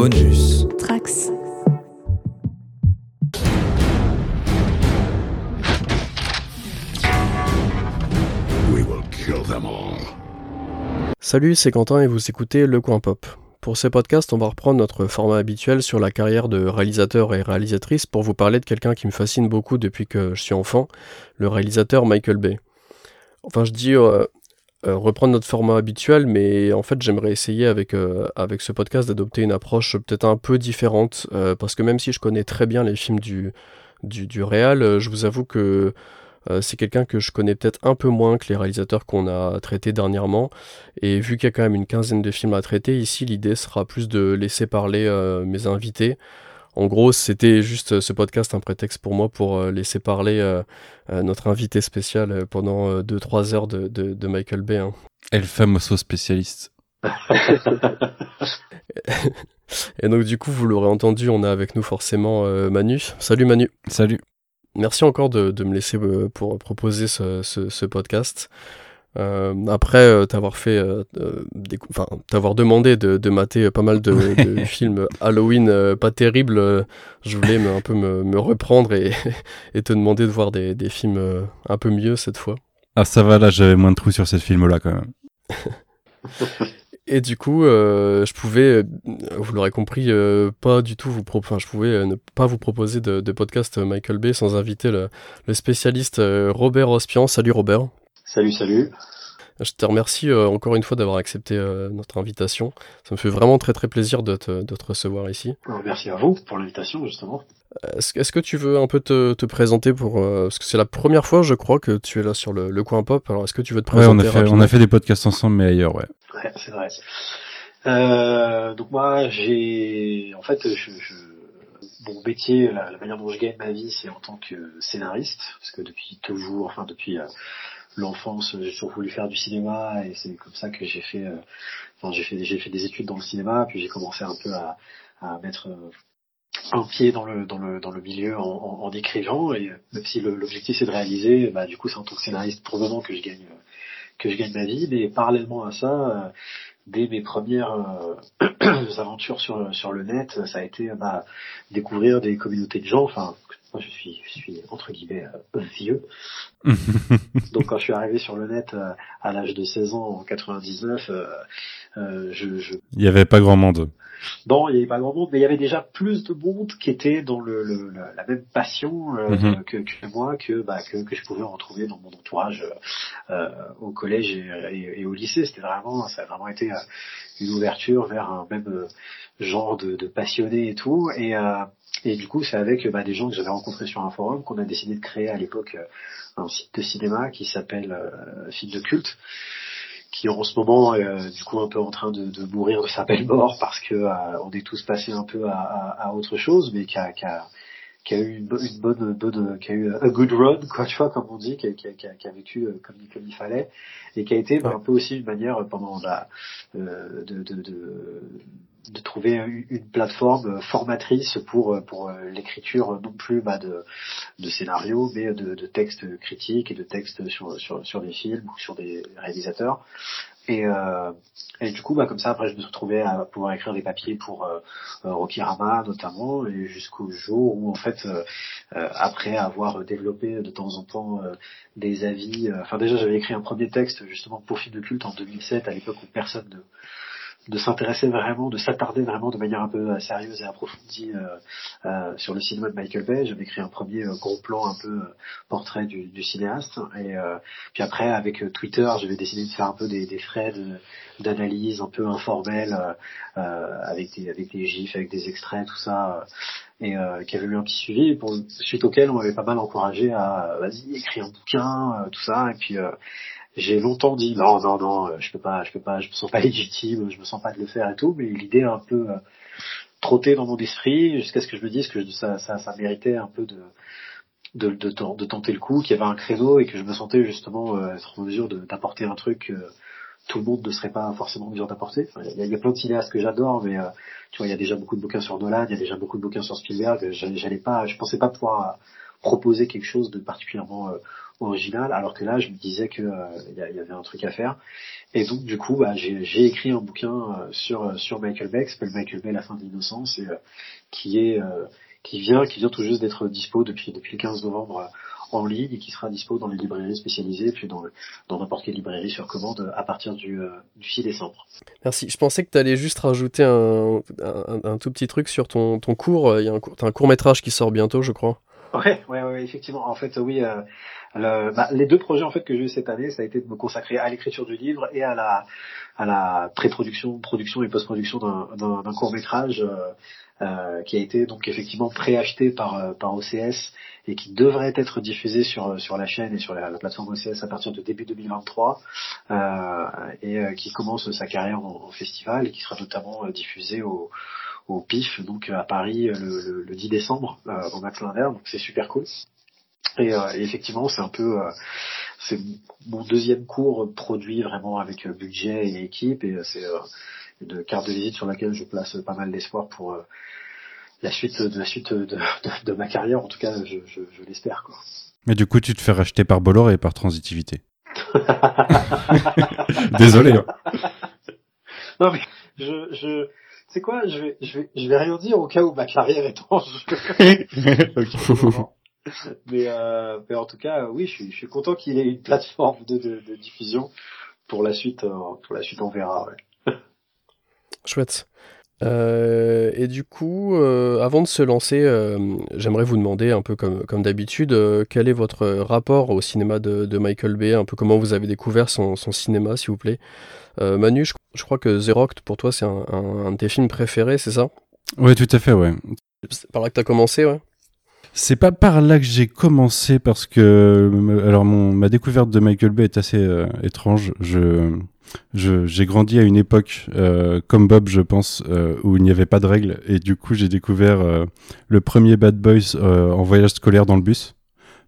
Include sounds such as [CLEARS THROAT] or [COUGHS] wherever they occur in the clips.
Bonus. Trax. We will kill them all. Salut, c'est Quentin et vous écoutez Le Coin Pop. Pour ce podcast, on va reprendre notre format habituel sur la carrière de réalisateur et réalisatrice pour vous parler de quelqu'un qui me fascine beaucoup depuis que je suis enfant, le réalisateur Michael Bay. Enfin, je dis euh, euh, reprendre notre format habituel, mais en fait, j'aimerais essayer avec, euh, avec ce podcast d'adopter une approche peut-être un peu différente, euh, parce que même si je connais très bien les films du, du, du réal, euh, je vous avoue que c'est quelqu'un que je connais peut-être un peu moins que les réalisateurs qu'on a traités dernièrement. Et vu qu'il y a quand même une quinzaine de films à traiter, ici l'idée sera plus de laisser parler mes invités. En gros, c'était juste euh, ce podcast un prétexte pour moi pour euh, laisser parler euh, notre invité spécial pendant 2-3 heures de, de, de Michael Bay. hein. El famoso spécialiste. [LAUGHS] Et donc du coup, vous l'aurez entendu, on a avec nous forcément Manu. Salut Manu. Salut. Merci encore de, de me laisser pour proposer ce, ce, ce podcast. Euh, après euh, t'avoir fait, euh, des- enfin t'avoir demandé de, de mater pas mal de, de [LAUGHS] films Halloween pas terribles, je voulais me- un peu me, me reprendre et, [LAUGHS] et te demander de voir des, des films un peu mieux cette fois. Ah ça va là, j'avais moins de trous sur cette film-là quand même. [LAUGHS] Et du coup, je pouvais, vous l'aurez compris, pas du tout vous enfin, je pouvais ne pas vous proposer de, de podcast Michael Bay sans inviter le, le spécialiste Robert Ospian. Salut Robert. Salut, salut. Je te remercie euh, encore une fois d'avoir accepté euh, notre invitation. Ça me fait vraiment très très plaisir de te, de te recevoir ici. Alors, Merci à vous pour l'invitation, justement. Est-ce, que tu veux un peu te, te présenter pour euh, parce que c'est la première fois, je crois, que tu es là sur le, le coin pop. Alors est-ce que tu veux te Ouais, présenter on a fait, rapidement on a fait des podcasts ensemble, mais ailleurs, ouais. Ouais, c'est vrai. Euh, donc moi, j'ai, en fait, je, je- mon métier, la, la manière dont je gagne ma vie, c'est en tant que scénariste, parce que depuis toujours, enfin depuis euh, l'enfance, j'ai toujours voulu faire du cinéma, et c'est comme ça que j'ai fait, euh, j'ai fait, j'ai fait des études dans le cinéma, puis j'ai commencé un peu à, à mettre euh, un pied dans le dans le dans le milieu en, en, en écrivant, et même si l'objectif c'est de réaliser, bah du coup c'est en tant que scénariste pour le moment que je gagne euh, que je gagne ma vie, mais parallèlement à ça. euh, dès mes premières euh, [CLEARS THROAT] aventures sur, sur le net, ça a été euh, bah, découvrir des communautés de gens. Enfin, moi je suis, je suis entre guillemets euh, [LAUGHS] vieux. [LAUGHS] Donc quand je suis arrivé sur le net euh, à l'âge de 16 ans en 99, euh, euh, je, je... Il y avait pas grand monde. non, il n'y avait pas grand monde, mais il y avait déjà plus de monde qui était dans le, le- la, même passion euh, Mhm. que, que moi, que, bah, que que je pouvais retrouver dans mon entourage euh, au collège et, et- et au lycée. C'était vraiment, ça a vraiment été une ouverture vers un même genre de, de passionnés et tout. Et, euh, et du coup, c'est avec bah, des gens que j'avais rencontrés sur un forum qu'on a décidé de créer à l'époque euh, un site de cinéma qui s'appelle euh, Film de culte qui en ce moment est euh, du coup un peu en train de, de mourir de sa belle mort parce que euh, on est tous passés un peu à, à, à autre chose, mais qui a, qui a, qui a eu une, bo- une bonne, bonne, qui a eu a good run, quoi, tu vois, comme on dit, qui a, qui a, qui a, vécu euh, comme, il- comme il fallait, et qui a été bah, un peu aussi une manière euh, pendant la, euh, de, de, de, de trouver une plateforme formatrice pour euh, pour euh, l'écriture non plus bah, de de scénarios mais de, de textes critiques et de textes sur sur sur des films ou sur des réalisateurs. Et euh, et du coup bah comme ça après je me suis retrouvé à pouvoir écrire des papiers pour euh, euh, Rokirama notamment et jusqu'au jour où en fait euh, euh, après avoir développé de temps en temps euh, des avis euh, enfin déjà j'avais écrit un premier texte justement pour film de culte en 2007 à l'époque où personne ne de s'intéresser vraiment, de s'attarder vraiment de manière un peu euh, sérieuse et approfondie euh, euh, sur le cinéma de Michael Bay. J'avais écrit un premier euh, gros plan, un peu euh, portrait du, du cinéaste. Et euh, puis après, avec Twitter, j'avais décidé de faire un peu des, des euh, d'analyse un peu informels, euh, avec des avec des gifs, avec des extraits, tout ça. et qui avait eu un petit suivi, pour, suite auquel on m'avait pas mal encouragé à vas-y écris un bouquin, tout ça. Et puis j'ai longtemps dit non non non euh, je peux pas je peux pas je me sens pas légitime je me sens pas de le faire et tout mais l'idée a un peu euh, trotté dans mon esprit jusqu'à ce que je me dise que ça ça, méritait un peu de de, de, ten- de tenter le coup qu'il y avait un créneau et que je me sentais justement euh, être en mesure d'apporter un truc que tout le monde ne serait pas forcément en mesure d'apporter. Il y, a- plein de cinéastes que j'adore mais tu vois il y a déjà beaucoup de bouquins sur Nolan il y a déjà beaucoup de bouquins sur Spielberg j'allais pas je pensais pas pouvoir proposer quelque chose de particulièrement original, alors que là, je me disais que il y, avait un truc à faire. Et donc, du coup, bah, j'ai écrit un bouquin sur sur Michael Bay, qui s'appelle Michael Bay, la fin de l'innocence, et qui est qui vient qui vient tout juste d'être dispo depuis depuis le 15 novembre en ligne et qui sera dispo dans les librairies spécialisées, puis dans, n'importe quelle librairie sur commande à partir du, euh, du 6 décembre. Merci. Je pensais que tu allais juste rajouter un, un, tout petit truc sur ton, ton cours. Il y a un, un court métrage qui sort bientôt, je crois. Ouais, ouais, ouais, effectivement. En fait, oui, euh, bah, les deux projets en fait que j'ai eu cette année, ça a été de me consacrer à l'écriture du livre et à la à la pré-production, production et post-production d'un court métrage euh, euh, qui a été donc effectivement préacheté par euh, par OCS et qui devrait être diffusé sur euh, sur la chaîne et sur la, plateforme OCS à partir de début 2023 euh, et qui commence sa carrière en, festival et qui sera notamment diffusé au au PIF donc à Paris le, le, 10 décembre au Max Linder donc c'est super cool et, effectivement c'est un peu c'est mon deuxième cours produit vraiment avec budget et équipe et c'est une carte de visite sur laquelle je place pas mal d'espoir pour euh, la suite de la suite de, ma carrière. En tout cas, je, l'espère. Quoi. Mais du coup, tu te fais racheter par Bolloré et par Transitivité. [LAUGHS] Désolé. Hein. [LAUGHS] Non mais je, je, c'est quoi Je vais, je vais, je vais rien dire au cas où ma carrière est en jeu. [LAUGHS] [LAUGHS] mais, euh, mais en tout cas, oui, je suis, je suis content qu'il ait une plateforme de, de, diffusion. Pour la suite, euh, pour la suite, on verra. Ouais. [LAUGHS] Chouette. Euh, et du coup, euh, avant de se lancer, euh, j'aimerais vous demander, un peu comme, comme d'habitude, quel est votre rapport au cinéma de, Michael Bay, un peu comment vous avez découvert son, cinéma, s'il vous plaît. Manu, je, crois que The Rock, pour toi, c'est un, de tes films préférés, c'est ça? Oui, tout à fait, ouais. C'est par là que tu as commencé, ouais? C'est pas par là que j'ai commencé parce que alors mon ma découverte de Michael Bay est assez étrange. Je j'ai grandi à une époque euh, comme Bob, je pense, euh, où il n'y avait pas de règles et du coup j'ai découvert euh, le premier Bad Boys en voyage scolaire dans le bus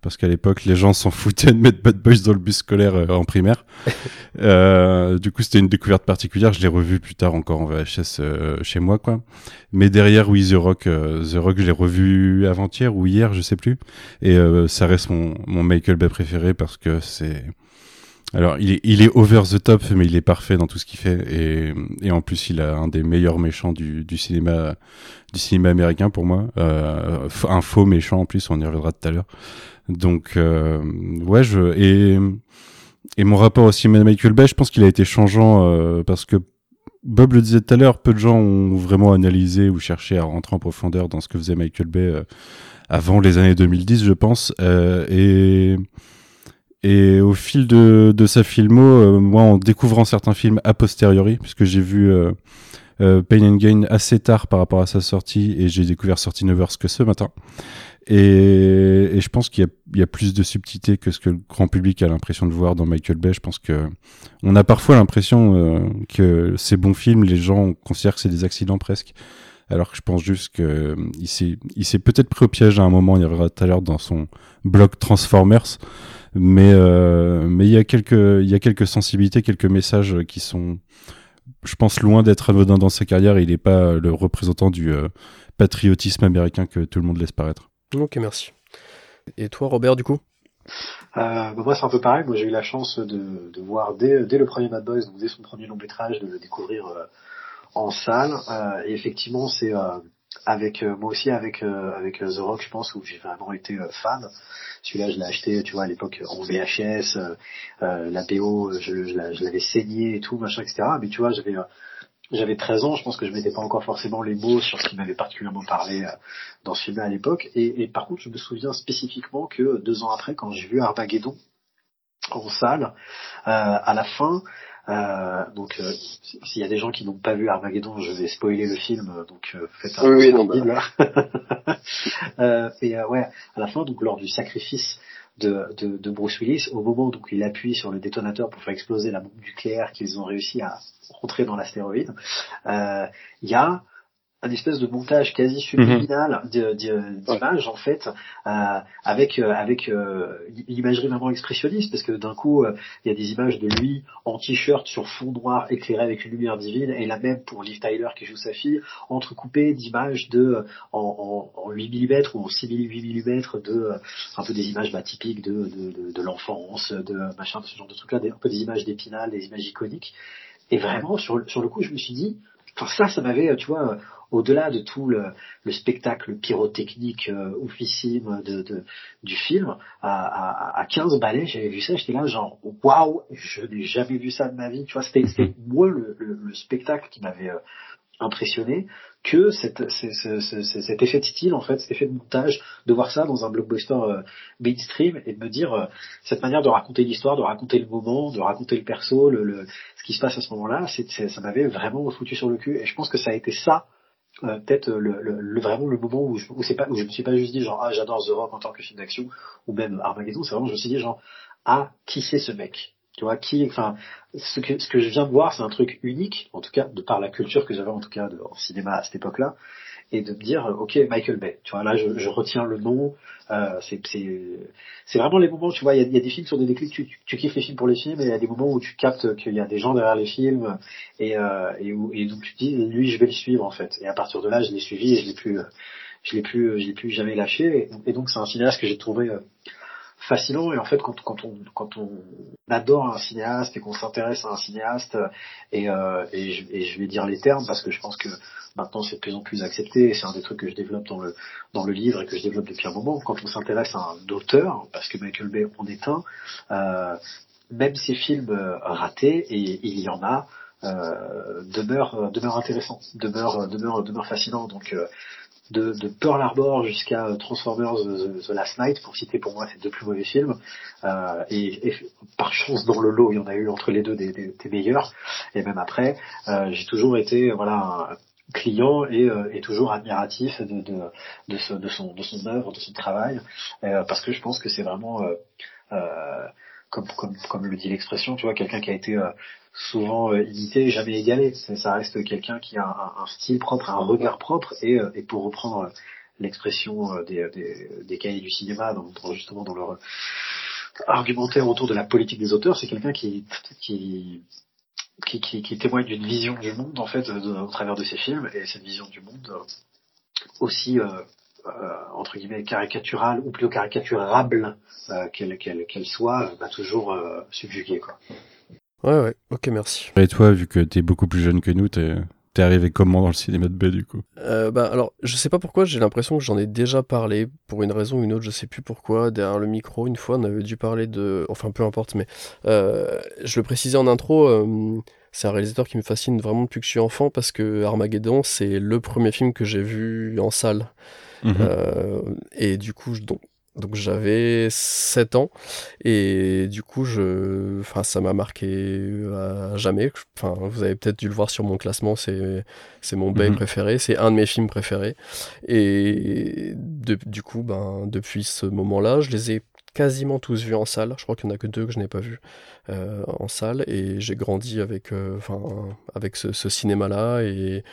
parce qu'à l'époque les gens s'en foutaient de mettre Bad Boys dans le bus scolaire en primaire. [LAUGHS] du coup c'était une découverte particulière. Je l'ai revu plus tard encore en VHS chez moi quoi. Mais derrière oui The Rock, The Rock je l'ai revu avant-hier ou hier je sais plus et ça reste mon, mon Michael Bay préféré parce que c'est alors, il est, il est over the top, mais il est parfait dans tout ce qu'il fait. Et, et en plus, il a un des meilleurs méchants du, du cinéma, du cinéma américain pour moi. Euh, un faux méchant en plus, on y reviendra tout à l'heure. Donc, euh, ouais, je et et mon rapport au cinéma de Michael Bay, je pense qu'il a été changeant euh, parce que Bob le disait tout à l'heure, peu de gens ont vraiment analysé ou cherché à rentrer en profondeur dans ce que faisait Michael Bay euh, avant les années 2010, je pense. Et et au fil de, de sa filmo, moi en découvrant certains films a posteriori, puisque j'ai vu Pain and Gain assez tard par rapport à sa sortie, et j'ai découvert Sorty Nevers que ce matin. Et, je pense qu'il y, a plus de subtilité que ce que le grand public a l'impression de voir dans Michael Bay. Je pense que on a parfois l'impression euh, que ces bons films, les gens considèrent que c'est des accidents presque. Alors que je pense juste que il s'est, peut-être pris au piège à un moment. Il y avait tout à l'heure dans son blog Transformers mais euh, il y a quelques sensibilités, quelques messages qui sont, je pense, loin d'être anodins dans sa carrière. Il n'est pas le représentant du euh, patriotisme américain que tout le monde laisse paraître. Ok, merci. Et toi, Robert, du coup euh, bah, moi, c'est un peu pareil. Moi, j'ai eu la chance de, de voir dès, dès le premier Mad Boys, donc dès son premier long métrage, de le découvrir euh, en salle. Euh, et effectivement, c'est avec moi aussi avec avec The Rock, je pense, où j'ai vraiment été fan. Celui-là, je l'ai acheté, tu vois, à l'époque en VHS. Euh, euh, la BO, je, je l'avais saigné et tout, machin, etc. Mais tu vois, j'avais euh, j'avais 13 ans, je pense que je mettais pas encore forcément les mots sur ce qui m'avait particulièrement parlé dans ce film à l'époque. Et, et, par contre, je me souviens spécifiquement que deux ans après, quand j'ai vu Armageddon en salle, à la fin, euh, donc, euh, s'il y a des gens qui n'ont pas vu Armageddon, je vais spoiler le film, donc euh, faites un oui, non, bah. [LAUGHS] et ouais, à la fin, donc lors du sacrifice de, de, de, Bruce Willis, au moment où il appuie sur le détonateur pour faire exploser la bombe nucléaire qu'ils ont réussi à rentrer dans l'astéroïde, il y a un espèce de montage quasi subliminal d'images en fait euh, avec euh, avec euh, l'imagerie vraiment expressionniste parce que d'un coup euh, il y a des images de lui en t-shirt sur fond noir éclairé avec une lumière divine et la même pour Liv Tyler qui joue sa fille entrecoupée d'images de en, en, en, 8 mm ou en 6 8 mm de un peu des images bah, typiques de de, de, de l'enfance de machin de ce genre de trucs là un peu des images d'épinal des images iconiques. Et vraiment sur sur le coup je me suis dit Enfin, ça, ça m'avait, tu vois, au-delà de tout le, le, spectacle pyrotechnique euh, oufissime de, de, du film, à, à, à 15 balais, j'avais vu ça, j'étais là genre waouh, je n'ai jamais vu ça de ma vie, tu vois, c'était [LAUGHS] moi le, le, le, spectacle qui m'avait euh, impressionné que cet effet style, en fait, cet effet de montage, de voir ça dans un blockbuster euh, mainstream et de me dire euh, cette manière de raconter l'histoire, de raconter le moment, de raconter le perso, le, le ce qui se passe à ce moment-là, ça m'avait vraiment foutu sur le cul. Et je pense que ça a été ça euh, peut-être le, le, vraiment le moment où je, où, pas, où je me suis pas juste dit genre ah j'adore The Rock en tant que film d'action ou même Armageddon, c'est vraiment je me suis dit genre ah qui c'est ce mec? Tu vois qui enfin ce que ce que je viens de voir c'est un truc unique en tout cas de par la culture que j'avais en tout cas de, en cinéma à cette époque-là et de me dire ok Michael Bay. Tu vois là je, je retiens le nom euh, c'est c'est vraiment les moments tu vois il y a, y a, des films sur des déclics tu, tu, kiffes les films pour les films et il y a des moments où tu captes qu'il y a des gens derrière les films et euh, et, où, et donc tu te dis lui je vais le suivre en fait. Et à partir de là je l'ai suivi et je l'ai plus je l'ai plus je l'ai plus jamais lâché et, donc c'est un cinéaste que j'ai trouvé euh, fascinant. Et en fait quand, quand on quand on adore un cinéaste et qu'on s'intéresse à un cinéaste et, euh, et, je, et, je, vais dire les termes parce que je pense que maintenant c'est de plus en plus accepté et c'est un des trucs que je développe dans le dans le livre et que je développe depuis un moment quand on s'intéresse à un auteur parce que Michael Bay en est un euh, même ses films ratés et il y en a euh, demeurent demeurent intéressants demeurent demeurent demeurent fascinants. Donc euh, de, de Pearl Harbor jusqu'à Transformers The, The, Last Night, pour citer pour moi ces deux plus mauvais films. Euh, et, et, par chance dans le lot, il y en a eu entre les deux des, des, des meilleurs. Et même après, euh, j'ai toujours été voilà un client et, euh, et toujours admiratif de, de, de, son, de son œuvre, de son travail, euh, parce que je pense que c'est vraiment euh, comme, comme, comme le dit l'expression, tu vois, quelqu'un qui a été euh, souvent euh, imité, jamais égalé. Ça reste quelqu'un qui a un, style propre, un regard propre, et, euh, et pour reprendre euh, l'expression des, des, des, cahiers du cinéma, justement dans leur argumentaire autour de la politique des auteurs, c'est quelqu'un qui, qui, qui, qui, témoigne d'une vision du monde, en fait, au travers de ses films, et cette vision du monde aussi euh, entre guillemets caricaturale ou plutôt caricaturable euh, qu'elle qu'elle soit, va toujours euh, subjuguer quoi. Ouais ouais, ok merci. Et toi, vu que t'es beaucoup plus jeune que nous, t'es T'es arrivé comment dans le cinéma de B du coup? Euh, bah, Alors, je sais pas pourquoi, j'ai l'impression que j'en ai déjà parlé, pour une raison ou une autre, je sais plus pourquoi. Derrière le micro, une fois, on avait dû parler de. Enfin, peu importe, mais euh, je le précisais en intro, euh, c'est un réalisateur qui me fascine vraiment depuis que je suis enfant, parce que Armageddon, c'est le premier film que j'ai vu en salle. Mhm. Euh, et du coup, donc, donc j'avais 7 ans et du coup je enfin ça m'a marqué à jamais enfin vous avez peut-être dû le voir sur mon classement c'est c'est mon Bay mhm. préféré c'est un de mes films préférés et du coup ben depuis ce moment-là je les ai quasiment tous vus en salle je crois qu'il n'y en a que deux que je n'ai pas vus euh, en salle et j'ai grandi avec euh, avec ce, ce cinéma là et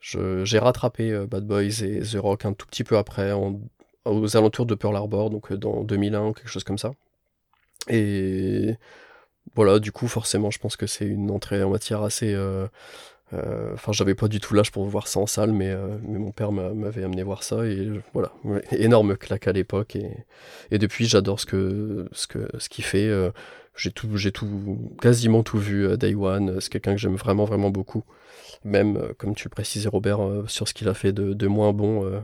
j'ai rattrapé euh, Bad Boys et The Rock un tout petit peu après, aux alentours de Pearl Harbor, donc euh, dans 2001 ou quelque chose comme ça. Et voilà, du coup, forcément, je pense que c'est une entrée en matière assez. Euh, enfin, j'avais pas du tout l'âge pour voir ça en salle, mais, mais mon père m'avait amené voir ça et voilà, énorme claque à l'époque et, et depuis j'adore ce que ce que ce qu'il fait. J'ai tout, j'ai tout, quasiment tout vu. Day One, c'est quelqu'un que j'aime vraiment vraiment beaucoup même euh, comme tu le précisais Robert euh, sur ce qu'il a fait de, moins bon euh,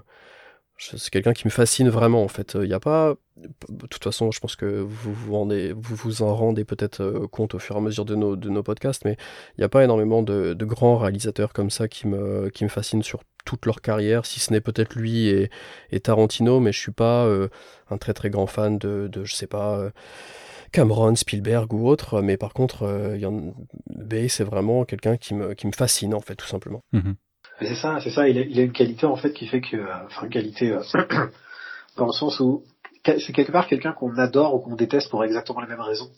c'est quelqu'un qui me fascine vraiment en fait. Il n'y a pas, de toute façon, je pense que vous vous, rendez, vous, vous en rendez peut-être compte au fur et à mesure de nos, de nos podcasts, mais il n'y a pas énormément de, grands réalisateurs comme ça qui me, qui me fascinent sur toute leur carrière, si ce n'est peut-être lui et, et, Tarantino, mais je suis pas un très très grand fan de, de je sais pas. Cameron, Spielberg ou autre, mais par contre, euh, Bay, c'est vraiment quelqu'un qui me, qui me fascine, en fait, tout simplement. Mhm. C'est ça, c'est ça, il a, il a, une qualité, en fait, qui fait que, euh, enfin, une qualité, euh, [CLEARS THROAT] dans le sens où c'est quelque part quelqu'un qu'on adore ou qu'on déteste pour exactement les mêmes raisons.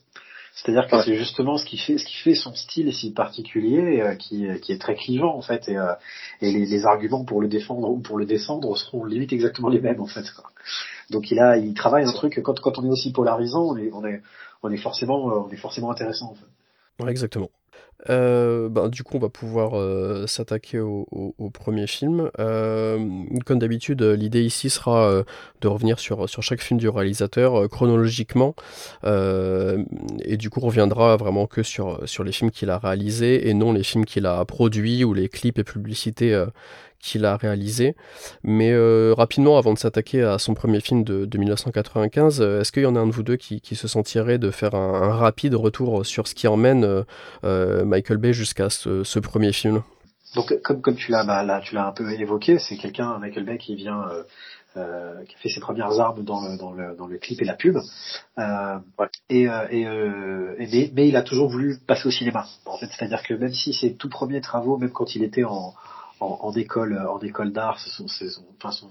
C'est-à-dire que c'est justement ce qui fait ce qui fait son style si particulier, euh, qui, qui est très clivant en fait, et, euh, et les, les, arguments pour le défendre ou pour le descendre seront limite exactement les mêmes en fait. Quoi. Donc il a, il travaille un truc quand quand on est aussi polarisant, on est on est on est forcément on est forcément intéressant en fait. Ouais, exactement. Euh, bah, du coup, on va pouvoir euh, s'attaquer au, premier film. Euh, comme d'habitude, l'idée ici sera euh, de revenir sur, sur chaque film du réalisateur euh, chronologiquement. Euh, et du coup, on reviendra vraiment que sur, sur les films qu'il a réalisés et non les films qu'il a produits ou les clips et publicités qu'il a réalisé. Mais euh, rapidement, avant de s'attaquer à son premier film de, de 1995, euh, est-ce qu'il y en a un de vous deux qui, qui se sentirait de faire un, un, rapide retour sur ce qui emmène euh, Michael Bay jusqu'à ce, ce, premier film? Donc, comme, comme tu l'as bah, là, tu l'as un peu évoqué, c'est quelqu'un, Michael Bay, qui vient euh, qui a fait ses premières armes dans le, dans le, dans le clip et la pub. Euh, ouais. et, et, et mais, mais, il a toujours voulu passer au cinéma. En fait, c'est-à-dire que même si ses tout premiers travaux, même quand il était en, en, en école en école d'art sont, enfin, son,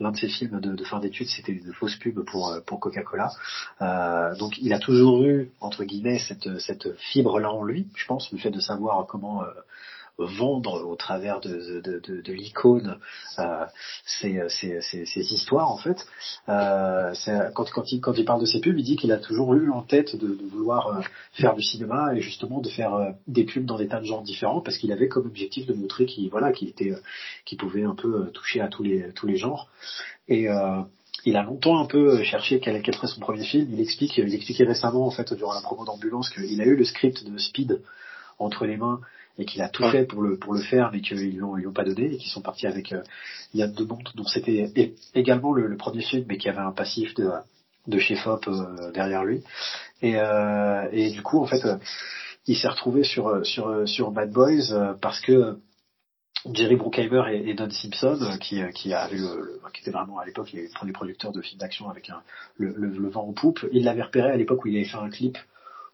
l'un de ses films de, de fin d'études c'était une fausse pub pour pour Coca-Cola. Euh, donc il a toujours eu entre guillemets cette cette fibre là en lui je pense le fait de savoir comment euh, vendre au travers de, de, de, de l'icône euh, ces, ces, ces, histoires en fait. Euh, quand, quand, il, quand il parle de ses pubs, il dit qu'il a toujours eu en tête de, de vouloir euh, faire du cinéma et justement de faire euh, des pubs dans des tas de genres différents parce qu'il avait comme objectif de montrer qu'il voilà qu'il était euh, qu'il pouvait un peu toucher à tous les tous les genres et il a longtemps un peu cherché quel, quel serait son premier film. Il explique, il expliquait récemment en fait durant la promo d'ambulance qu'il a eu le script de Speed entre les mains et qu'il a tout fait pour le pour le faire mais qu'ils l'ont ils l'ont pas donné et qu'ils sont partis avec euh, Yann de Bont dont c'était également le, le, premier film mais qui avait un passif de de chez Fop euh, derrière lui. Et euh, et du coup en fait euh, il s'est retrouvé sur sur sur Bad Boys euh, parce que Jerry Bruckheimer et, et Don Simpson, qui, qui avait le, le, qui était vraiment à l'époque les premiers producteurs de films d'action avec un, le, le, le, vent en poupe, il l'avait repéré à l'époque où il avait fait un clip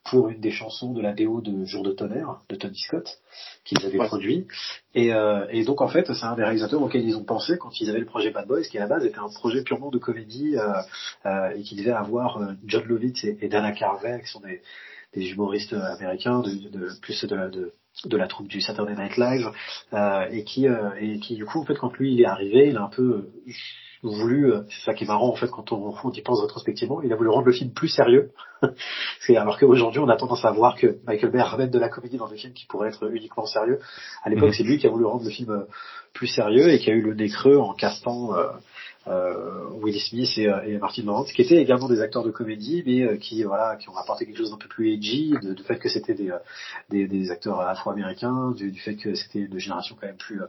pour une des chansons de la BO de Jour de tonnerre de Tony Scott qu'ils avaient ouais. produit et, euh, et, donc en fait c'est un des réalisateurs auxquels ils ont pensé quand ils avaient le projet Bad Boys qui à la base était un projet purement de comédie euh, euh, et qui devait avoir euh, John Lovitz et, et, Dana Carvey qui sont des, des humoristes américains de, de, plus de la de, de la troupe du Saturday Night Live euh, et qui et qui du coup en fait quand lui il est arrivé il a un peu voulu, c'est ça qui est marrant en fait quand on, on y pense rétrospectivement, il a voulu rendre le film plus sérieux. [LAUGHS] alors qu'aujourd'hui on a tendance à voir que Michael Bay ramène de la comédie dans des films qui pourraient être uniquement sérieux. À l'époque, mmh. c'est lui qui a voulu rendre le film plus sérieux et qui a eu le nez creux en castant euh, euh, Will Smith et, et, Martin Lawrence, qui étaient également des acteurs de comédie, mais euh, qui voilà, qui ont apporté quelque chose d'un peu plus edgy, de, du fait que c'était des, des, des, acteurs afro-américains, du, du, fait que c'était une génération quand même plus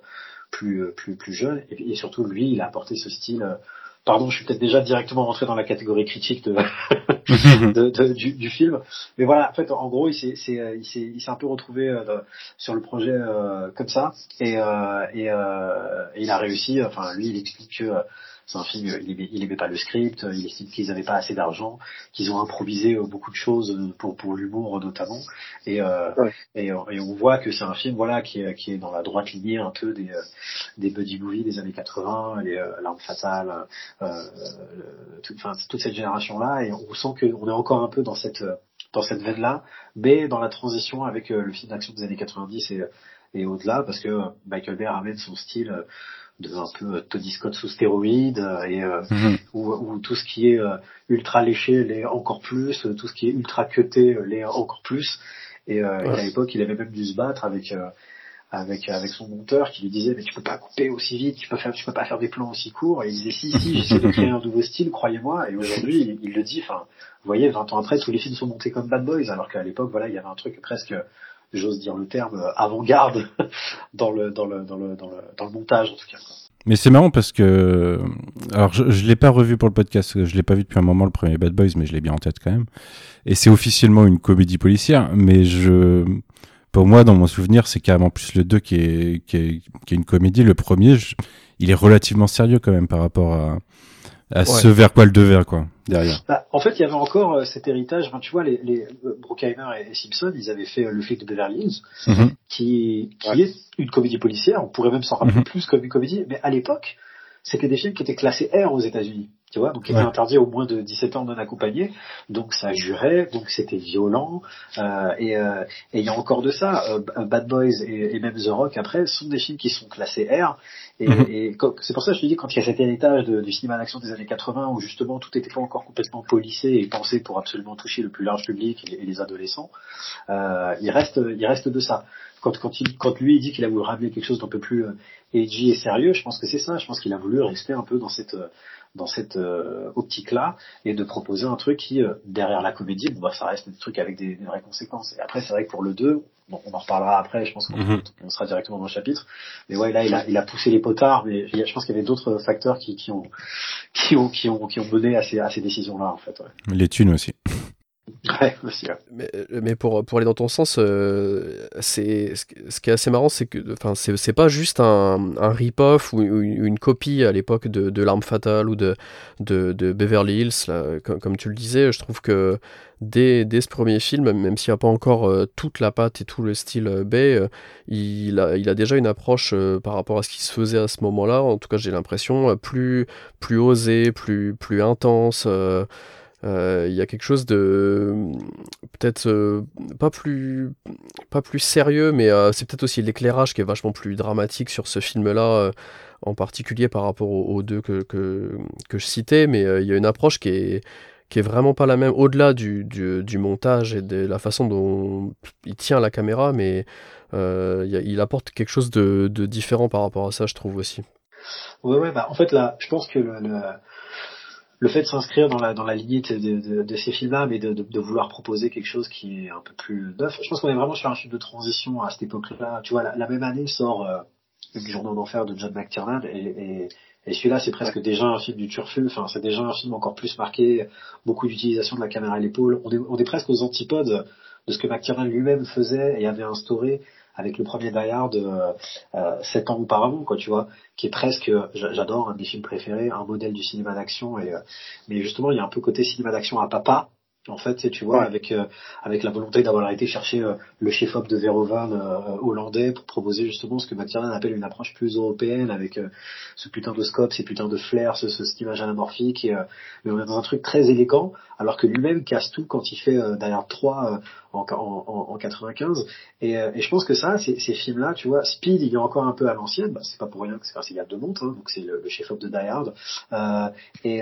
plus plus plus jeune, et, et, surtout lui, il a apporté ce style. Pardon, je suis peut-être déjà directement rentré dans la catégorie critique de, [LAUGHS] de, de du, du, film, mais voilà, en fait, en gros, il s'est il s'est il s'est un peu retrouvé euh, sur le projet euh, comme ça, et euh, et, et, il a réussi. Enfin, lui, il explique que c'est un film, il aimait, il aimait pas le script, il estime qu'ils n'avaient pas assez d'argent, qu'ils ont improvisé beaucoup de choses pour pour l'humour notamment, et, euh, ouais. et, et on voit que c'est un film voilà qui est qui est dans la droite lignée un peu des des buddy movies des années 80, les euh, l'arme fatale, euh, tout, enfin toute cette génération là, et on sent qu'on est encore un peu dans cette dans cette veine là, mais dans la transition avec le film d'action des années 90 et et au-delà parce que Michael Bay ramène son style de un peu Tony Scott sous stéroïdes et euh, mm -hmm. où, où, tout ce qui est euh, ultra léché l'est encore plus, tout ce qui est ultra cuté l'est encore plus. Et, euh, ouais. et à l'époque, il avait même dû se battre avec avec avec son monteur qui lui disait mais tu peux pas couper aussi vite, tu peux faire tu peux pas faire des plans aussi courts. Et il disait si si j'essaie de créer un nouveau style, croyez-moi. Et aujourd'hui, il, il, le dit. Enfin, vous voyez, 20 ans après, tous les films sont montés comme Bad Boys, alors qu'à l'époque, voilà, il y avait un truc presque j'ose dire le terme, avant-garde [LAUGHS] dans le, dans, le, dans, le, dans, le, dans le montage en tout cas. Mais c'est marrant parce que, alors je, je l'ai pas revu pour le podcast, je l'ai pas vu depuis un moment le premier Bad Boys, mais je l'ai bien en tête quand même. Et c'est officiellement une comédie policière, mais je, pour moi, dans mon souvenir, c'est carrément plus le 2 qui est, qui est, qui est une comédie. Le premier, je, il est relativement sérieux quand même par rapport à, à ouais. ce vers quoi le devait quoi derrière. Bah, en fait, il y avait encore euh, cet héritage. Enfin, tu vois, les, les euh, Bruckheimer et, et, Simpson, ils avaient fait euh, le flic de Beverly Hills, mm -hmm. qui, qui ouais. est une comédie policière. On pourrait même s'en rappeler mm -hmm. plus comme une comédie, mais à l'époque, c'était des films qui étaient classés R aux États-Unis. Tu vois, donc il était interdit au moins de 17 ans non accompagné, donc ça jurait, donc c'était violent, euh, et euh, il y a encore de ça, euh, Bad Boys et, et, même The Rock après sont des films qui sont classés R, et, mhm. et c'est pour ça que je te dis quand il y a cet héritage de, du cinéma d'action des années 80 où justement tout n'était pas encore complètement polissé et pensé pour absolument toucher le plus large public et, les adolescents, euh, il reste il reste de ça. Quand, quand, il, quand lui il dit qu'il a voulu ramener quelque chose d'un peu plus euh, edgy et sérieux, je pense que c'est ça. Je pense qu'il a voulu rester un peu dans cette dans cette euh, optique-là et de proposer un truc qui, euh, derrière la comédie, bon, bah, ça reste des trucs avec des, vraies conséquences. Et après, c'est vrai que pour le 2, bon, on en reparlera après, je pense qu'on mhm. sera directement dans le chapitre. Mais ouais, là, il a, il a poussé les potards, mais je pense qu'il y avait d'autres facteurs qui, qui, ont, qui, ont, qui, ont, qui ont mené à ces, à ces décisions-là, en fait. Ouais. Les thunes aussi. Aussi, Mais, pour, pour aller dans ton sens, euh, ce qui est assez marrant, c'est que enfin c'est pas juste un, un rip-off ou une, copie à l'époque de, de l'arme fatale ou de, de, de Beverly Hills, comme, tu le disais. Je trouve que dès, dès ce premier film, même s'il n'y a pas encore euh, toute la patte et tout le style euh, Bay, il, a, il a déjà une approche par rapport à ce qui se faisait à ce moment-là. En tout cas, j'ai l'impression plus plus osé, plus plus intense. Euh, il y a quelque chose de peut-être euh, pas plus pas plus sérieux, mais euh, c'est peut-être aussi l'éclairage qui est vachement plus dramatique sur ce film-là, en particulier par rapport aux, deux que, que, que, je citais. Mais il y a une approche qui est qui est vraiment pas la même au-delà du, du, du, montage et de la façon dont il tient la caméra, mais il, apporte quelque chose de, de, différent par rapport à ça, je trouve aussi. Ouais, ouais, bah en fait là, je pense que le fait de s'inscrire dans la dans la lignée de, de, ces films-là, mais de, de, vouloir proposer quelque chose qui est un peu plus neuf. Je pense qu'on est vraiment sur un film de transition à cette époque-là. Tu vois, la, même année sort euh, Le Journal d'enfer de John McTiernan et, et, et celui-là, c'est presque déjà un film du turfu. Enfin, c'est déjà un film encore plus marqué, beaucoup d'utilisation de la caméra à l'épaule. On est, on est presque aux antipodes de ce que McTiernan lui-même faisait et avait instauré avec le premier Die Hard euh, euh, sept ans auparavant, quoi, tu vois, qui est presque, j'adore, un de mes films préférés, un modèle du cinéma d'action. Et euh, mais justement, il y a un peu côté cinéma d'action à papa, en fait, tu vois, avec euh, avec la volonté d'avoir été chercher euh, le chef-op de Verhoeven euh, hollandais pour proposer justement ce que McTiernan appelle une approche plus européenne avec ce putain de scope, ces putains de flares, ce, ce, cette image anamorphique. Et, mais on est dans un truc très élégant, alors que lui-même casse tout quand il fait derrière 3 en, en, en, 95. Et, et, je pense que ça, ces, films-là, tu vois, Speed, il est encore un peu à l'ancienne. Bah, c'est pas pour rien que c'est parce qu'il y a hein, donc c'est le, chef-op de Die Hard. et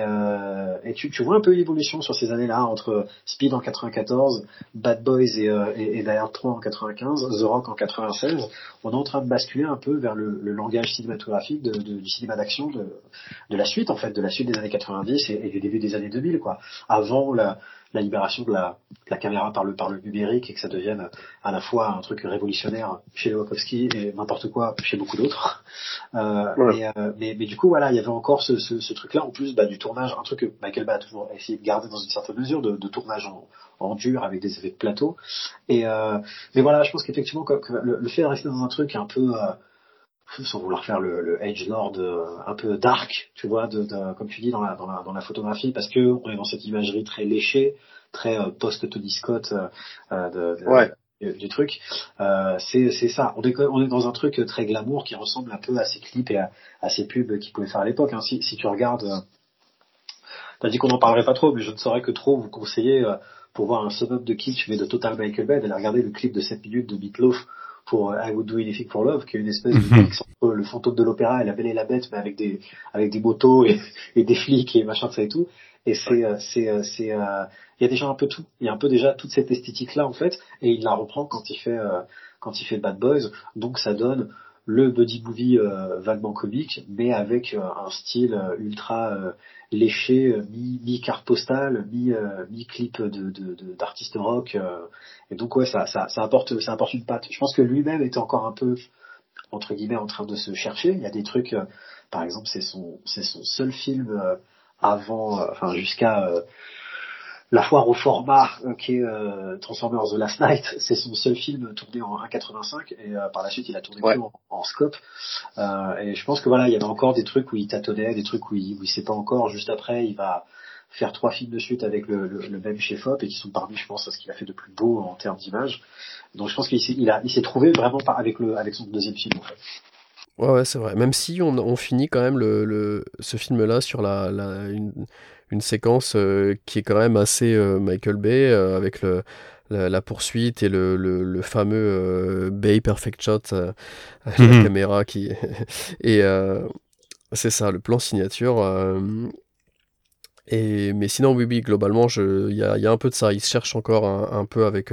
et tu, tu vois un peu l'évolution sur ces années-là entre Speed en 94, Bad Boys et, euh, et, 3 en 95, The Rock en 96, on est en train de basculer un peu vers le, langage cinématographique de, du cinéma d'action de, de, la suite en fait, de la suite des années 90 et, du début des années 2000 quoi. Avant la, la libération de la, la, caméra par le, par le numérique et que ça devienne à la fois un truc révolutionnaire chez Wachowski et n'importe quoi chez beaucoup d'autres. Euh, euh, mais, mais, du coup, voilà, il y avait encore ce, ce, ce truc-là, en plus bah, du tournage, un truc que Michael Bay a toujours essayé de garder dans une certaine mesure, de, de tournage en, en, dur avec des effets de plateau. Et, euh, mais voilà, je pense qu'effectivement, le, le, fait de rester dans un truc un peu... Euh, sans vouloir faire le, le edge lord euh, un peu dark, tu vois, de, de, comme tu dis dans la, dans la, dans la photographie, parce que on est dans cette imagerie très léchée, très euh, post-Tony Scott euh, de, ouais. du, truc. c'est c'est ça. On est on est dans un truc très glamour qui ressemble un peu à ces clips et à, à ces pubs qu'ils pouvaient faire à l'époque. Hein. Si, si tu regardes, t'as dit qu'on n'en parlerait pas trop, mais je ne saurais que trop vous conseiller pour voir un summum de kitsch mais de Total Michael Bay d'aller regarder le clip de 7 minutes de Meatloaf pour euh, I Would Do Anything for Love, qui est une espèce de mhm. mix entre le fantôme de l'opéra et la Belle et la Bête, mais avec des avec des motos et, [LAUGHS] et des flics et machin de ça et tout. Et c'est euh, c'est euh, c'est il y a déjà un peu tout. Il y a un peu déjà toute cette esthétique là en fait, et il la reprend quand il fait quand il fait Bad Boys. Donc ça donne le buddy movie euh, vaguement comique, mais avec euh, un style euh, ultra léché, mi, mi carte postale, mi, mi clip de, d'artiste rock. et donc ouais, ça, ça, ça apporte ça apporte une patte. Je pense que lui-même était encore un peu entre guillemets en train de se chercher. Il y a des trucs, par exemple, c'est son c'est son seul film avant, enfin jusqu'à la foire au format euh, qui est euh, Transformers The Last Night, [LAUGHS] c'est son seul film tourné en 1.85 et euh, par la suite il a tourné en, en, scope. et je pense que voilà, il y avait encore des trucs où il tâtonnait, des trucs où il, où il sait pas encore. Juste après, il va faire trois films de suite avec le, le, même chef-op et qui sont parmi, je pense, à ce qu'il a fait de plus beau en termes d'image. Donc je pense qu'il s'est, il a, il s'est trouvé vraiment par, avec le, avec son deuxième film en fait. Ouais, ouais, c'est vrai. Même si on, on finit quand même le, le ce film-là sur la, la une, une séquence euh, qui est quand même assez euh, Michael Bay euh, avec le, la, la poursuite et le, le, le fameux Bay Perfect Shot, la Mhm. caméra qui [LAUGHS] et c'est ça le plan signature. et mais sinon oui oui globalement je il y a, y a un peu de ça. Il se cherche encore un, un peu avec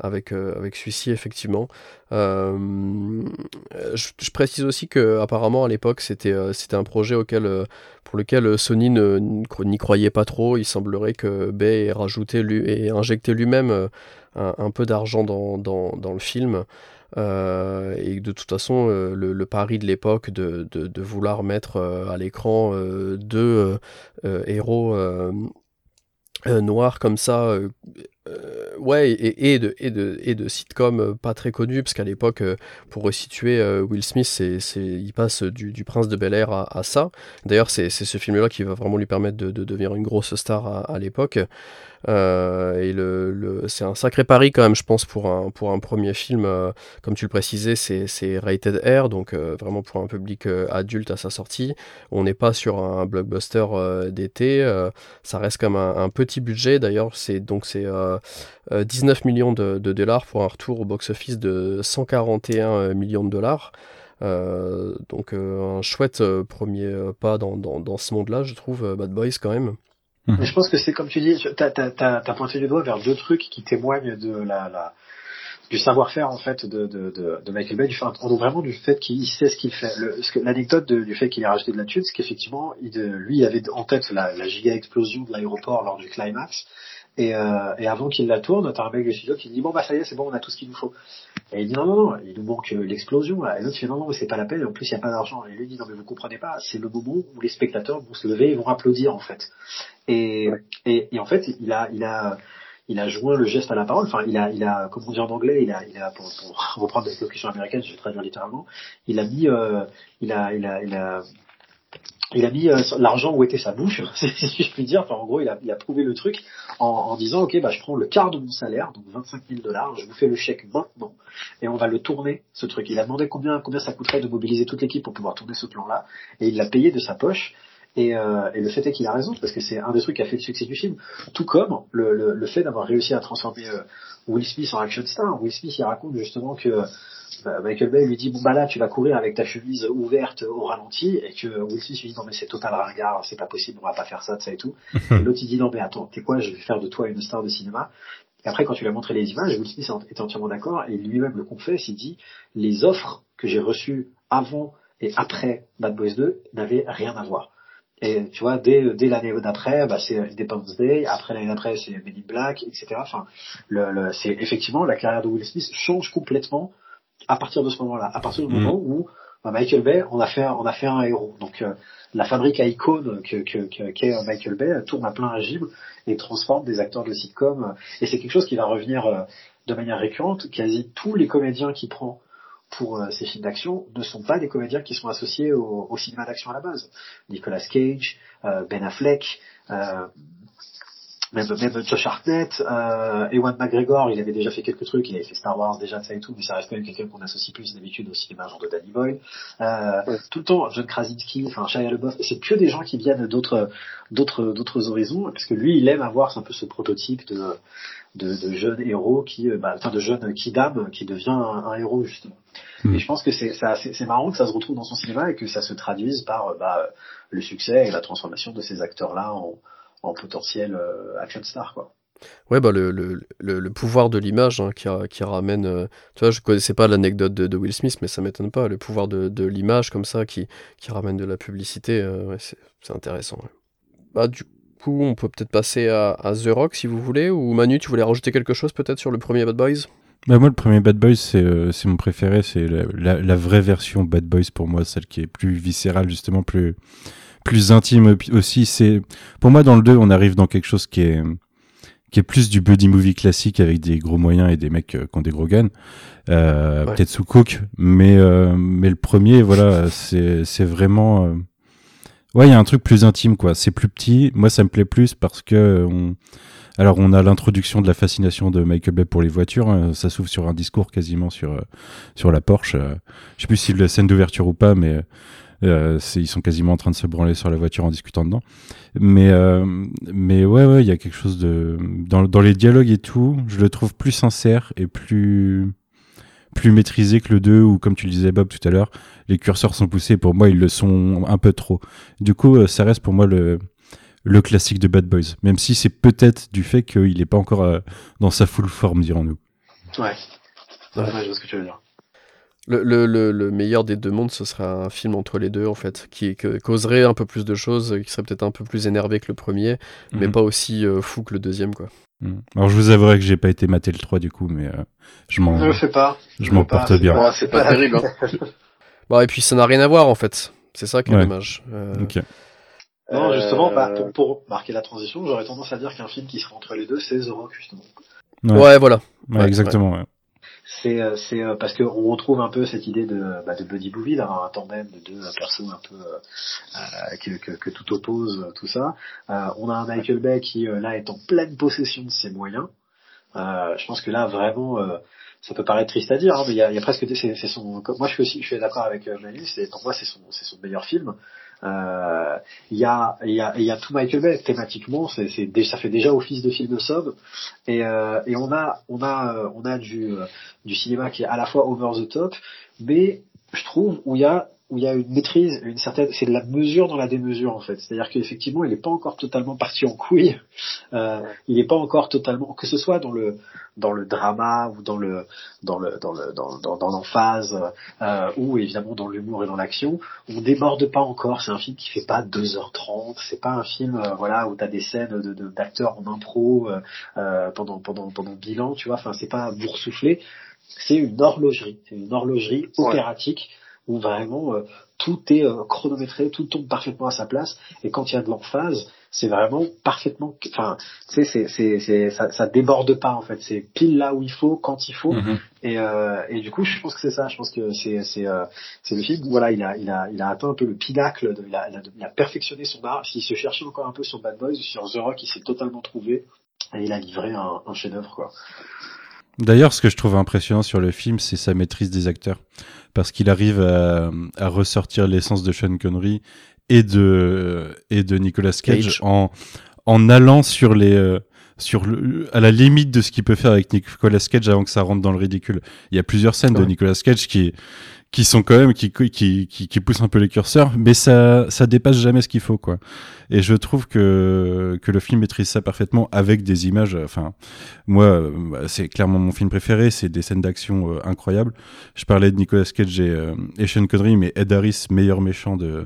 avec, euh, avec celui-ci, effectivement. Euh, je, précise aussi que apparemment à l'époque c'était euh, un projet auquel pour lequel Sony n'y croyait pas trop. Il semblerait que Bay ait rajouté lui, et injecté lui-même un, peu d'argent dans, dans, le film. Et de toute façon, le, pari de l'époque de, de, vouloir mettre à l'écran deux héros noirs comme ça, euh, ouais, et, de, et, de, et de sitcom euh, pas très connu, parce qu'à l'époque, euh, pour resituer, Will Smith, c'est, c'est, il passe du, du Prince de Bel Air à, ça. D'ailleurs, c'est, ce film-là qui va vraiment lui permettre de, de devenir une grosse star à, l'époque. Et le, le, c'est un sacré pari quand même, je pense, pour un, pour un premier film. Comme tu le précisais, c'est, rated R, donc vraiment pour un public adulte à sa sortie. On n'est pas sur un blockbuster d'été. ça reste comme un, un, petit budget. D'ailleurs, c'est donc c'est 19 millions de, de, dollars pour un retour au box-office de 141 millions de dollars. Euh, donc euh, un chouette euh, premier pas dans, dans, dans ce monde-là, je trouve, Bad Boys quand même. Mais je pense que c'est comme tu dis, tu as, as, pointé du doigt vers deux trucs qui témoignent de la, la du savoir-faire en fait de, de, de, de Michael Bay, du fait, vraiment du fait qu'il sait ce qu'il fait. L'anecdote du fait qu'il ait rajouté de la thune, c'est qu'effectivement, lui il avait en tête la, la giga explosion de l'aéroport lors du climax. Et, euh, et avant qu'il la tourne, t'as un mec du studio qui dit bon bah ça y est, c'est bon, on a tout ce qu'il nous faut. Et il dit non non non, il nous manque l'explosion là. Et l'autre fait non non, c'est pas la peine. En plus il y a pas d'argent. Et lui dit non mais vous comprenez pas, c'est le moment où les spectateurs vont se lever et vont applaudir en fait. Et, et, et en fait il a il a il a joint le geste à la parole. Enfin, il a, il a, comme on dit en anglais, il a, il a, pour, pour [LAUGHS] reprendre des locutions américaines, je vais traduire littéralement, il a mis, euh, il a, il a, il a, il a mis euh, l'argent où était sa bouche, [LAUGHS] si je puis dire. Enfin, en gros, il a, il a prouvé le truc en, en, disant, ok, bah, je prends le quart de mon salaire, donc 25 000 dollars, je vous fais le chèque maintenant, et on va le tourner, ce truc. Il a demandé combien, combien ça coûterait de mobiliser toute l'équipe pour pouvoir tourner ce plan-là, et il l'a payé de sa poche. Et, euh, et, le fait est qu'il a raison, parce que c'est un des trucs qui a fait le succès du film. Tout comme le, le, le fait d'avoir réussi à transformer euh, Will Smith en action star. Will Smith, il raconte justement que bah, Michael Bay lui dit bon bah là tu vas courir avec ta chemise ouverte au ralenti et que Will Smith lui dit non mais c'est total ringard, c'est pas possible, on va pas faire ça, ça et tout. [LAUGHS] et l'autre il dit non mais attends, t'es quoi, je vais faire de toi une star de cinéma. Et après quand tu lui as montré les images, Will Smith est entièrement d'accord et lui-même le confesse, il dit les offres que j'ai reçues avant et après Bad Boys 2 n'avaient rien à voir. Et tu vois, dès, dès l'année d'après, bah, c'est Independence Day. Après l'année d'après, c'est Men in Black, etc. Enfin, le, le, c'est effectivement la carrière de Will Smith change complètement à partir de ce moment-là. À partir du moment mmh. où bah, Michael Bay, on a fait, on a fait un héros. Donc euh, la fabrique à icônes que, que, que, qu'est Michael Bay tourne à plein régime et transforme des acteurs de sitcom. Et c'est quelque chose qui va revenir euh, de manière récurrente. Quasi tous les comédiens qu'il prend pour euh, ces films d'action ne sont pas des comédiens qui sont associés au, cinéma d'action à la base. Nicolas Cage, euh, Ben Affleck, euh, même, même Josh Hartnett, euh, Ewan McGregor, il avait déjà fait quelques trucs, il avait fait Star Wars déjà de ça et tout, mais ça reste quand même quelqu'un qu'on associe plus d'habitude au cinéma, genre de Danny Boyle. Euh, ouais. Tout le temps, John Krasinski, enfin Shia LaBeouf, c'est que des gens qui viennent d'autres, d'autres, d'autres horizons, parce que lui, il aime avoir un peu ce prototype de, de, de jeunes héros qui, bah, enfin de jeunes kidam qui devient un, un héros justement. Mmh. Et je pense que c'est, c'est, c'est marrant que ça se retrouve dans son cinéma et que ça se traduise par bah, le succès et la transformation de ces acteurs-là en en potentiel euh, action star quoi. Ouais bah le, le, le, le pouvoir de l'image hein, qui, qui ramène euh, tu vois je connaissais pas l'anecdote de, de, Will Smith mais ça m'étonne pas le pouvoir de, de l'image comme ça qui, qui ramène de la publicité euh, ouais, c'est intéressant ouais. bah du coup on peut peut-être passer à, à, The Rock si vous voulez ou Manu tu voulais rajouter quelque chose peut-être sur le premier Bad Boys? Bah moi le premier Bad Boys c'est euh, mon préféré c'est la, la, la, vraie version Bad Boys pour moi celle qui est plus viscérale justement plus plus intime aussi. C'est pour moi dans le 2, on arrive dans quelque chose qui est qui est plus du buddy movie classique avec des gros moyens et des mecs euh, qui ont des gros guns. Euh, ouais. Peut-être sous cook, mais euh, mais le premier, voilà, c'est c'est vraiment euh, ouais, il y a un truc plus intime quoi. C'est plus petit. Moi, ça me plaît plus parce que on Alors on a l'introduction de la fascination de Michael Bay pour les voitures. hein. Ça s'ouvre sur un discours quasiment sur euh, sur la Porsche. Je sais plus si la scène d'ouverture ou pas, mais euh, ils sont quasiment en train de se branler sur la voiture en discutant dedans. Mais euh, mais ouais ouais, il y a quelque chose de dans les dialogues et tout. Je le trouve plus sincère et plus plus maîtrisé que le 2 ou comme tu le disais Bob tout à l'heure, les curseurs sont poussés. Pour moi, ils le sont un peu trop. Du coup, euh, ça reste pour moi le classique de Bad Boys, même si c'est peut-être du fait qu'il n'est pas encore dans sa full forme, dirons-nous. Ouais. Ouais. Ouais, je vois ce que tu veux dire. Le, le, le, le meilleur des deux mondes, ce serait un film entre les deux, en fait, qui que- causerait un peu plus de choses, qui serait peut-être un peu plus énervé que le premier, mais Mhm. pas aussi euh, fou que le deuxième, quoi. Mhm. Alors je vous avouerai que j'ai pas été maté le 3 du coup, mais euh, je m'en Ne le fais pas. je Ne m'en porte bien. c'est pas terrible. Hein. [LAUGHS] Bon, et puis ça n'a rien à voir, en fait. C'est ça qui est Ouais. dommage. Euh, Ok. Non, justement, bah, pour, pour marquer la transition, j'aurais tendance à dire qu'un film qui serait entre les deux, c'est The Rock, justement. Ouais. ouais. voilà. Ouais, Ouais, exactement. ouais. C'est euh, c'est euh, parce qu'on retrouve un peu cette idée de, bah, de buddy movie, d'avoir un tandem de deux persos un peu euh, euh, que, que, que tout oppose, tout ça. Euh, on a un Michael Bay qui là est en pleine possession de ses moyens. Euh, je pense que là vraiment, ça peut paraître triste à dire, hein, mais il y a, y a presque c'est son. Moi je suis aussi, je suis d'accord avec Manu, c'est pour moi c'est son c'est son meilleur film. Euh, Il y a il y a il y a tout Michael Bay thématiquement, c'est c'est ça fait déjà office de film sob et euh, et on a on a euh, on a du euh, du cinéma qui est à la fois over the top, mais je trouve où il y a où il y a une maîtrise, une certaine, c'est de la mesure dans la démesure en fait. C'est-à-dire qu'effectivement, il n'est pas encore totalement parti en couille. Euh, il n'est pas encore totalement, que ce soit dans le dans le drama ou dans le dans le dans le dans, dans, dans l'emphase euh, ou évidemment dans l'humour et dans l'action, on déborde pas encore. C'est un film qui fait pas 2h30. C'est pas un film euh, voilà où t'as des scènes de de- d'acteurs en impro euh, euh, pendant pendant pendant mille ans, tu vois. Enfin, c'est pas boursouflé. C'est une horlogerie. C'est une horlogerie Ouais. opératique où vraiment tout est chronométré, tout tombe parfaitement à sa place. Et quand il y a de l'emphase, c'est vraiment parfaitement, enfin, tu sais, c'est, c'est, c'est, ça, ça déborde pas en fait. C'est pile là où il faut, quand il faut. Mhm. Et, euh, et du coup, je pense que c'est ça. Je pense que c'est, c'est, euh, c'est le film. où, Voilà, il a, il a, il a atteint un peu le pinacle. De, il, a, il, a, il a perfectionné son art. S'il se cherchait encore un peu sur Bad Boys, sur The Rock, il s'est totalement trouvé. Et il a livré un, un chef-d'œuvre, quoi. D'ailleurs, ce que je trouve impressionnant sur le film, c'est sa maîtrise des acteurs. Parce qu'il arrive à, à ressortir l'essence de Sean Connery et de, et de Nicolas Cage, Cage. En, en allant sur les, euh, sur le, à la limite de ce qu'il peut faire avec Nicolas Cage avant que ça rentre dans le ridicule. Il y a plusieurs scènes de. Nicolas Cage qui, qui sont quand même, qui, qui, qui, qui poussent un peu les curseurs, mais ça, ça dépasse jamais ce qu'il faut, quoi. Et je trouve que, que le film maîtrise ça parfaitement avec des images, enfin, moi, bah, c'est clairement mon film préféré, c'est des scènes d'action euh, incroyables. Je parlais de Nicolas Cage et, euh, et Sean Connery, mais Ed Harris, meilleur méchant de,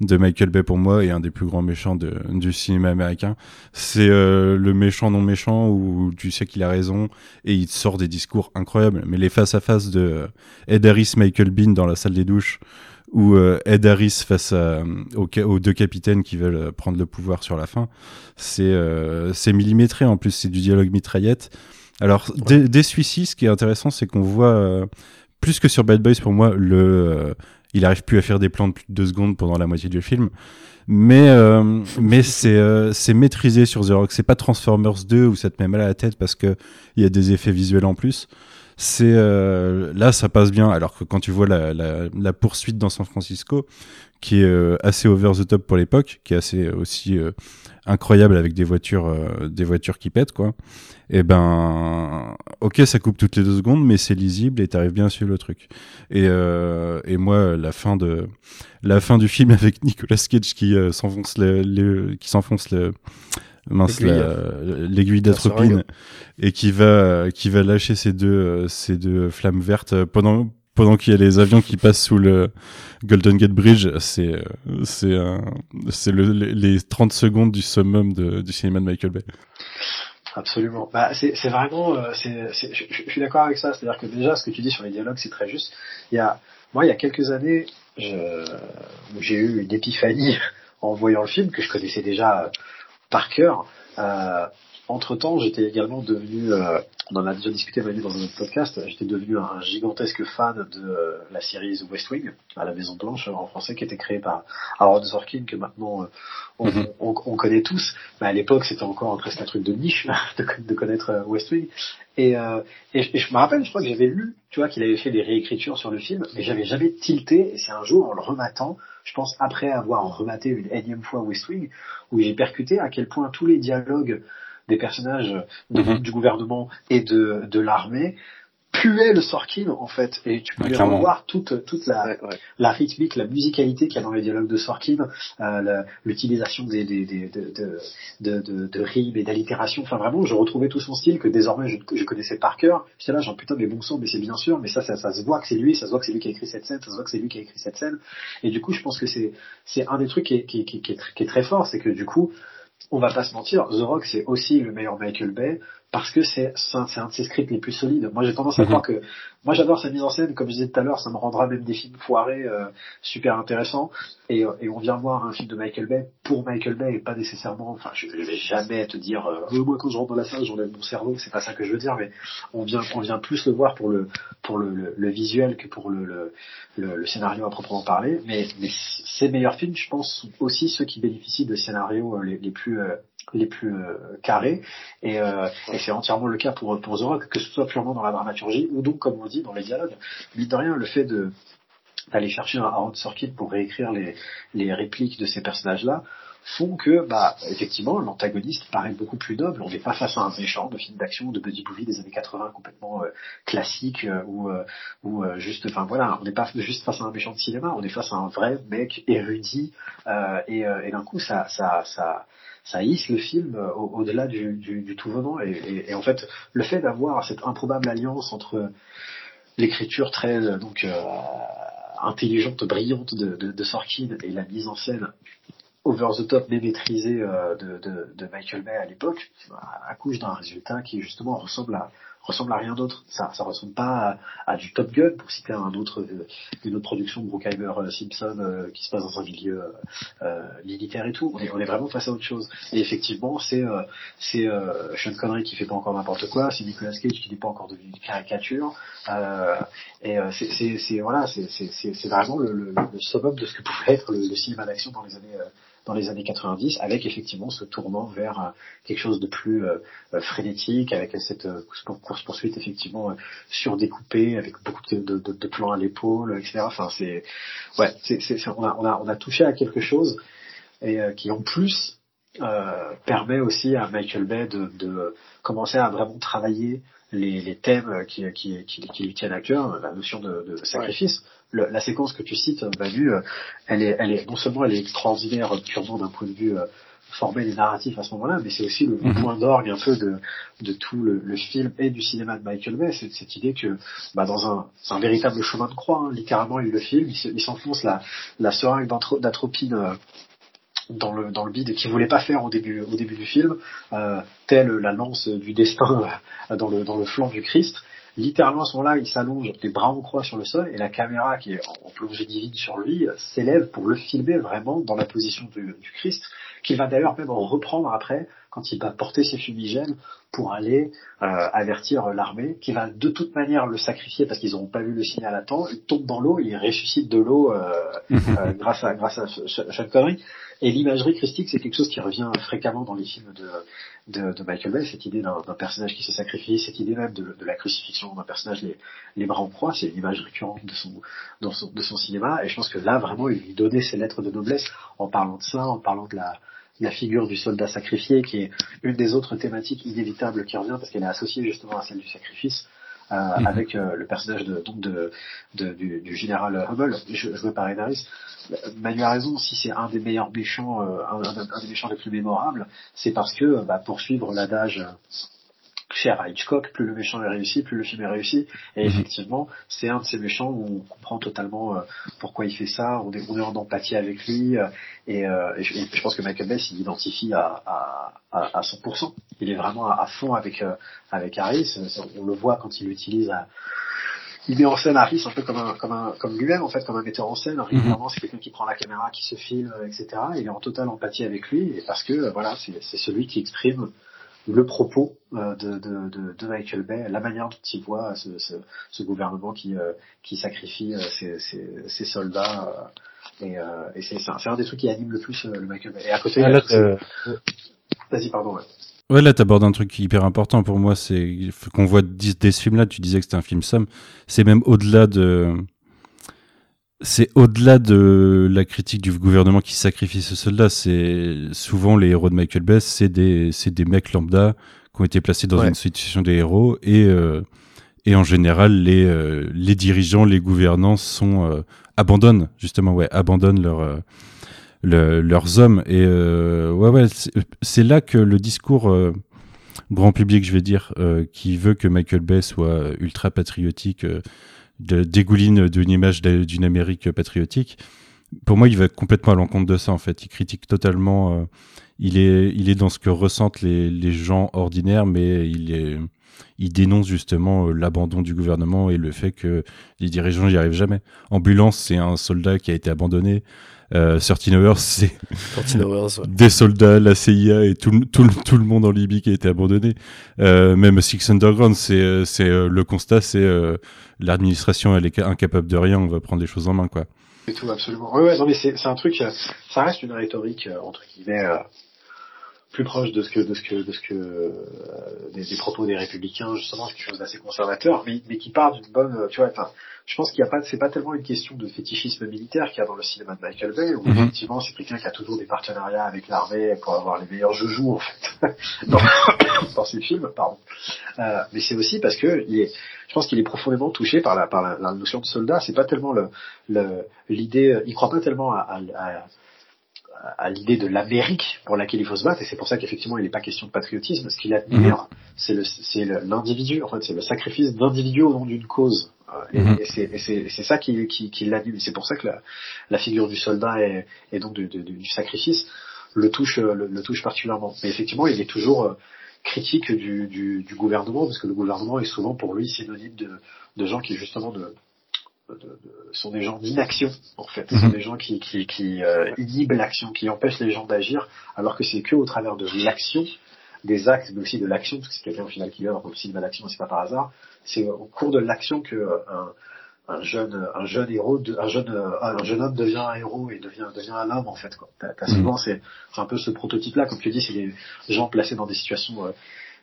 de Michael Bay pour moi et un des plus grands méchants de, du cinéma américain. C'est euh, le méchant non méchant où tu sais qu'il a raison et il te sort des discours incroyables. Mais les face à face de euh, Ed Harris, Michael Bean dans la salle des douches ou euh, Ed Harris face à, euh, aux, deux capitaines qui veulent euh, prendre le pouvoir sur la fin, c'est millimétré en plus, c'est du dialogue mitraillette. Alors, dès, dès celui-ci, ce qui est intéressant, c'est qu'on voit, plus que sur Bad Boys, pour moi, le, il arrive plus à faire des plans de plus de deux secondes pendant la moitié du film. Mais, euh, mais c'est euh, maîtrisé sur The Rock. C'est pas Transformers 2 où ça te met mal à la tête parce que il y a des effets visuels en plus. C'est euh, là, ça passe bien. Alors que quand tu vois la, poursuite dans San Francisco, qui est euh, assez over the top pour l'époque, qui est assez aussi euh, incroyable avec des voitures, des voitures qui pètent quoi. Et ben, ok, ça coupe toutes les deux secondes, mais c'est lisible et t'arrives bien à suivre le truc. Et, et moi, la fin de la fin du film [LAUGHS] avec Nicolas Cage qui s'enfonce le- qui s'enfonce le mince L'aiguille. la- l'aiguille La d'atropine et qui va qui va lâcher ces deux euh, ces deux flammes vertes pendant pendant qu'il y a les avions qui passent sous le Golden Gate Bridge, c'est euh, c'est c'est le, les les 30 secondes du summum de, du cinéma de Michael Bay. Absolument. Bah, c'est vraiment, euh, c'est, je, suis d'accord avec ça. C'est-à-dire que déjà, ce que tu dis sur les dialogues, c'est très juste. Il y a, moi, il y a quelques années, j'ai eu une épiphanie [LAUGHS] en voyant le film que je connaissais déjà euh, par cœur. Euh, entre temps, j'étais également devenu, euh, on en a déjà discuté Manu dans un autre podcast, j'étais devenu un gigantesque fan de euh, la série The West Wing à la Maison Blanche en français, qui était créée par Aaron Sorkin, que maintenant euh, on, Mhm. on, on connaît tous. Mais à l'époque, c'était encore presque un truc de niche [LAUGHS] de, de connaître euh, West Wing. Et, euh, et, je- et je me rappelle, je crois que j'avais lu, tu vois, qu'il avait fait des réécritures sur le film, mais j'avais jamais tilté. Et c'est un jour, en le rematant, je pense après avoir rematé une énième fois West Wing, où j'ai percuté à quel point tous les dialogues des personnages de- Mhm. du gouvernement et de, de l'armée puaient le Sorkin en fait et tu pouvais clairement. revoir toute toute la, Ouais, ouais. la rythmique, la musicalité qu'il y a dans les dialogues de Sorkin, euh, l'utilisation des, des, des- de, de, de, de, de rimes et d'allitération. Enfin vraiment, je retrouvais tout son style que désormais je, je connaissais par cœur. J'étais là, genre putain, mais bon sang, mais c'est bien sûr, mais ça, ça, ça se voit que c'est lui, ça se voit que c'est lui qui a écrit cette scène, ça se voit que c'est lui qui a écrit cette scène. Et du coup, je pense que c'est c'est un des trucs qui est, qui, est- qui, est- qui est, tr- qui est très fort, c'est que du coup, on va pas se mentir, The Rock c'est aussi le meilleur Michael Bay parce que c'est un, de ses scripts les plus solides. Moi j'ai tendance à Mhm. croire que moi j'adore sa mise en scène, comme je disais tout à l'heure, ça me rendra même des films foirés euh, super intéressants. Et, et on vient voir un film de Michael Bay pour Michael Bay et pas nécessairement. Enfin, je, je vais jamais te dire euh, moi quand je rentre dans la salle j'enlève mon cerveau, c'est pas ça que je veux dire, mais on vient on vient plus le voir pour le pour le, le, le visuel que pour le, le, le, scénario à proprement parler. Mais, mais ses meilleurs films, je pense, sont aussi ceux qui bénéficient de scénarios euh, les, les plus euh, les plus euh, carrés. Et, euh, et c'est entièrement le cas pour pour que ce soit purement dans la dramaturgie ou donc comme on dit dans les dialogues. Mine de rien le fait de d'aller chercher un Aaron Sorkin pour réécrire les les répliques de ces personnages là font que bah effectivement l'antagoniste paraît beaucoup plus noble. On n'est pas face à un méchant de film d'action de buddy movie des années 80 complètement euh, classique euh, ou euh, ou euh, juste enfin voilà. On n'est pas juste face à un méchant de cinéma. On est face à un vrai mec érudit et, et d'un coup ça ça ça ça hisse le film au- au-delà du, du, tout venant. Et, et, et en fait le fait d'avoir cette improbable alliance entre l'écriture très donc intelligente brillante de, de, de Sorkin et la mise en scène over the top mais maîtrisée euh, de, de, de Michael Bay à l'époque accouche d'un résultat qui justement ressemble à ressemble à rien d'autre. Ça ça ressemble pas à, à du Top Gun pour citer un autre euh, une autre production de Bruckheimer euh, Simpson euh, qui se passe dans un milieu euh, euh, militaire et tout. On est, on est vraiment face à autre chose. Et effectivement c'est c'est Sean Connery qui fait pas encore n'importe quoi c'est Nicolas Cage qui n'est pas encore devenu une caricature. Et c'est voilà c'est c'est c'est vraiment le, le, le summum de ce que pouvait être le, le cinéma d'action dans les années dans les années 90 avec effectivement ce tournant vers euh, quelque chose de plus euh, euh, frénétique avec cette course poursuite effectivement surdécoupée avec beaucoup de, plans à l'épaule etc enfin c'est ouais on a on a touché à quelque chose et qui en plus euh, permet aussi à Michael Bay de, de commencer à vraiment travailler les, les thèmes qui, qui, qui, qui lui tiennent à cœur, la notion de, de sacrifice. Le- la séquence que tu cites, Manu, euh, elle est, elle est non seulement elle est extraordinaire euh, purement d'un point de vue euh, formel et narratif à ce moment-là, mais c'est aussi le Mhm. point d'orgue un peu de, de tout le, le film et du cinéma de Michael Bay, c'est cette idée que bah, dans un, un véritable chemin de croix, hein, littéralement il le filme, il se- il s'enfonce la, la seringue d'atropine euh, dans le dans le bide qu'il voulait pas faire au début au début du film, euh, telle la lance du destin euh, dans le dans le flanc du Christ. Littéralement à ce moment-là, il s'allonge les bras en croix sur le sol et la caméra qui est en, plongée divine sur lui euh, s'élève pour le filmer vraiment dans la position du, du Christ, qu'il va d'ailleurs même reprendre après quand il va porter ses fumigènes pour aller euh, avertir l'armée, qui va de toute manière le sacrifier parce qu'ils n'auront pas vu le signal à temps. Il tombe dans l'eau, il ressuscite de l'eau euh, [LAUGHS] euh, grâce à grâce à Sean Connery. Et l'imagerie christique, c'est quelque chose qui revient fréquemment dans les films de, Michael Bay, cette idée d'un personnage qui se sacrifie, cette idée même de, la crucifixion d'un personnage les, bras en croix, c'est une image récurrente de son, cinéma. Et je pense que là, vraiment, il lui donnait ses lettres de noblesse en parlant de ça, en parlant de la figure du soldat sacrifié, qui est une des autres thématiques inévitables qui revient, parce qu'elle est associée justement à celle du sacrifice. Euh, Mhm. avec euh, le personnage de, donc de, de- du, du général Hubble, je- joué par Ed Harris. Manu a raison, si c'est un des meilleurs méchants, euh, un, un- des méchants les plus mémorables, c'est parce que bah, pour suivre l'adage euh, cher à Hitchcock, plus le méchant est réussi, plus le film est réussi. Et Mhm. effectivement, c'est un de ces méchants où on comprend totalement euh, pourquoi il fait ça, on est, on est en empathie avec lui, euh, et, euh, et je, et je pense que Michael Bay s'y identifie à, à, à, à 100%. Il est vraiment à, à fond avec, avec Harris, Euh, on le voit quand il utilise à, il met en scène Harris un peu comme un, comme un, comme lui-même en fait, comme un metteur en scène. Régulièrement, c'est quelqu'un qui prend la caméra, qui se filme, etc. Il est en totale empathie avec lui, et parce que voilà, c'est c'est celui qui exprime le propos de, de, de, de, Michael Bay, la manière dont il voit ce, ce, ce gouvernement qui, qui sacrifie ses, ses, ses soldats. et, et c'est un des trucs qui anime le plus le Michael Bay. Et à côté, ah, vas-y, pardon. Ouais. Ouais, là, t'abordes un truc hyper important pour moi, c'est qu'on voit dès ce film-là, tu disais que c'était un film somme, c'est même au-delà de, c'est au-delà de la critique du gouvernement qui sacrifie ce soldat. C'est souvent les héros de Michael Bay, c'est des, mecs lambda qui ont été placés dans une situation des héros et euh, et en général les euh, les dirigeants, les gouvernants sont euh, abandonnent justement ouais abandonnent leur leurs hommes. Et ouais, ouais, c'est là que le discours grand public, je vais dire, qui veut que Michael Bay soit ultra patriotique, de, dégouline d'une image d'une Amérique patriotique. Pour moi, il va complètement à l'encontre de ça. En fait, il critique totalement. il est, il est dans ce que ressentent les, les gens ordinaires, mais il est, il dénonce justement l'abandon du gouvernement et le fait que les dirigeants n'y arrivent jamais. Ambulance, c'est un soldat qui a été abandonné. Euh, 13 Hours, c'est des soldats, la CIA et tout, tout, tout, le monde en Libye qui a été abandonné. Euh, même Six Underground, c'est euh, c'est euh, le constat, c'est euh, l'administration, elle est incapable de rien. On va prendre les choses en main, quoi. Et tout, absolument. Ouais, ouais, non, mais c'est un truc, ça reste une rhétorique entre guillemets plus proche de ce que de ce que de ce que euh, des, des, propos des républicains justement quelque chose d'assez conservateur mais, mais qui part d'une bonne tu vois enfin je pense qu'il y a pas c'est pas tellement une question de fétichisme militaire qu'il y a dans le cinéma de Michael Bay où mhm. effectivement c'est quelqu'un qui a toujours des partenariats avec l'armée pour avoir les meilleurs joujoux en fait [LAUGHS] dans, dans ses films pardon euh, mais c'est aussi parce que il est je pense qu'il est profondément touché par la par la, la notion de soldat c'est pas tellement le l'idée il croit pas tellement à, à, à à l'idée de l'Amérique pour laquelle il faut se battre, et c'est pour ça qu'effectivement il n'est pas question de patriotisme. Ce qu'il admire, mhm. c'est le, c'est l'individu, en fait, c'est le sacrifice d'individu au nom d'une cause. Euh, mhm. Et, c'est, ça qui, qui, qui l'anime. C'est pour ça que la, la, figure du soldat et, et donc du, du, sacrifice le touche, le, le, touche particulièrement. Mais effectivement, il est toujours euh, critique du, du, gouvernement, parce que le gouvernement est souvent pour lui synonyme de, de gens qui justement de, de, de, sont des gens d'inaction en fait, ce sont mhm. des gens qui, qui, qui euh, inhibent l'action, qui empêchent les gens d'agir, alors que c'est que au travers de l'action, des actes, mais aussi de l'action, parce que c'est quelqu'un au final qui œuvre aussi de l'action, c'est pas par hasard, c'est au cours de l'action que euh, un, un jeune un jeune héros un jeune euh, un jeune homme devient un héros et devient devient un homme en fait quoi. T'as, souvent mhm. c'est un peu ce prototype là comme tu dis c'est des gens placés dans des situations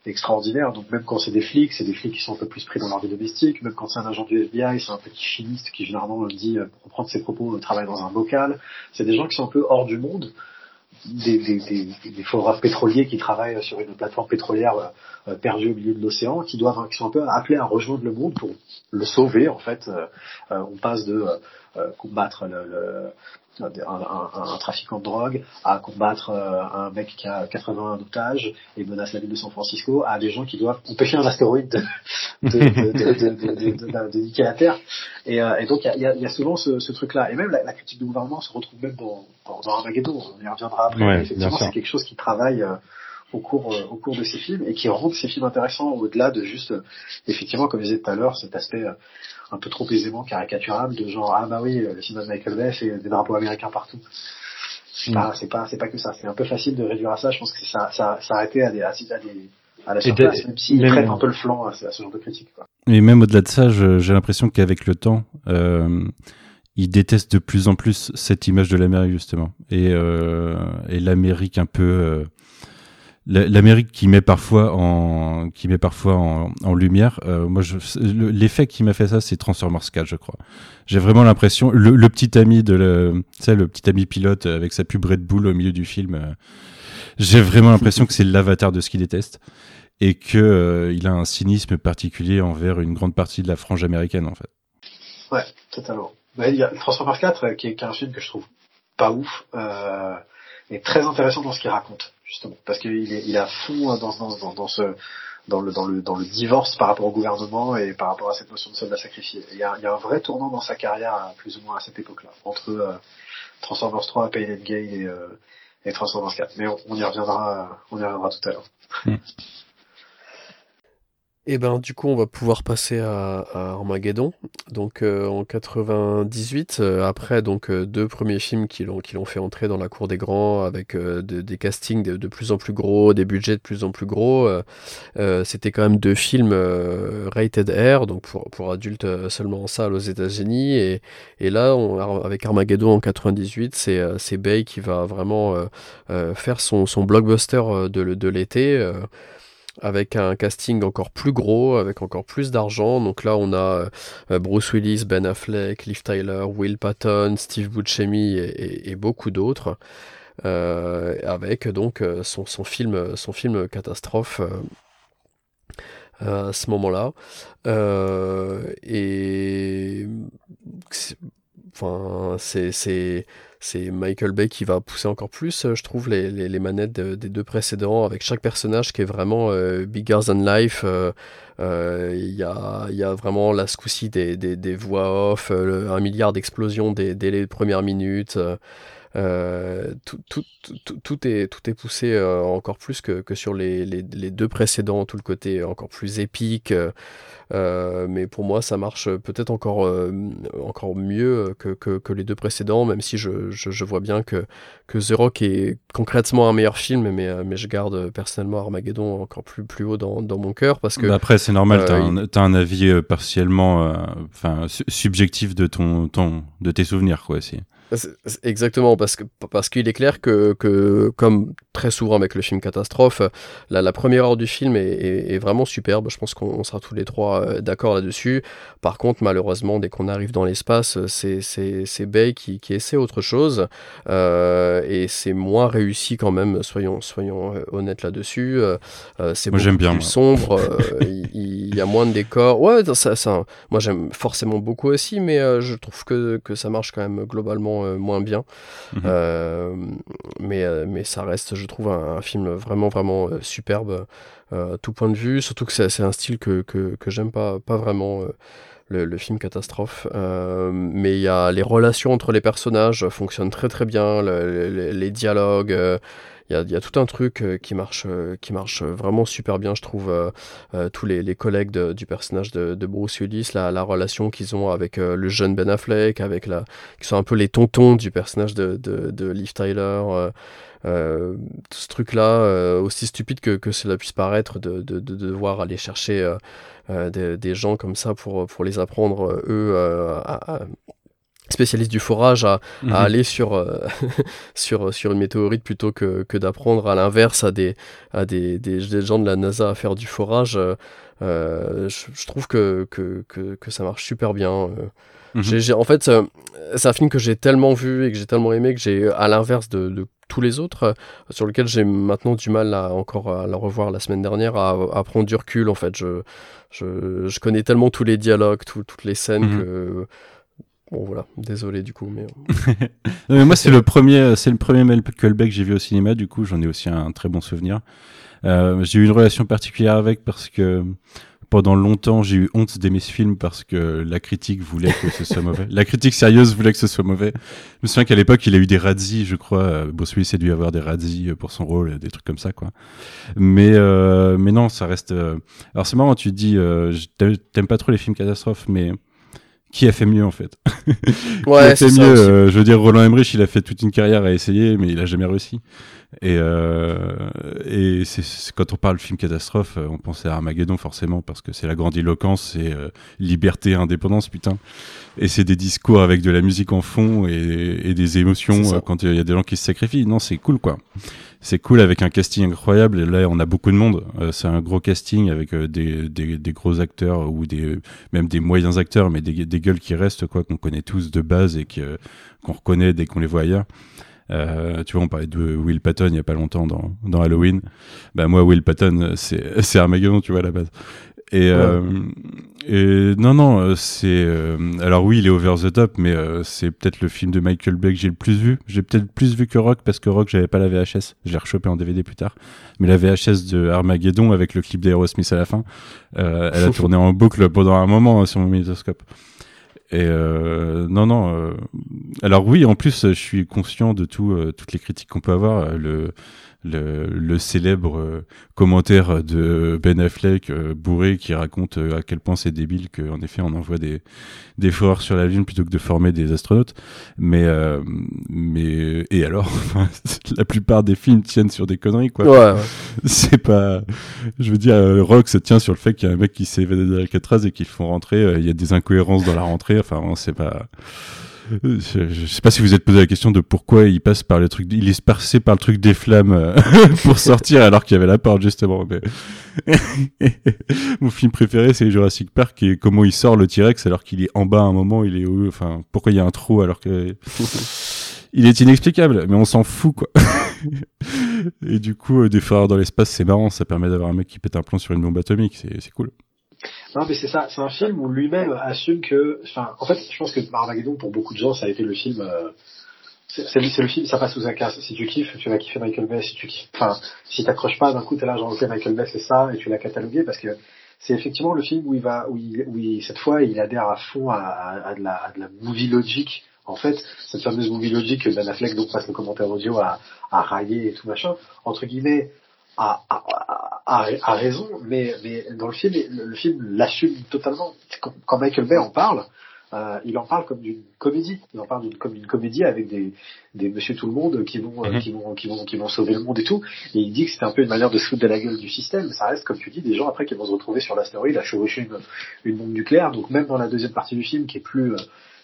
extraordinaire. Donc même quand c'est des flics, c'est des flics qui sont un peu plus pris dans leur vie domestique. Même quand c'est un agent du FBI, c'est un petit chimiste qui généralement dit, euh, pour reprendre ses propos, euh, travaille dans un bocal. C'est des gens qui sont un peu hors du monde. Des, des, des, des photographes pétroliers qui travaillent sur une plateforme pétrolière euh, perdue au milieu de l'océan, qui doivent, qui sont un peu appelés à rejoindre le monde pour le sauver. En fait, on passe de combattre le, le un, un, un, trafiquant de drogue, à combattre euh, un mec qui a 80 otages et menace la ville de San Francisco, à des gens qui doivent empêcher un astéroïde de, de, de, de niquer la Terre. Et, euh, et donc il y a, y a, souvent ce, ce truc-là. Et même la, la, critique du gouvernement se retrouve même dans, dans, dans Armageddon, on y reviendra après. effectivement, c'est quelque chose qui travaille euh, au cours au cours de ces films et qui rend ces films intéressants au-delà de juste effectivement comme je disais tout à l'heure cet aspect un peu trop aisément caricaturable de genre ah bah oui le cinéma de Michael Bay c'est des drapeaux américains partout. C'est pas c'est pas c'est pas que ça. C'est un peu facile de réduire à ça. Je pense que ça ça s'arrêter à des à, des à la surface même s'il prête un peu le flanc à, ce genre de critique quoi. et même au-delà de ça j'ai l'impression qu'avec le temps euh, il déteste de plus en plus cette image de l'Amérique justement. Et euh, et l'Amérique un peu euh, l'Amérique qui met parfois en qui met parfois en, lumière. Euh, moi, l'effet qui m'a fait ça, c'est Transformers 4, je crois. J'ai vraiment l'impression le, petit ami de le, le petit ami pilote avec sa pub Red Bull au milieu du film. Euh, j'ai vraiment l'impression que c'est l'avatar de ce qu'il déteste et que euh, il a un cynisme particulier envers une grande partie de la frange américaine en fait. Ouais, totalement. Bah, il y a Transformers 4 qui est, un film que je trouve pas ouf. Et très intéressant dans ce qu'il raconte justement, parce qu'il est, il a fond dans, dans, dans, ce dans le, dans, le, dans le divorce par rapport au gouvernement et par rapport à cette notion de soldat sacrifié. Il y a, il y a un vrai tournant dans sa carrière, plus ou moins à cette époque-là, entre euh, Transformers 3, Pain and Gain et, euh, Transformers 4. Mais on, y reviendra, on y reviendra tout à l'heure. Hmm. Et ben du coup on va pouvoir passer à, Armageddon. Donc euh, en 98, euh, après donc euh, deux premiers films qui l'ont fait entrer dans la cour des grands avec de- des castings de, plus en plus gros, des budgets de plus en plus gros. C'était quand même deux films rated R, donc pour adultes seulement en salle aux États-Unis. Et là avec Armageddon en 98, c'est c'est Bay qui va vraiment faire son blockbuster de l'été. Avec un casting encore plus gros, avec encore plus d'argent. Donc là, on a euh, Bruce Willis, Ben Affleck, Liv Tyler, Will Patton, Steve Buscemi et, beaucoup d'autres. Euh, avec donc euh, son, film, son film catastrophe à ce moment-là. Et enfin, c'est c'est Michael Bay qui va pousser encore plus, euh, je trouve, les, les, manettes de- des deux précédents, avec chaque personnage qui est vraiment euh, bigger than life. euh, euh, Il y, a, y a vraiment là ce des, des, des voix off, un milliard d'explosions dès, dès les premières minutes. Euh, tout, tout, tout, tout est, tout est poussé euh, encore plus que, que sur les, les, les deux précédents, tout le côté encore plus épique. euh, mais pour moi, ça marche peut-être encore, encore mieux que, que, que les deux précédents, même si je, je, je vois bien que, que The Rock est concrètement un meilleur film, mais, mais je garde personnellement Armageddon encore plus, plus haut dans, dans mon cœur parce que. Bah après, c'est normal, euh, t'as un, avis partiellement enfin, su- subjectif de, ton, ton, de tes souvenirs, quoi, aussi. C'est Exactement, parce que parce qu'il est clair que, que, comme très souvent avec le film catastrophe, la, la première heure du film est, est- est vraiment superbe. Je pense qu'on on sera tous les trois euh, d'accord là-dessus. Par contre, malheureusement, dès qu'on arrive dans l'espace, c'est Bay qui, qui essaie autre chose euh, et c'est moins réussi quand même. Soyons soyons euh, honnêtes là-dessus. Euh, c'est beaucoup bien, plus moi. sombre. [LAUGHS] il, il y a moins de décors. Ouais, ça, ça, moi j'aime forcément beaucoup aussi, mais je trouve que, que ça marche quand même globalement euh, moins bien. Mhm. Euh, mais, euh, mais ça reste, je trouve, un, un film vraiment, vraiment superbe à tout point de vue. Surtout que c'est un style que, que, que j'aime pas, pas vraiment. le, le film catastrophe, Euh, mais il y a les relations entre les personnages fonctionnent très très bien, le- le- les dialogues, euh, il y a, tout un truc euh, qui marche, euh, qui marche vraiment super bien, je trouve. euh, euh, tous les, collègues du personnage de, Bruce Willis, la, la relation qu'ils ont avec euh, le jeune Ben Affleck, avec la, qui sont un peu les tontons du personnage de, de, Tyler. euh, euh, ce truc-là, euh, aussi stupide que, cela puisse paraître, de, de, de devoir aller chercher euh, euh, des, gens comme ça pour, pour les apprendre, euh, eux, euh, à- spécialistes du forage, à, Mhm. à aller sur, euh, [LAUGHS] sur, sur une météorite plutôt que, que d'apprendre à l'inverse à, des, à des, des, des gens de la NASA à faire du forage. euh, euh, je, je trouve que, que, que, que ça marche super bien. euh. Mhm. En fait, c'est un film que j'ai tellement vu et que j'ai tellement aimé que j'ai, à l'inverse de, de tous les autres, euh, sur lequel j'ai maintenant du mal à encore à la revoir la semaine dernière, à, à prendre du recul. En fait, je, je, je connais tellement tous les dialogues, tout- toutes les scènes Mhm. que. Bon voilà, désolé du coup, mais [LAUGHS] Non, mais moi, c'est le premier, c'est le premier Michael Bay que j'ai vu au cinéma. Du coup, j'en ai aussi un très bon souvenir. Euh, j'ai eu une relation particulière avec parce que pendant longtemps, j'ai eu honte d'aimer ce film parce que la critique voulait que ce soit mauvais. [LAUGHS] La critique sérieuse voulait que ce soit mauvais. Je me souviens qu'à l'époque, il a eu des radis, je crois. Euh, Bruce Willis a dû avoir des radis pour son rôle, des trucs comme ça, quoi. Mais, euh, mais non, ça reste. euh, Alors c'est marrant, tu dis, euh, t'aimes pas trop les films catastrophes, mais qui a fait mieux en fait [LAUGHS] Qui a ouais, fait c'est mieux euh, Je veux dire, Roland Emmerich, il a fait toute une carrière à essayer, mais il a jamais réussi. Et, euh, et c'est c'est- quand on parle film catastrophe, euh, on pense à Armageddon forcément parce que c'est la grandiloquence, c'est euh, liberté, indépendance, putain. Et c'est des discours avec de la musique en fond et, et des émotions euh, quand il y a des gens qui se sacrifient. Non, c'est cool quoi. C'est cool avec un casting incroyable. Là, on a beaucoup de monde. Euh, c'est un gros casting avec euh, des, des, gros acteurs ou des même des moyens acteurs, mais des, des gueules qui restent quoi, qu'on connaît tous de base et qu'on reconnaît dès qu'on les voit ailleurs. Euh, tu vois, on parlait de Will Patton il y a pas longtemps dans, dans Halloween. Bah moi, Will Patton, c'est [LAUGHS] c'est Armageddon, tu vois à la base. Et, euh, et non, non, euh, c'est euh, alors oui, il est over the top, mais euh, c'est peut-être le film de Michael Bay que j'ai le plus vu. J'ai peut-être plus vu que Rock parce que Rock, j'avais pas la VHS. Je l'ai rechopé en DVD plus tard. Mais la VHS de Armageddon avec le clip d'Aerosmith à la fin, euh, elle a [LAUGHS] tourné en boucle pendant un moment hein, sur mon magnétoscope. Et euh, non, non. euh, alors oui, en plus, je suis conscient de tout, euh, toutes les critiques qu'on peut avoir. Euh, Le, le, le célèbre euh, commentaire de Ben Affleck euh, bourré qui raconte euh, à quel point c'est débile qu'en effet on envoie des des fourreurs sur la lune plutôt que de former des astronautes. Mais mais et alors? [LAUGHS] La plupart des films tiennent sur des conneries quoi. Ouais, ouais. [LAUGHS] c'est pas je veux dire Rock se tient sur le fait qu'il y a un mec qui s'est évadé de l'Alcatraz et qu'ils font rentrer il y a des incohérences dans la rentrée. Enfin c'est pas je, je sais pas si vous êtes posé la question de pourquoi il passe par le truc, il est passé par le truc des flammes euh, [LAUGHS] pour sortir alors qu'il y avait la porte justement. Mais... [LAUGHS] Mon film préféré c'est Jurassic Park et comment il sort le T-Rex alors qu'il est en bas à un moment, il est où Enfin, pourquoi il y a un trou alors que [LAUGHS] il est inexplicable, mais on s'en fout quoi. et du coup, euh, des frères dans l'espace, c'est marrant, ça permet d'avoir un mec qui pète un plomb sur une bombe atomique, c'est cool. Non, mais c'est ça. C'est un film où lui-même assume que. Enfin, en fait, je pense que Armageddon, pour beaucoup de gens, ça a été le film. Euh, c'est le, film, ça passe sous un casse. Si tu kiffes, tu vas kiffer Michael Bay. Si tu kiffes, enfin, si t'accroches pas, d'un coup, t'es là, genre, ok, Michael Bay, c'est ça, et tu l'as catalogué parce que c'est effectivement le film où il va, où il, où il- cette fois, il adhère à fond à, à, à de la, à de la movie logic. En fait, cette fameuse movie logic que Ben Affleck donc passe le commentaire audio à, à railler et tout machin, entre guillemets, a, a, a, a- a raison, mais, mais dans le film, le, le film l'assume totalement. Quand, Michael Bay en parle, euh, il en parle comme d'une comédie. Il en parle d'une, comme d'une comédie avec des, des Monsieur Tout le Monde qui vont, euh, Mhm. qui vont, qui vont, qui vont sauver le monde et tout. Et il dit que c'était un peu une manière de se foutre de la gueule du système. Ça reste, comme tu dis, des gens après qui vont se retrouver sur l'astéroïde à chevaucher une, une bombe nucléaire. Donc même dans la deuxième partie du film, qui est plus euh,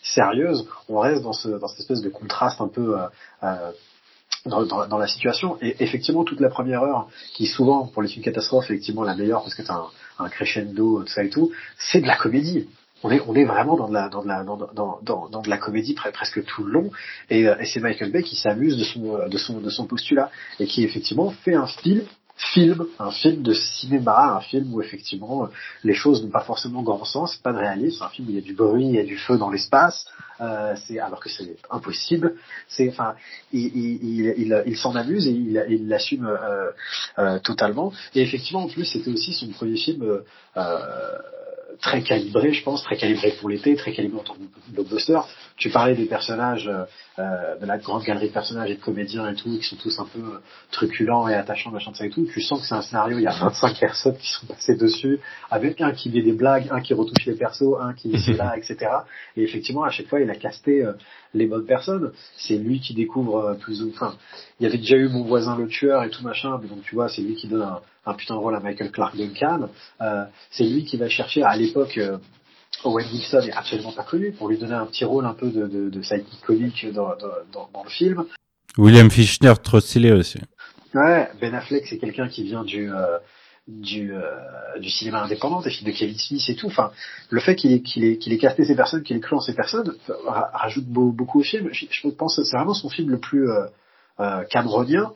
sérieuse, on reste dans, ce, dans cette espèce de contraste un peu dans, dans, dans la situation. Et effectivement, toute la première heure, qui souvent pour les films catastrophes, effectivement la meilleure parce que t'as un, crescendo, tout ça et tout, c'est de la comédie. On est, on est vraiment dans de la, dans de la, dans, de la comédie pre- presque tout le long. Et, euh, et c'est Michael Bay qui s'amuse de son, de son, de son postulat et qui effectivement fait un film, film, un film de cinéma, un film où effectivement les choses n'ont pas forcément grand sens, pas de réalisme, un film où il y a du bruit, il y a du feu dans l'espace, euh, c'est alors que c'est impossible. C'est, enfin, il, il, il, s'en amuse et il il l'assume euh, euh, totalement. Et effectivement, en plus, c'était aussi son premier film euh, euh, très calibré, je pense, très calibré pour l'été, très calibré en tant que blockbuster. Tu parlais des personnages, euh, euh, de la grande galerie de personnages et de comédiens et tout, qui sont tous un peu euh, truculents et attachants, machin de ça et tout. Tu sens que c'est un scénario, il y a 25 [LAUGHS] personnes qui sont passées dessus, avec un qui met des blagues, un qui retouche les persos, un qui met cela, etc. Et effectivement, à chaque fois, il a casté euh, les bonnes personnes. C'est lui qui découvre plus ou enfin, il y avait déjà eu mon voisin le tueur et tout machin, mais donc tu vois, c'est lui qui donne un, un putain de rôle à Michael Clark Duncan. C'est lui qui va chercher à l'époque Owen Wilson est absolument pas connu pour lui donner un petit rôle un peu de, de, de sidekick comique dans, dans, le film. William Fichtner, trop stylé aussi. Ouais, Ben Affleck c'est quelqu'un qui vient du euh, du, euh, du cinéma indépendant, des films de Kevin Smith et tout. Enfin, le fait qu'il ait, qu'il ait, qu'il ait casté ces personnes, qu'il ait cru en ces personnes, ra- rajoute beau- beaucoup au film. Je, je pense que c'est vraiment son film le plus euh, euh.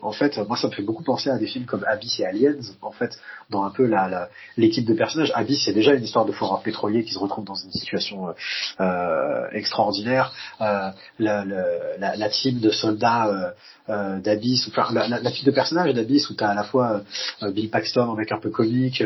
En fait, moi, ça me fait beaucoup penser à des films comme Abyss et Aliens. En fait, dans un peu la l'équipe de personnages. Abyss, c'est déjà une histoire de foreur pétrolier qui se retrouve dans une situation euh, euh, extraordinaire. Euh, la, la, la, team de soldats euh, euh, d'Abyss, enfin, la, la, team de personnages d'Abyss où tu as à la fois Bill Paxton en mec un peu comique,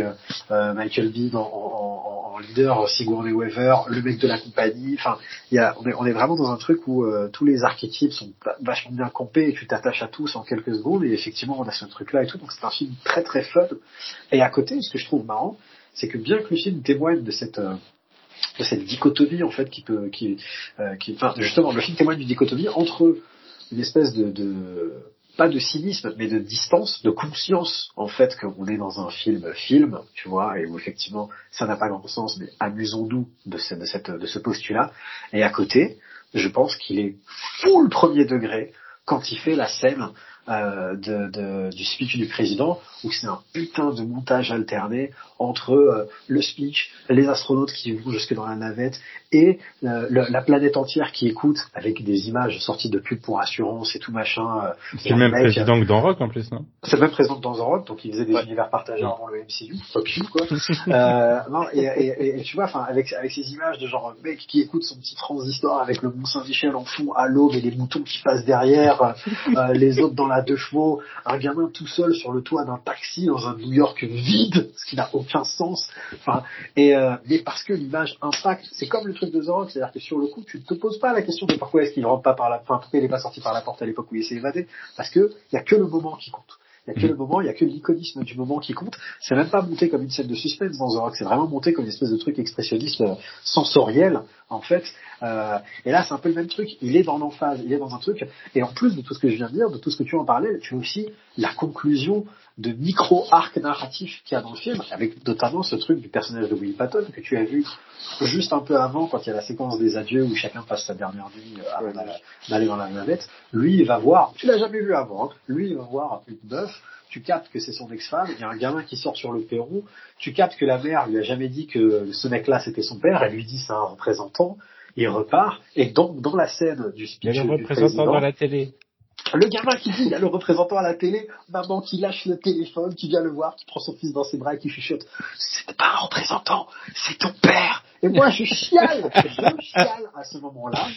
Michael Bean en, en, en, en leader, Sigourney Weaver, le mec de la compagnie. Enfin, il y a, on, est, on est vraiment dans un truc où euh, tous les archétypes sont va- vachement bien campés et tu t'attaches à tous en quelques secondes. Et effectivement, on a ce truc-là et tout. Donc c'est un film très très fun. Et à côté, ce que je trouve marrant, c'est que bien que le film témoigne de cette euh, de cette dichotomie en fait qui peut qui, euh, qui enfin justement le film témoigne d'une dichotomie entre une espèce de, de pas de cynisme mais de distance de conscience en fait qu'on est dans un film film tu vois et où effectivement ça n'a pas grand sens mais amusons-nous de ce, de ce postulat. Et à côté je pense qu'il est full premier degré quand il fait la scène euh, de, de- du speech du président où c'est un putain de montage alterné entre euh, le speech, les astronautes qui vont jusque dans la navette et euh, le- la planète entière qui écoute avec des images sorties de pub pour assurance et tout machin. euh, C'est le même mec, président que dans Rock en plus, non? C'est le même président que dans rock, donc il faisait des Ouais. univers partagés avant le MCU, fuck you quoi. euh, non, et, et, et, tu vois, enfin avec avec ces images de genre mec qui écoute son petit transistor avec le Mont Saint-Michel en fond à l'aube et les moutons qui passent derrière, euh, les autres dans la deux chevaux, un gamin tout seul sur le toit d'un taxi dans un New York vide, ce qui n'a aucun sens. Euh, mais parce que l'image impacte, c'est comme le truc de Rock, c'est-à-dire que sur le coup, tu ne te poses pas la question de pourquoi est-ce qu'il rentre pas par la, enfin pourquoi il est pas sorti par la porte à l'époque où il s'est évadé, parce que il y a que le moment qui compte. Il y a que le moment, il y a que l'iconisme du moment qui compte. C'est même pas monté comme une scène de suspense dans The Rock, c'est vraiment monté comme une espèce de truc expressionniste euh, sensoriel, en fait. Euh, et là, c'est un peu le même truc. Il est dans l'emphase, il est dans un truc. Et en plus de tout ce que je viens de dire, de tout ce que tu en parlais, tu as aussi la conclusion de micro-arc narratif qu'il y a dans le film, avec notamment ce truc du personnage de Will Patton que tu as vu juste un peu avant, quand il y a la séquence des adieux où chacun passe sa dernière nuit euh, avant d'aller dans la navette. Lui, il va voir, tu l'as jamais vu avant, hein, lui, il va voir une meuf, tu captes que c'est son ex-femme, il y a un gamin qui sort sur le perron, tu captes que la mère lui a jamais dit que ce mec-là c'était son père, elle lui dit c'est un représentant, il repart, et donc dans la scène du speech. Il y a représentant dans la télé. Le gamin qui dit, il y a le représentant à la télé, maman qui lâche le téléphone, qui vient le voir, qui prend son fils dans ses bras et qui chuchote, c'est pas un représentant, c'est ton père. Et moi, je chiale, je chiale à ce moment-là.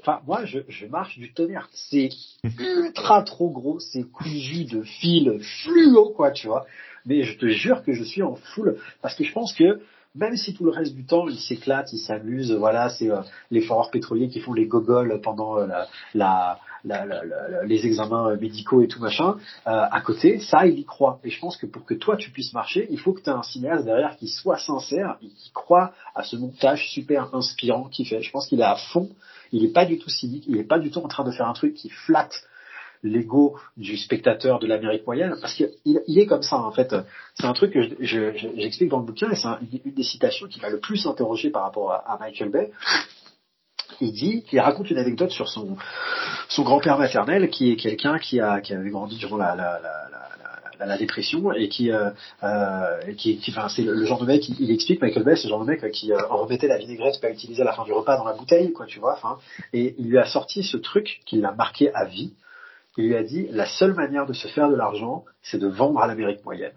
Enfin, moi, je, je marche du tonnerre. C'est ultra trop gros, c'est cousu de fils fluo, quoi, tu vois. Mais je te jure que je suis en foule parce que je pense que même si tout le reste du temps il s'éclate, il s'amuse, voilà, c'est euh, les foreurs pétroliers qui font les gogoles pendant euh, la, les examens médicaux et tout machin, euh, à côté, ça, il y croit. Et je pense que pour que toi, tu puisses marcher, il faut que tu aies un cinéaste derrière qui soit sincère et qui croit à ce montage super inspirant qu'il fait. Je pense qu'il est à fond, il n'est pas du tout cynique, il n'est pas du tout en train de faire un truc qui flatte l'ego du spectateur de l'Amérique moyenne, parce qu'il il est comme ça en fait. C'est un truc que j'explique dans le bouquin et c'est une des citations qui m'a le plus interrogé par rapport à Michael Bay il dit, raconte une anecdote sur son, grand-père maternel, qui est quelqu'un qui avait grandi durant la, dépression et qui, euh, euh, qui, enfin, c'est le, genre de mec, il, explique Michael Bay, c'est le genre de mec qui euh, remettait la vinaigrette pas utilisée à la fin du repas dans la bouteille, quoi, tu vois, enfin, et il lui a sorti ce truc qui l'a marqué à vie. Il lui a dit, la seule manière de se faire de l'argent, c'est de vendre à l'Amérique moyenne.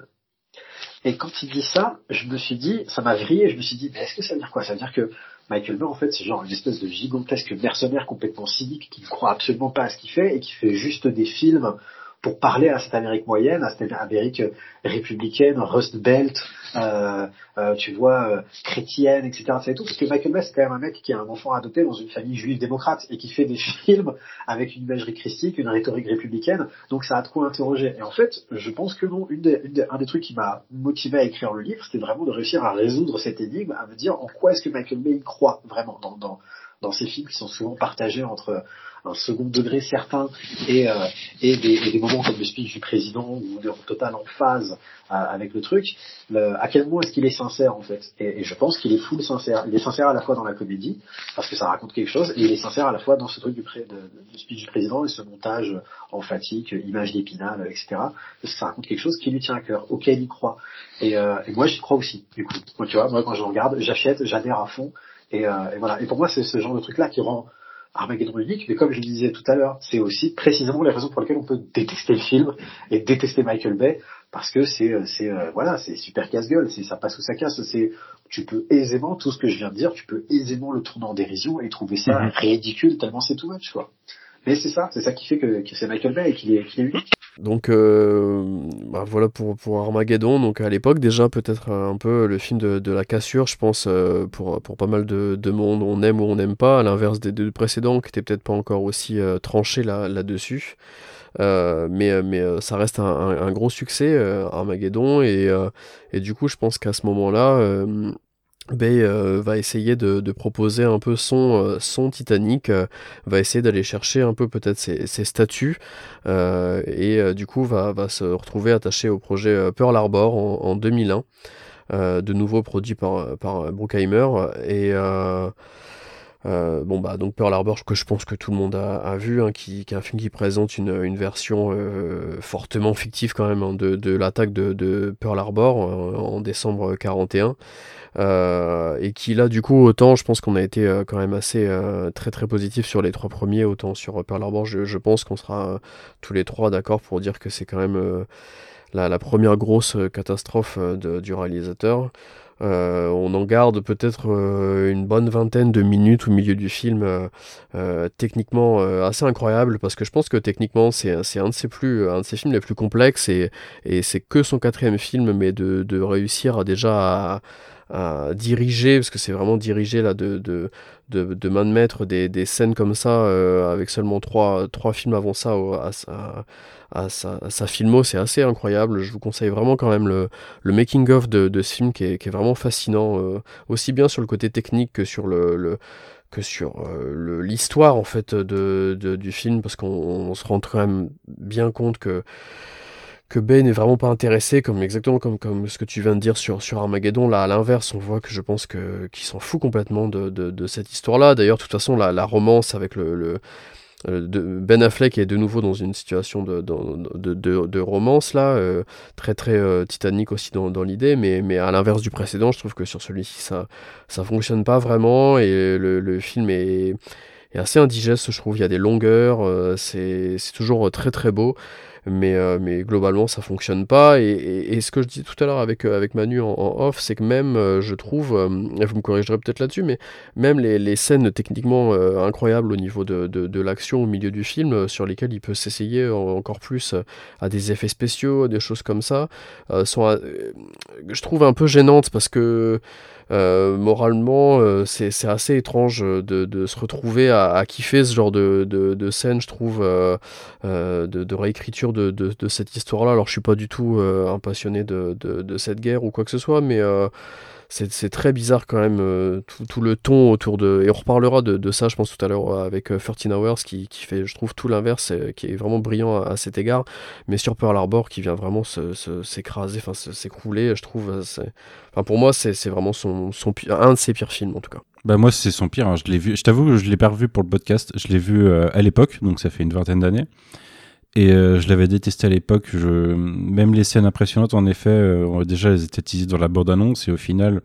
Et quand il dit ça, je me suis dit, ça m'a vrillé, je me suis dit, mais est-ce que ça veut dire quoi? Ça veut dire que Michael Bay, en fait, c'est genre une espèce de gigantesque mercenaire complètement cynique qui ne croit absolument pas à ce qu'il fait et qui fait juste des films pour parler à cette Amérique moyenne, à cette Amérique républicaine, Rust Belt, euh, euh, tu vois, euh, chrétienne, etc. C'est tout, parce que Michael Bay, c'est quand même un mec qui a un enfant adopté dans une famille juive démocrate et qui fait des [LAUGHS] films avec une imagerie christique, une rhétorique républicaine, donc ça a de quoi interroger. Et en fait, je pense que non, des, un des trucs qui m'a motivé à écrire le livre, c'était vraiment de réussir à résoudre cette énigme, à me dire en quoi est-ce que Michael Bay croit vraiment dans, dans, dans ces films qui sont souvent partagés entre un second degré certain et, euh, et, des, des, moments comme le speech du président où on est en total en phase euh, avec le truc, le, à quel moment est-ce qu'il est sincère en fait? Et, je pense qu'il est full sincère. Il est sincère à la fois dans la comédie parce que ça raconte quelque chose et il est sincère à la fois dans ce truc du, du speech du président et ce montage emphatique, image d'épinal, etc. Parce que ça raconte quelque chose qui lui tient à cœur, auquel il croit. Et, euh, et moi j'y crois aussi. Du coup, moi, tu vois, moi quand je regarde, j'achète, j'adhère à fond. Et, euh, et, voilà. Et pour moi, c'est ce genre de truc là qui rend Armageddon unique, mais comme je le disais tout à l'heure, c'est aussi précisément les raisons pour lesquelles on peut détester le film et détester Michael Bay, parce que c'est c'est euh, voilà, c'est super casse-gueule, c'est ça passe ou ça casse, c'est tu peux aisément tout ce que je viens de dire, tu peux aisément le tourner en dérision et trouver ça mhm. ridicule tellement c'est tout much quoi. Mais c'est ça, c'est ça qui fait que, que c'est Michael Bay et qu'il est, qu est unique. Donc euh, bah voilà pour, pour Armageddon. Donc à l'époque déjà peut-être un peu le film de, de la cassure, je pense euh, pour, pour pas mal de, de monde on aime ou on n'aime pas, à l'inverse des deux précédents qui étaient peut-être pas encore aussi euh, tranchés là, là-dessus. Euh, mais mais ça reste un, un, un gros succès Armageddon et, et du coup je pense qu'à ce moment-là Bay euh, va essayer de, proposer un peu son, euh, son Titanic, euh, va essayer d'aller chercher un peu peut-être ses, ses, statuts, et du coup va, va, se retrouver attaché au projet Pearl Harbor en, en 2001, de nouveau produit par, par Bruckheimer, et euh, bon bah donc Pearl Harbor que je pense que tout le monde a, a vu, hein, qui, qui, est un film qui présente une, une version euh, fortement fictive quand même hein, de, de l'attaque de, de, Pearl Harbor en, en décembre 41. Euh, et qui là du coup autant je pense qu'on a été euh, quand même assez euh, très très positif sur les trois premiers autant sur Pearl Harbor je, je pense qu'on sera tous les trois d'accord pour dire que c'est quand même la, la, première grosse catastrophe du réalisateur euh, on en garde peut-être euh, une bonne vingtaine de minutes au milieu du film, euh, techniquement assez incroyable, parce que je pense que techniquement c'est un de ses plus, un de ses films les plus complexes et, c'est que son quatrième film, mais de, réussir déjà à, à diriger, parce que c'est vraiment dirigé là de, de, de, main de maître des, des scènes comme ça, euh, avec seulement trois, trois films avant ça à, sa, filmo, c'est assez incroyable. Je vous conseille vraiment quand même le, le making-of de, de ce film qui est, qui est vraiment fascinant, euh, aussi bien sur le côté technique que sur le, que sur euh, l'histoire en fait de, du film parce qu'on on se rend quand même bien compte que que Ben n'est vraiment pas intéressé, comme exactement comme, ce que tu viens de dire sur, Armageddon. Là, à l'inverse, on voit que je pense qu'il s'en fout complètement de, cette histoire-là. D'ailleurs, de toute façon, la, romance avec le, de Ben Affleck est de nouveau dans une situation de, romance là, euh, très très euh, titanique aussi dans, l'idée, mais, à l'inverse du précédent, je trouve que sur celui-ci ça ça fonctionne pas vraiment et le, le film est, est assez indigeste, je trouve. Il y a des longueurs, euh, c'est toujours très très beau mais, euh, mais globalement ça fonctionne pas. Et, ce que je disais tout à l'heure avec, euh, avec Manu en, off, c'est que même, euh, je trouve, et vous me corrigerez peut-être là-dessus, mais même les, les scènes techniquement incroyables au niveau de, de, de l'action au milieu du film, sur lesquelles il peut s'essayer encore plus à des effets spéciaux, des choses comme ça, sont, je trouve, un peu gênantes parce que euh, moralement, euh, c'est assez étrange de, de, se retrouver à, à, kiffer ce genre de, scène, je trouve, euh, de, de, réécriture de, cette histoire-là. Alors, je suis pas du tout un passionné de, cette guerre ou quoi que ce soit, mais c'est très bizarre quand même euh, tout, tout, le ton autour de et on reparlera de, de ça je pense tout à l'heure avec euh, 13 Hours qui, qui, fait je trouve tout l'inverse qui est vraiment brillant à, cet égard. Mais sur Pearl Harbor qui vient vraiment s'écraser enfin s'écrouler je trouve enfin pour moi c'est vraiment son, son un de ses pires films en tout cas. Bah moi c'est son pire hein. je l'ai vu je t'avoue je l'ai pas revu pour le podcast. Je l'ai vu euh, à l'époque donc ça fait une vingtaine d'années et euh, je l'avais détesté à l'époque. Je... Même les scènes impressionnantes, en effet, euh, déjà, elles étaient teasées dans la bande-annonce. Et au final,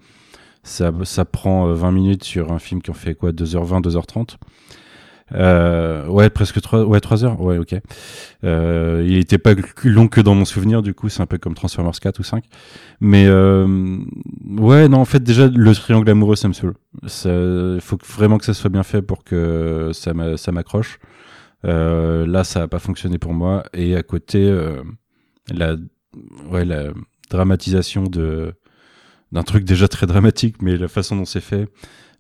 ça, ça prend 20 euh, minutes sur un film qui en fait quoi 2h20, 2h30. Euh, ouais, presque 3, ouais, 3 heures. Ouais, ok. Euh, il était pas plus long que dans mon souvenir, du coup, c'est un peu comme Transformers 4 ou 5. Mais, euh, ouais, non, en fait, déjà, le triangle amoureux, ça me saoule. Il faut vraiment que ça soit bien fait pour que ça m'accroche. Euh, là, ça n'a pas fonctionné pour moi. Et à côté, euh, la, ouais, la dramatisation de d'un truc déjà très dramatique, mais la façon dont c'est fait,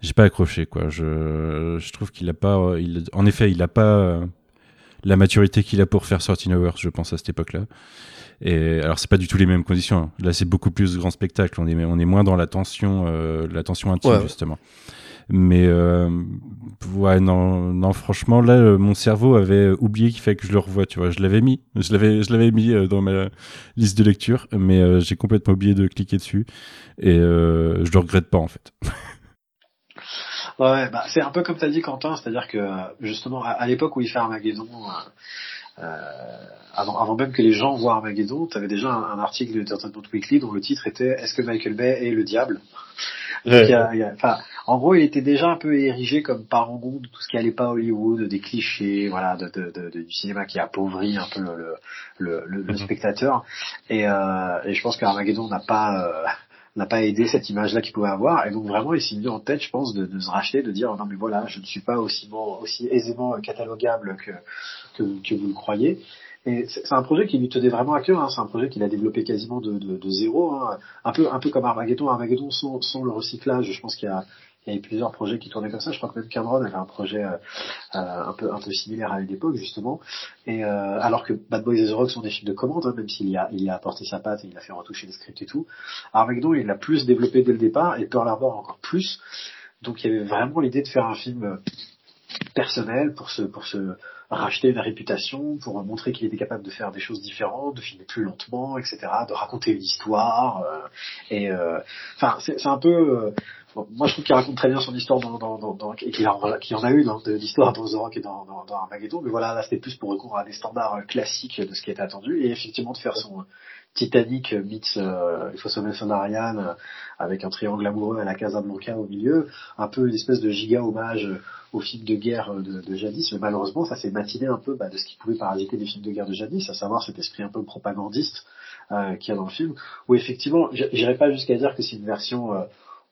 j'ai pas accroché quoi. Je, je trouve qu'il a pas, il, en effet, il a pas la maturité qu'il a pour faire 13 Hours, je pense à cette époque-là. Et alors c'est pas du tout les mêmes conditions. Hein. Là c'est beaucoup plus grand spectacle. On est on est moins dans la tension, euh, la tension intime justement. Mais euh, ouais, non, non, franchement, là, euh, mon cerveau avait oublié qu'il fallait que je le revoie. Tu vois, je l'avais mis, je l'avais, je l'avais mis euh, dans ma liste de lecture, mais euh, j'ai complètement oublié de cliquer dessus et euh, je le regrette pas en fait. [LAUGHS] Ouais, bah, c'est un peu comme tu as dit Quentin, c'est-à-dire que justement à, l'époque où il fait Armageddon, euh, avant, avant même que les gens voient Armageddon, tu avais déjà un, un article de Entertainment Weekly dont le titre était Est-ce que Michael Bay est le diable? En gros, il était déjà un peu érigé comme parangon de tout ce qui allait pas à Hollywood, des clichés, voilà, de, de, de, du cinéma qui appauvrit un peu le, le, le, le mhm. spectateur. Et, euh, et je pense qu'Armageddon n'a pas euh, n'a pas aidé cette image-là qu'il pouvait avoir. Et donc vraiment, il s'est mis en tête, je pense, de, de, se racheter, de dire non mais voilà, je ne suis pas aussi bon, aussi aisément catalogable que, que, que vous le croyez. Et c'est un projet qui lui tenait vraiment à cœur. Hein. C'est un projet qu'il a développé quasiment de, de, de zéro, hein. un peu un peu comme Armageddon. Armageddon sans, sans le recyclage. Je pense qu'il y a il y a eu plusieurs projets qui tournaient comme ça. Je crois que même Cameron avait un projet euh, euh un peu un peu similaire à une époque justement. Et euh, alors que Bad Boys et The Rock sont des films de commande, hein, même s'il y a il y a apporté sa patte et il a fait retoucher les scripts et tout. Armageddon il l'a plus développé dès le départ et Pearl Harbor encore plus. Donc il y avait vraiment l'idée de faire un film euh, personnel pour se pour se racheter une réputation, pour montrer qu'il était capable de faire des choses différentes, de filmer plus lentement, etc., de raconter une histoire. Euh, et enfin, c'est un peu moi, je trouve qu'il raconte très bien son histoire dans, dans, dans, dans et qu'il en, en, a eu dans l'histoire dans The Rock et dans, dans, Armageddon. Mais voilà, là, c'était plus pour recourir à des standards euh, classiques de ce qui était attendu et effectivement de faire son Titanic meets euh, Il faut sauver son Ariane euh, avec un triangle amoureux à la Casablanca au milieu, un peu une espèce de giga hommage aux films de guerre de, de jadis. Mais malheureusement, ça s'est matiné un peu bah, de ce qui pouvait parasiter des films de guerre de jadis, à savoir cet esprit un peu propagandiste euh, qu'il y a dans le film, où effectivement, j'irais pas jusqu'à dire que c'est une version euh,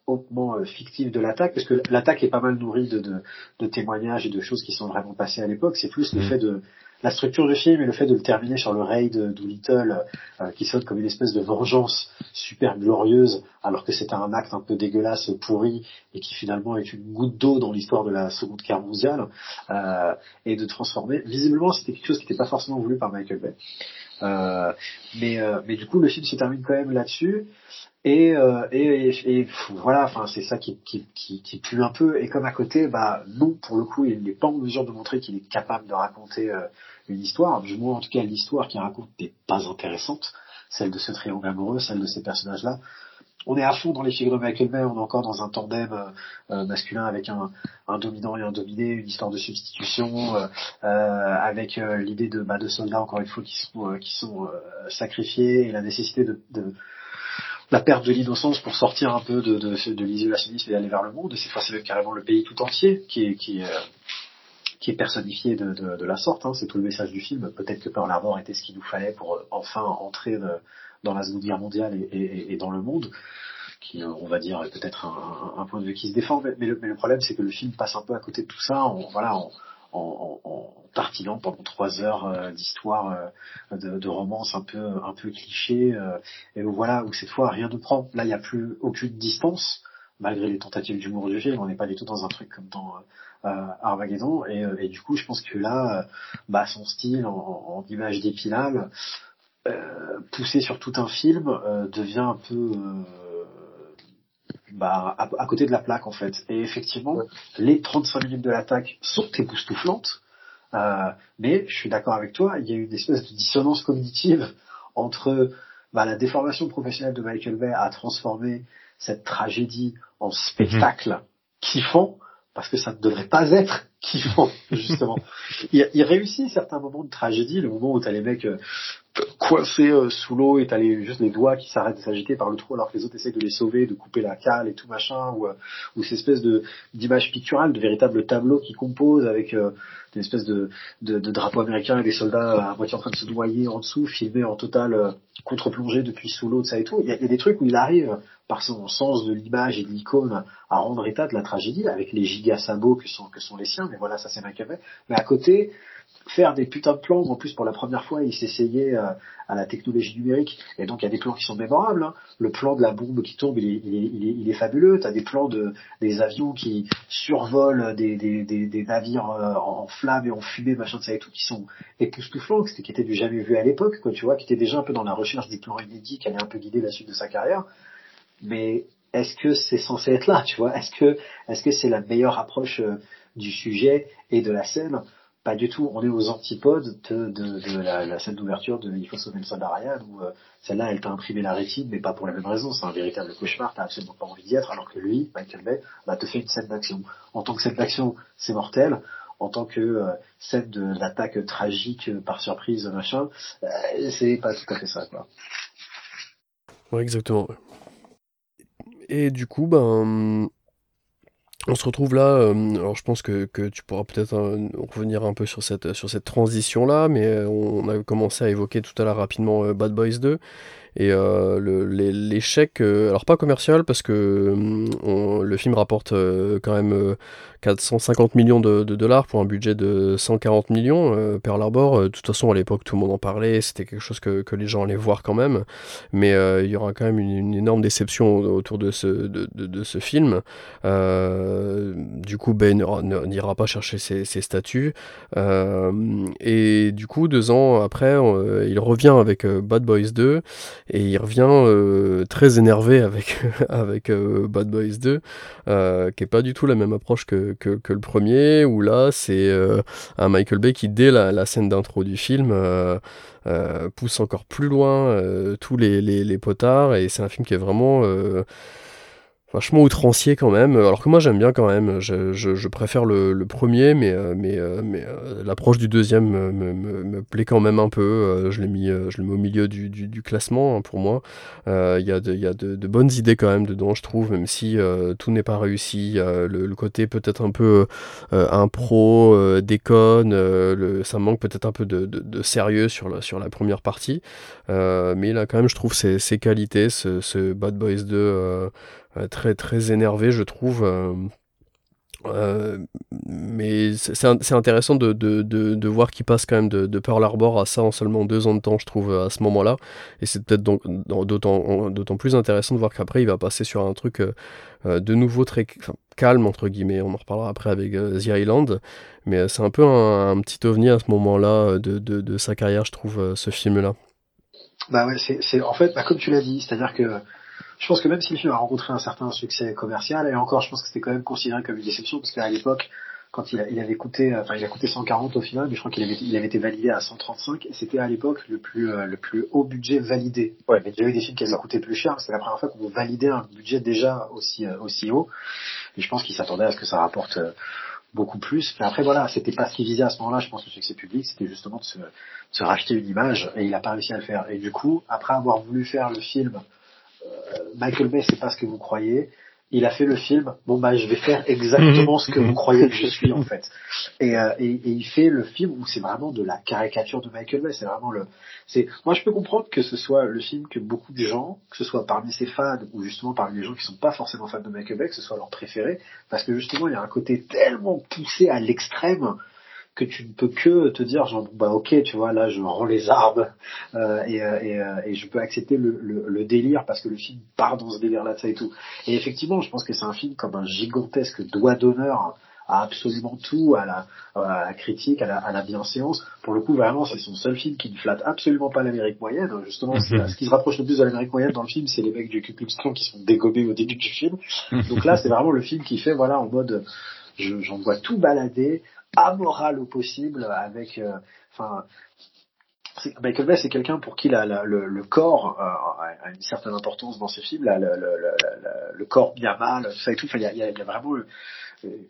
hautement euh, fictive de l'attaque, parce que l'attaque est pas mal nourrie de, de, de, témoignages et de choses qui sont vraiment passées à l'époque. C'est plus le mmh. fait de la structure du film et le fait de le terminer sur le raid Doolittle, euh, qui sonne comme une espèce de vengeance super glorieuse, alors que c'était un acte un peu dégueulasse, pourri, et qui finalement est une goutte d'eau dans l'histoire de la Seconde Guerre mondiale, euh, et de transformer. Visiblement, c'était quelque chose qui n'était pas forcément voulu par Michael Bay. Euh, mais, euh, mais du coup, le film se termine quand même là-dessus. Et, euh, et, et, voilà, enfin c'est ça qui, qui, qui, qui, pue un peu. Et comme à côté, bah non, pour le coup, il n'est pas en mesure de montrer qu'il est capable de raconter euh, une histoire. Du moins, en tout cas, l'histoire qu'il raconte n'est pas intéressante. Celle de ce triangle amoureux, celle de ces personnages-là. On est à fond dans les figures de Michael Bay, on est encore dans un tandem euh, euh masculin avec un, un, dominant et un dominé, une histoire de substitution, euh, avec l'idée de, bah, de soldats encore une fois qui sont, qui sont sacrifiés et la nécessité de, de la perte de l'innocence pour sortir un peu de, de, de l'isolationnisme et aller vers le monde. Et cette fois, c'est carrément le pays tout entier qui est, qui, euh, qui est personnifié de, de, la sorte. Hein. C'est tout le message du film. Peut-être que Pearl Harbor était ce qu'il nous fallait pour euh, enfin entrer dans la Seconde Guerre mondiale et, et, dans le monde qui, euh, on va dire, est peut-être un, point de vue qui se défend. Mais, le, problème, c'est que le film passe un peu à côté de tout ça. Voilà, en, en, tartinant pendant trois heures euh, d'histoire euh, de, romance un peu un peu cliché euh, et voilà où cette fois rien ne prend. Là il n'y a plus aucune distance malgré les tentatives d'humour du film. On n'est pas du tout dans un truc comme dans Armageddon. Et, et, du coup je pense que là bah, son style en, en image d'épinal poussé sur tout un film devient un peu bah, à, côté de la plaque en fait. Et effectivement, les 35 minutes de l'attaque sont époustouflantes, euh, mais je suis d'accord avec toi, il y a une espèce de dissonance cognitive entre bah, la déformation professionnelle de Michael Bay à transformer cette tragédie en spectacle mhm. kiffant, parce que ça ne devrait pas être kiffant, [LAUGHS] justement. il, il, réussit certains moments de tragédie, le moment où t'as les mecs euh, coincé euh, sous l'eau et t'as les, juste les doigts qui s'arrêtent de s'agiter par le trou alors que les autres essaient de les sauver, de couper la cale et tout machin, ou, euh, ou cette espèce de d'image picturale, de véritable tableau qui compose avec euh, une espèce de, de, de, drapeau américain et des soldats à moitié en train de se noyer en dessous, filmés en totale contre-plongée depuis sous l'eau, de ça et tout. Il y, a, des trucs où il arrive, par son sens de l'image et de l'icône, à rendre état de la tragédie, avec les giga sabots que sont, que sont les siens, mais voilà, ça c'est Machiavel. Mais à côté, faire des putains de plans en plus pour la première fois il s'essayait euh, à la technologie numérique et donc il y a des plans qui sont mémorables hein. le plan de la bombe qui tombe il est, il est, il fabuleux t'as des plans de des avions qui survolent des, des, navires euh, en flammes et en fumée machin de ça et tout qui sont époustouflants qui étaient du jamais vu à l'époque quoi tu vois qui étaient déjà un peu dans la recherche des plans inédits qui allaient un peu guider la suite de sa carrière mais est-ce que c'est censé être là tu vois? Est-ce que est-ce que c'est la meilleure approche euh, du sujet et de la scène pas du tout. On est aux antipodes de, la, scène d'ouverture de Il faut sauver le soldat Ryan, où euh, celle-là, elle t'a imprimé la rétine, mais pas pour la même raison. C'est un véritable cauchemar, t'as absolument pas envie d'y être, alors que lui, Michael Bay, bah, te fait une scène d'action. En tant que scène d'action, c'est mortel. En tant que euh, scène de l'attaque tragique euh, par surprise, machin, c'est pas tout à fait ça, quoi. Ouais, exactement. Et du coup, ben, on se retrouve là, euh, alors je pense que, que tu pourras peut-être euh, revenir un peu sur cette, sur cette transition-là, mais euh, on a commencé à évoquer tout à l'heure rapidement Bad Boys 2, et l'échec, alors pas commercial, parce que le film rapporte quand même 450 millions de, dollars pour un budget de 140 millions. Euh, Pearl Harbor, euh, de toute façon, à l'époque, tout le monde en parlait, c'était quelque chose que, les gens allaient voir quand même. Mais euh, il y aura quand même une, énorme déception autour de ce, de, ce film. du coup, Ben n'ira pas chercher ses, statuts. et du coup, deux ans après, il revient avec Bad Boys 2 et il revient très énervé avec, [LAUGHS] avec Bad Boys 2, qui est pas du tout la même approche que, que, le premier, où là c'est euh, un Michael Bay qui, dès la, scène d'intro du film, euh, euh, pousse encore plus loin tous les, les, potards, et c'est un film qui est vraiment vachement outrancier quand même. Alors que moi j'aime bien quand même. Je, je, préfère le, le, premier, mais, euh, mais, euh, mais euh, l'approche du deuxième me, me, me, plaît quand même un peu. je l'ai mis, je mets au milieu du, du, du classement hein, pour moi. Il y a, de, y a de, de, bonnes idées quand même dedans, je trouve, même si tout n'est pas réussi. Le, le, côté peut-être un peu impro, déconne, le, ça manque peut-être un peu de, de, sérieux sur la, sur la première partie. mais il a quand même, je trouve, ses, ses qualités, ce, ce Bad Boys 2 euh, très très énervé, je trouve. Euh, Euh, mais c'est intéressant de, de, de, voir qu'il passe quand même de, Pearl Harbor à ça en seulement deux ans de temps, je trouve, à ce moment-là. Et c'est peut-être donc d'autant plus intéressant de voir qu'après, il va passer sur un truc euh, euh, de nouveau très calme, entre guillemets. On en reparlera après avec The Island. Mais c'est un peu un, petit ovni à ce moment-là de sa carrière, je trouve, ce film-là. Bah ouais, c'est en fait, bah comme tu l'as dit, c'est-à-dire que je pense que même si le film a rencontré un certain succès commercial, et encore, je pense que c'était quand même considéré comme une déception, parce qu'à l'époque, quand il, il, avait coûté, enfin, il a coûté 140 au final, mais je crois qu'il avait, il avait été validé à 135, et c'était à l'époque le plus, euh, le plus haut budget validé. Ouais, mais il y a eu des films qui avaient coûté plus cher, c'était la première fois qu'on validait un budget déjà aussi, euh, aussi haut, et je pense qu'il s'attendait à ce que ça rapporte euh, beaucoup plus. Mais après, voilà, c'était pas ce qu'il visait à ce moment-là, je pense, le succès public, c'était justement de se, de se racheter une image, et il a pas réussi à le faire. Et du coup, après avoir voulu faire le film euh, Michael Bay, c'est pas ce que vous croyez. Il a fait le film. Bon bah, je vais faire exactement ce que vous croyez que je suis en fait. Et, euh, et, et, il fait le film où c'est vraiment de la caricature de Michael Bay. C'est vraiment le. C'est. Moi, je peux comprendre que ce soit le film que beaucoup de gens, que ce soit parmi ses fans ou justement parmi les gens qui sont pas forcément fans de Michael Bay, que ce soit leur préféré, parce que justement, il y a un côté tellement poussé à l'extrême que tu ne peux que te dire genre bah ok tu vois là je rends les armes euh, et, euh, et, euh, et, je peux accepter le, le, le, délire parce que le film part dans ce délire là ça et tout et effectivement je pense que c'est un film comme un gigantesque doigt d'honneur à absolument tout, à la, à la critique, à la, à la bienséance. Pour le coup, vraiment, c'est son seul film qui ne flatte absolument pas l'Amérique moyenne. Justement, mhm. ce qui se rapproche le plus de l'Amérique moyenne dans le film, c'est les mecs du Ku Klux Klan qui sont dégobés au début du film. [LAUGHS] Donc là, c'est vraiment le film qui fait, voilà, en mode, j'en vois tout balader, amoral au possible, avec, euh, enfin, Michael Bay, c'est quelqu'un pour qui la, le, le, corps euh, a une certaine importance dans ses films, le, le, corps bien mal, ça et tout. il y a, y a, vraiment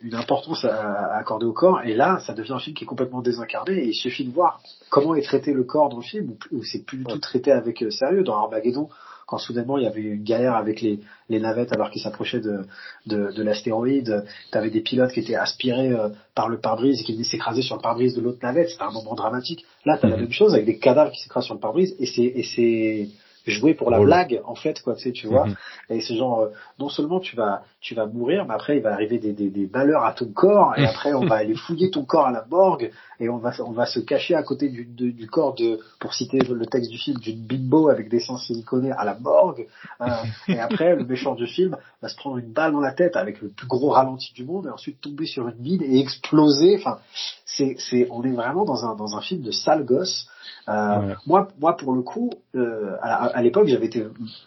une importance à, accorder au corps. Et là, ça devient un film qui est complètement désincarné. Et il suffit de voir comment est traité le corps dans le film, où, c'est plus du tout traité avec euh, sérieux. Dans Armageddon, quand soudainement il y avait une galère avec les, les navettes alors qu'ils s'approchaient de, de, de l'astéroïde, tu avais des pilotes qui étaient aspirés euh, par le pare-brise et qui venaient s'écraser sur le pare-brise de l'autre navette, c'était un moment dramatique. Là, tu as la mhm. même chose avec des cadavres qui s'écrasent sur le pare-brise et c'est et c'est jouer pour la blague en fait quoi tu sais tu vois. Mhm. et c'est genre euh, non seulement tu vas tu vas mourir mais après il va arriver des, des, des malheurs à ton corps et après on va aller fouiller ton corps à la morgue et on va on va se cacher à côté du, du corps de pour citer le texte du film d'une bimbo avec des sens siliconés à la morgue euh, et après le méchant du film va se prendre une balle dans la tête avec le plus gros ralenti du monde et ensuite tomber sur une mine et exploser. Enfin c'est c'est on est vraiment dans un dans un film de sale gosse euh, moi, moi, pour le coup, euh, à, l'époque, j'avais été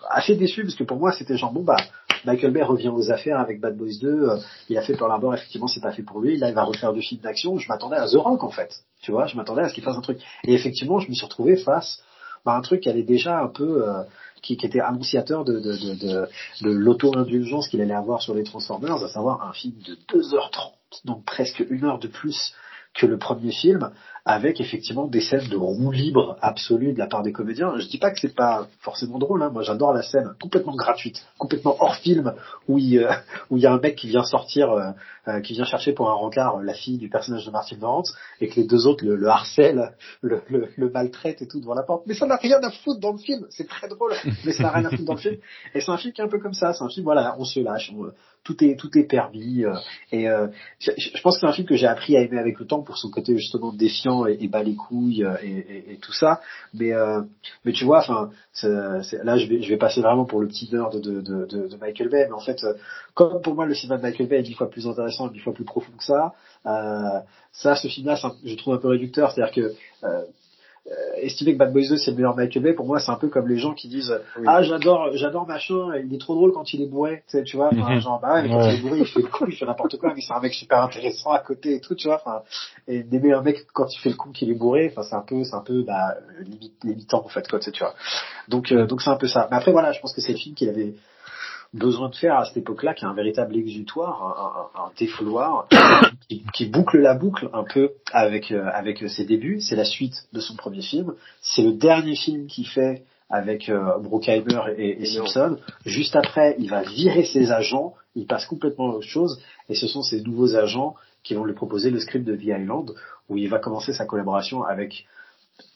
assez déçu parce que pour moi, c'était genre bon bah Michael Bay revient aux affaires avec Bad Boys 2. Euh, il a fait Pearl Harbor, effectivement, c'est pas fait pour lui. Là, il va refaire du film d'action. Je m'attendais à The Rock en fait. Tu vois, je m'attendais à ce qu'il fasse un truc. Et effectivement, je me suis retrouvé face à un truc qui allait déjà un peu qui, qui, était annonciateur de, de, de, de, de l'auto-indulgence qu'il allait avoir sur les Transformers, à savoir un film de 2h30, donc presque une heure de plus que le premier film, avec effectivement des scènes de roue libre absolue de la part des comédiens. Je dis pas que c'est pas forcément drôle, hein. moi j'adore la scène complètement gratuite, complètement hors film, où il, euh, où il y a un mec qui vient sortir, euh, euh, qui vient chercher pour un rencard la fille du personnage de Martin Lawrence, et que les deux autres le, le harcèlent, le, le, le maltraitent et tout devant la porte. Mais ça n'a rien à foutre dans le film, c'est très drôle, mais ça n'a rien à foutre dans le film. Et c'est un film qui est un peu comme ça, c'est un film, voilà, on se lâche, tout est tout est permis, et je, je pense que c'est un film que j'ai appris à aimer avec le temps pour son côté justement défiant et, et bat les couilles euh, et, tout ça. Mais euh, mais tu vois, enfin là je vais je vais passer vraiment pour le petit nerd de, de, Michael Bay, mais en fait euh, comme pour moi le cinéma de Michael Bay est dix fois plus intéressant, dix fois plus profond que ça. Ça, ce film-là, je trouve un peu réducteur, c'est-à-dire que estimer que Bad Boys 2 c'est le meilleur Michael Bay, pour moi c'est un peu comme les gens qui disent ah j'adore j'adore machin, il est trop drôle quand il est bourré, tu sais, tu vois, enfin, mhm. genre bah ouais, mais quand il est bourré il fait le con, il fait n'importe quoi, mais c'est un mec super intéressant à côté et tout, tu vois, enfin et d'aimer un mec quand il fait le con qu'il est bourré, enfin c'est un peu c'est un peu bah limite limitant en fait quoi, tu sais, tu vois. Donc euh, donc c'est un peu ça. Mais après voilà, je pense que c'est le film qu'il avait besoin de faire à cette époque-là, qui est un véritable exutoire, un, un, défouloir, [COUGHS] qui, qui, boucle la boucle un peu avec euh, avec ses débuts. C'est la suite de son premier film. C'est le dernier film qu'il fait avec euh, Brookheimer et, et Simpson. Juste après, il va virer ses agents, il passe complètement à autre chose, et ce sont ces nouveaux agents qui vont lui proposer le script de The Island, où il va commencer sa collaboration avec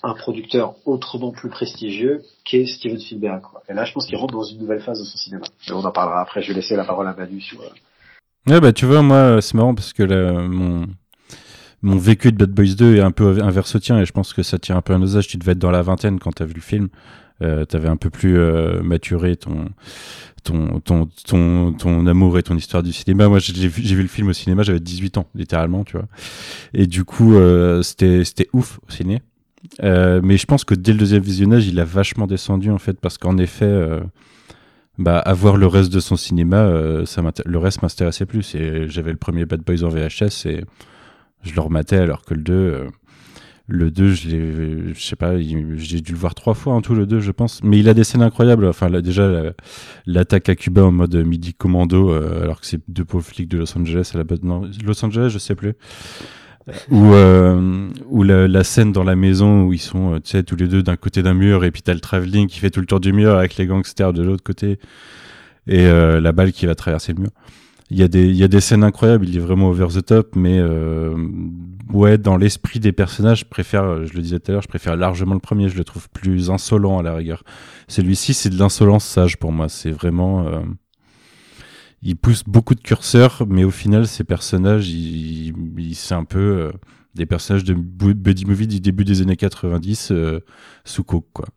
un producteur autrement plus prestigieux qu'est Steven Spielberg. Quoi. Et là, je pense qu'il rentre dans une nouvelle phase de son cinéma. On en parlera après. Je vais laisser la parole à Manu sur, Ouais, bah tu vois, moi, c'est marrant parce que mon, mon vécu de Bad Boys 2 est un peu inverse au tien et je pense que ça tient un peu à nos âges. Tu devais être dans la vingtaine quand t'as vu le film. Euh, t'avais un peu plus euh, maturé ton, ton, ton, ton, ton amour et ton histoire du cinéma. Moi, j'ai vu, le film au cinéma, j'avais 18 ans, littéralement, tu vois. Et du coup, euh, c'était, c'était ouf au ciné. Euh, mais je pense que dès le deuxième visionnage, il a vachement descendu, en fait, parce qu'en effet, euh, bah, avoir le reste de son cinéma, euh, ça le reste m'intéressait plus. Et j'avais le premier Bad Boys en VHS et je le rematais alors que le 2, euh, le 2, je je sais pas, j'ai dû le voir trois fois en tout, le 2, je pense. Mais il a des scènes incroyables. Enfin, déjà, l'attaque à Cuba en mode midi commando, euh, alors que c'est deux pauvres flics de Los Angeles à la base. Non, Los Angeles, je sais plus. Ou euh, ou la, scène dans la maison où ils sont, tu sais, tous les deux d'un côté d'un mur et puis t'as le travelling qui fait tout le tour du mur avec les gangsters de l'autre côté et euh, la balle qui va traverser le mur. Il y a des il y a des scènes incroyables. Il est vraiment over the top mais euh, ouais dans l'esprit des personnages je préfère je le disais tout à l'heure je préfère largement le premier. Je le trouve plus insolent à la rigueur. Celui-ci c'est de l'insolence sage pour moi. C'est vraiment euh, il pousse beaucoup de curseurs mais au final ces personnages il, il c'est un peu euh, des personnages de buddy movie du début des années 90 euh, sous coke quoi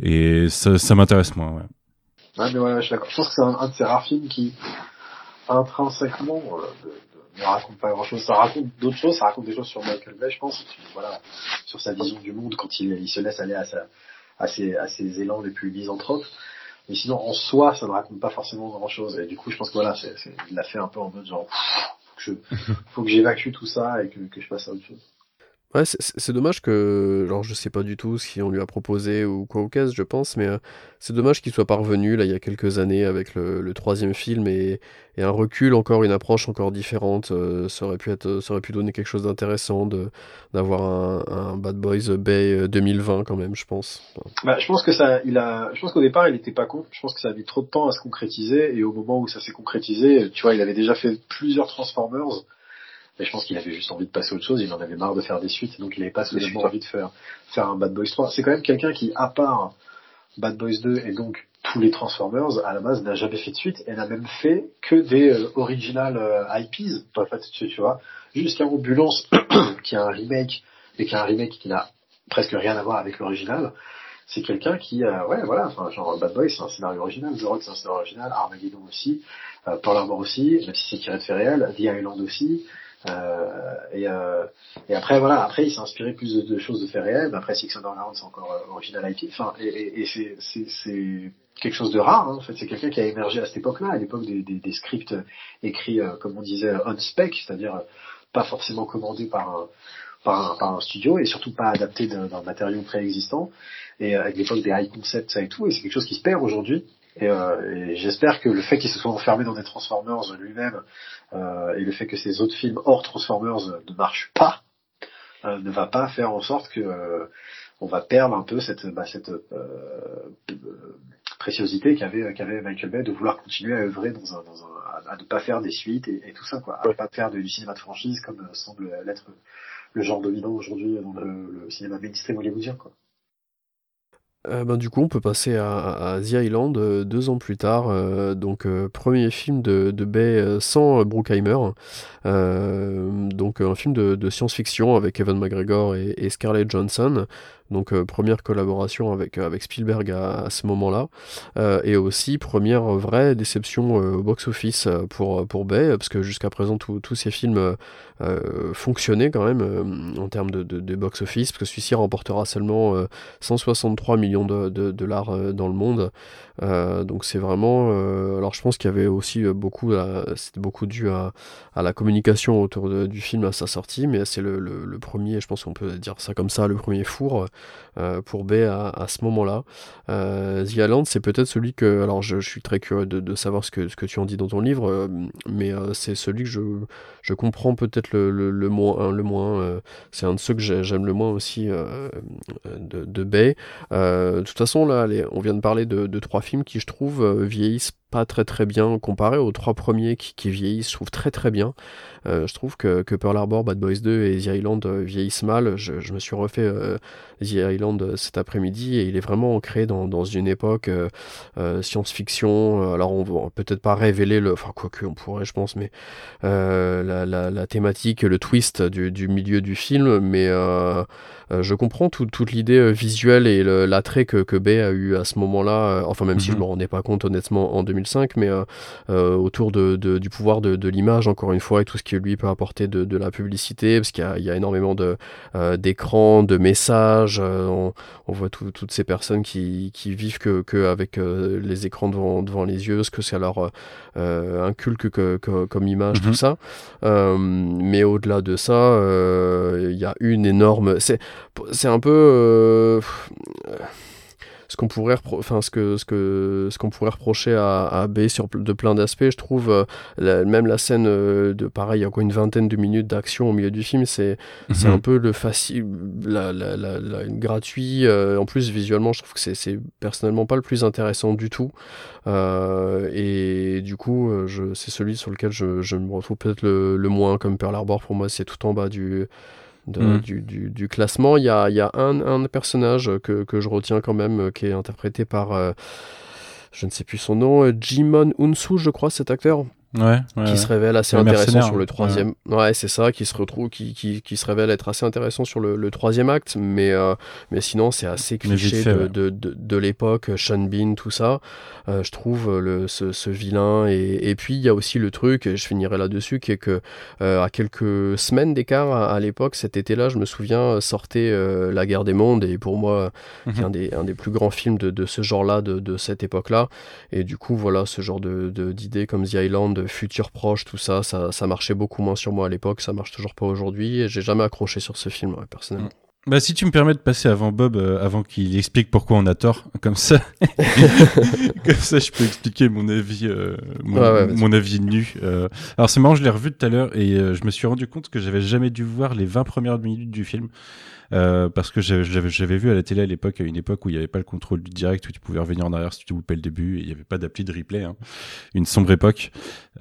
et ça, ça m'intéresse moins ouais. Ouais, mais ouais, je, pense que c'est un, de ces rares films qui, intrinsèquement euh, ne raconte pas grand chose. Ça raconte d'autres choses, ça raconte des choses sur Michael Bay, je pense, voilà, sur sa vision du monde quand il, se laisse aller à, ses, à ses élans les plus misanthropes. Mais sinon, en soi, ça ne raconte pas forcément grand chose. Et du coup, je pense que voilà, c'est, c'est, il l'a fait un peu en mode genre, faut que, je, [LAUGHS] faut que j'évacue tout ça et que, que je passe à autre chose. Ouais, c'est dommage que, genre, je sais pas du tout si on lui a proposé ou quoi au cas, je pense, mais euh, c'est dommage qu'il soit parvenu là il y a quelques années avec le, le troisième film et, et, un recul, encore une approche encore différente. Euh, ça aurait pu être, ça aurait pu donner quelque chose d'intéressant de d'avoir un, un, Bad Boys Bay 2020 euh, quand même, je pense. Bah, je pense que ça, il a, je pense qu'au départ il était pas con. Je pense que ça a mis trop de temps à se concrétiser et au moment où ça s'est concrétisé, tu vois, il avait déjà fait plusieurs Transformers. Mais je pense qu'il avait juste envie de passer à autre chose, il en avait marre de faire des suites, donc il n'avait pas seulement envie de faire, faire un Bad Boys 3. C'est quand même quelqu'un qui, à part Bad Boys 2 et donc tous les Transformers, à la base n'a jamais fait de suite et n'a même fait que des euh, original euh, IPs, en fait, tu, tu vois, jusqu'à Ambulance, [COUGHS] qui a un remake, et qui a un remake qui n'a presque rien à voir avec l'original. C'est quelqu'un qui, euh, ouais, voilà, enfin, genre Bad Boys, c'est un scénario original, The Rock, c'est un scénario original, Armageddon aussi, euh, Pearl Harbor aussi, même si c'est tiré de fait réel, The Island aussi, et, euh, et, après voilà, après il s'est inspiré plus de, choses de faits réels. Après Six Underground c'est encore euh, original IP. Enfin, et, et, et c'est quelque chose de rare. Hein, en fait, c'est quelqu'un qui a émergé à cette époque-là, à l'époque des, des, des, scripts écrits euh, comme on disait on spec, c'est-à-dire pas forcément commandés par un, par un, par un studio et surtout pas adaptés d'un matériau préexistant. Et avec l'époque des high concepts ça et tout. Et c'est quelque chose qui se perd aujourd'hui. Et, euh, et j'espère que le fait qu'il se soit enfermé dans des Transformers lui-même euh, et le fait que ces autres films hors Transformers ne marchent pas euh, ne va pas faire en sorte que euh, on va perdre un peu cette, bah, cette euh, préciosité qu'avait qu'avait Michael Bay de vouloir continuer à œuvrer dans un, dans un à ne pas faire des suites et, et tout ça quoi, à ne pas faire de, du cinéma de franchise comme semble l'être le genre dominant aujourd'hui dans le, le cinéma mainstream hollywoodien quoi. Euh, ben, du coup, on peut passer à, The Island euh, deux ans plus tard. Euh, donc, premier film de, Bay sans Bruckheimer. donc, un film de, science-fiction avec Evan McGregor et, et Scarlett Johansson. Donc euh, première collaboration avec, euh, avec Spielberg à, ce moment-là. Euh, et aussi première vraie déception au box-office pour, pour Bay, parce que jusqu'à présent tous ces films fonctionnaient quand même en termes de, box-office, parce que celui-ci remportera seulement 163 millions de, dollars dans le monde. donc c'est vraiment... alors je pense qu'il y avait aussi beaucoup, c'était beaucoup dû à, la communication autour du film à sa sortie, mais c'est le, le, premier, je pense qu'on peut dire ça comme ça, le premier four euh, pour B à, ce moment-là. Euh, The Island, c'est peut-être celui que, alors je, suis très curieux de, savoir ce que, ce que tu en dis dans ton livre, euh, mais euh, c'est celui que je, je comprends peut-être le, le, moins. Le moins euh, c'est un de ceux que j'aime le moins aussi de, de Bay. de toute façon, là, on vient de parler de, de trois films qui, je trouve, vieillissent pas très très bien comparé aux trois premiers qui, vieillissent, je trouve très très bien. Euh, je trouve que, Pearl Harbor, Bad Boys 2 et The Island euh, vieillissent mal. Je, me suis refait euh, The Island cet après-midi et il est vraiment ancré dans, une époque science-fiction. Alors on va peut-être pas révéler le, enfin quoi que on pourrait, je pense, mais la, thématique, le twist du, du milieu du film, mais je comprends toute l'idée visuelle et l'attrait que, que Bay a eu à ce moment-là. enfin même si je mhm. me rendais pas compte honnêtement en 2005, mais autour de, de, du pouvoir de, de l'image encore une fois et tout ce qui lui peut apporter de, la publicité, parce qu'il y, a énormément de euh, d'écrans, de messages. Euh, on, voit toutes ces personnes qui, qui vivent que, que avec euh, les écrans devant, devant les yeux, ce que ça leur inculque que, comme image, tout mhm. ça. mais au-delà de ça, il y a une énorme. C'est c'est un peu ce qu'on pourrait, enfin ce que ce que ce qu'on pourrait reprocher à, à B sur de plein d'aspects, je trouve euh, même la scène euh, de pareil, il y a quoi une vingtaine de minutes d'action au milieu du film, c'est c'est mhm. un peu le facile, la, la, la, gratuit. Euh, en plus visuellement, je trouve que c'est c'est personnellement pas le plus intéressant du tout. et du coup, je c'est celui sur lequel je, je me retrouve peut-être le, le moins comme Pearl Harbor pour moi, c'est tout en bas du Mm. du, du, du, classement. Il y a, il y a un, un, personnage que, que, je retiens quand même, euh, qui est interprété par, euh, je ne sais plus son nom, euh, Jimon Unsu, je crois, cet acteur. Ouais, qui se révèle assez intéressant sur le troisième. Ouais, c'est ça, qui se retrouve, qui, qui, qui, se révèle être assez intéressant sur le, le troisième acte, mais euh, mais sinon c'est assez cliché de, de, de, de l'époque, Sean Bean, tout ça. Euh, je trouve le, ce, ce vilain et, et puis il y a aussi le truc, et je finirai là-dessus, qui est que euh, à quelques semaines d'écart à, l'époque, cet été-là, je me souviens sortait La Guerre des Mondes et pour moi, mm un des un des plus grands films de, de ce genre-là, de, de cette époque-là. Et du coup, voilà, ce genre de d'idées comme The Island futur proche, tout ça, ça, marchait beaucoup moins sur moi à l'époque, ça marche toujours pas aujourd'hui, et j'ai jamais accroché sur ce film, personnellement. Bah, si tu me permets de passer avant Bob, euh, avant qu'il explique pourquoi on a tort, comme ça, [LAUGHS] comme ça, je peux expliquer mon avis, euh, mon, avis nu. Euh. Alors c'est marrant, je l'ai revu tout à l'heure et je me suis rendu compte que j'avais jamais dû voir les 20 premières minutes du film. Euh, parce que j'avais vu à la télé à l'époque, à une époque où il n'y avait pas le contrôle du direct, où tu pouvais revenir en arrière si tu loupais le début, et il n'y avait pas d'appli de replay. Hein. Une sombre époque.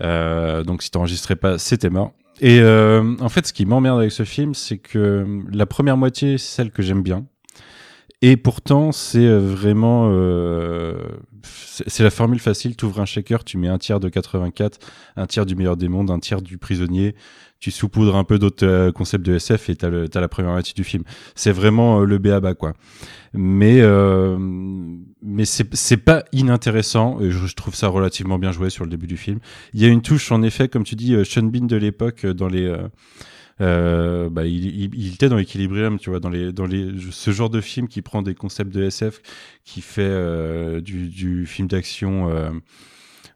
Euh, donc si tu n'enregistrais pas, c'était mort. Et euh, en fait, ce qui m'emmerde avec ce film, c'est que la première moitié, c'est celle que j'aime bien. Et pourtant, c'est vraiment, euh, c'est la formule facile. Tu ouvres un shaker, tu mets un tiers de 84, un tiers du meilleur des mondes, un tiers du prisonnier, tu saupoudres un peu d'autres euh, concepts de SF et t'as as la première moitié du film. C'est vraiment euh, le bas quoi. Mais euh, mais c'est c'est pas inintéressant et je, trouve ça relativement bien joué sur le début du film. Il y a une touche en effet, comme tu dis, Sean Bean de l'époque dans les euh, bah, il, il, il, était dans Equilibrium, tu vois, dans les, dans les, ce genre de film qui prend des concepts de SF, qui fait du, du film d'action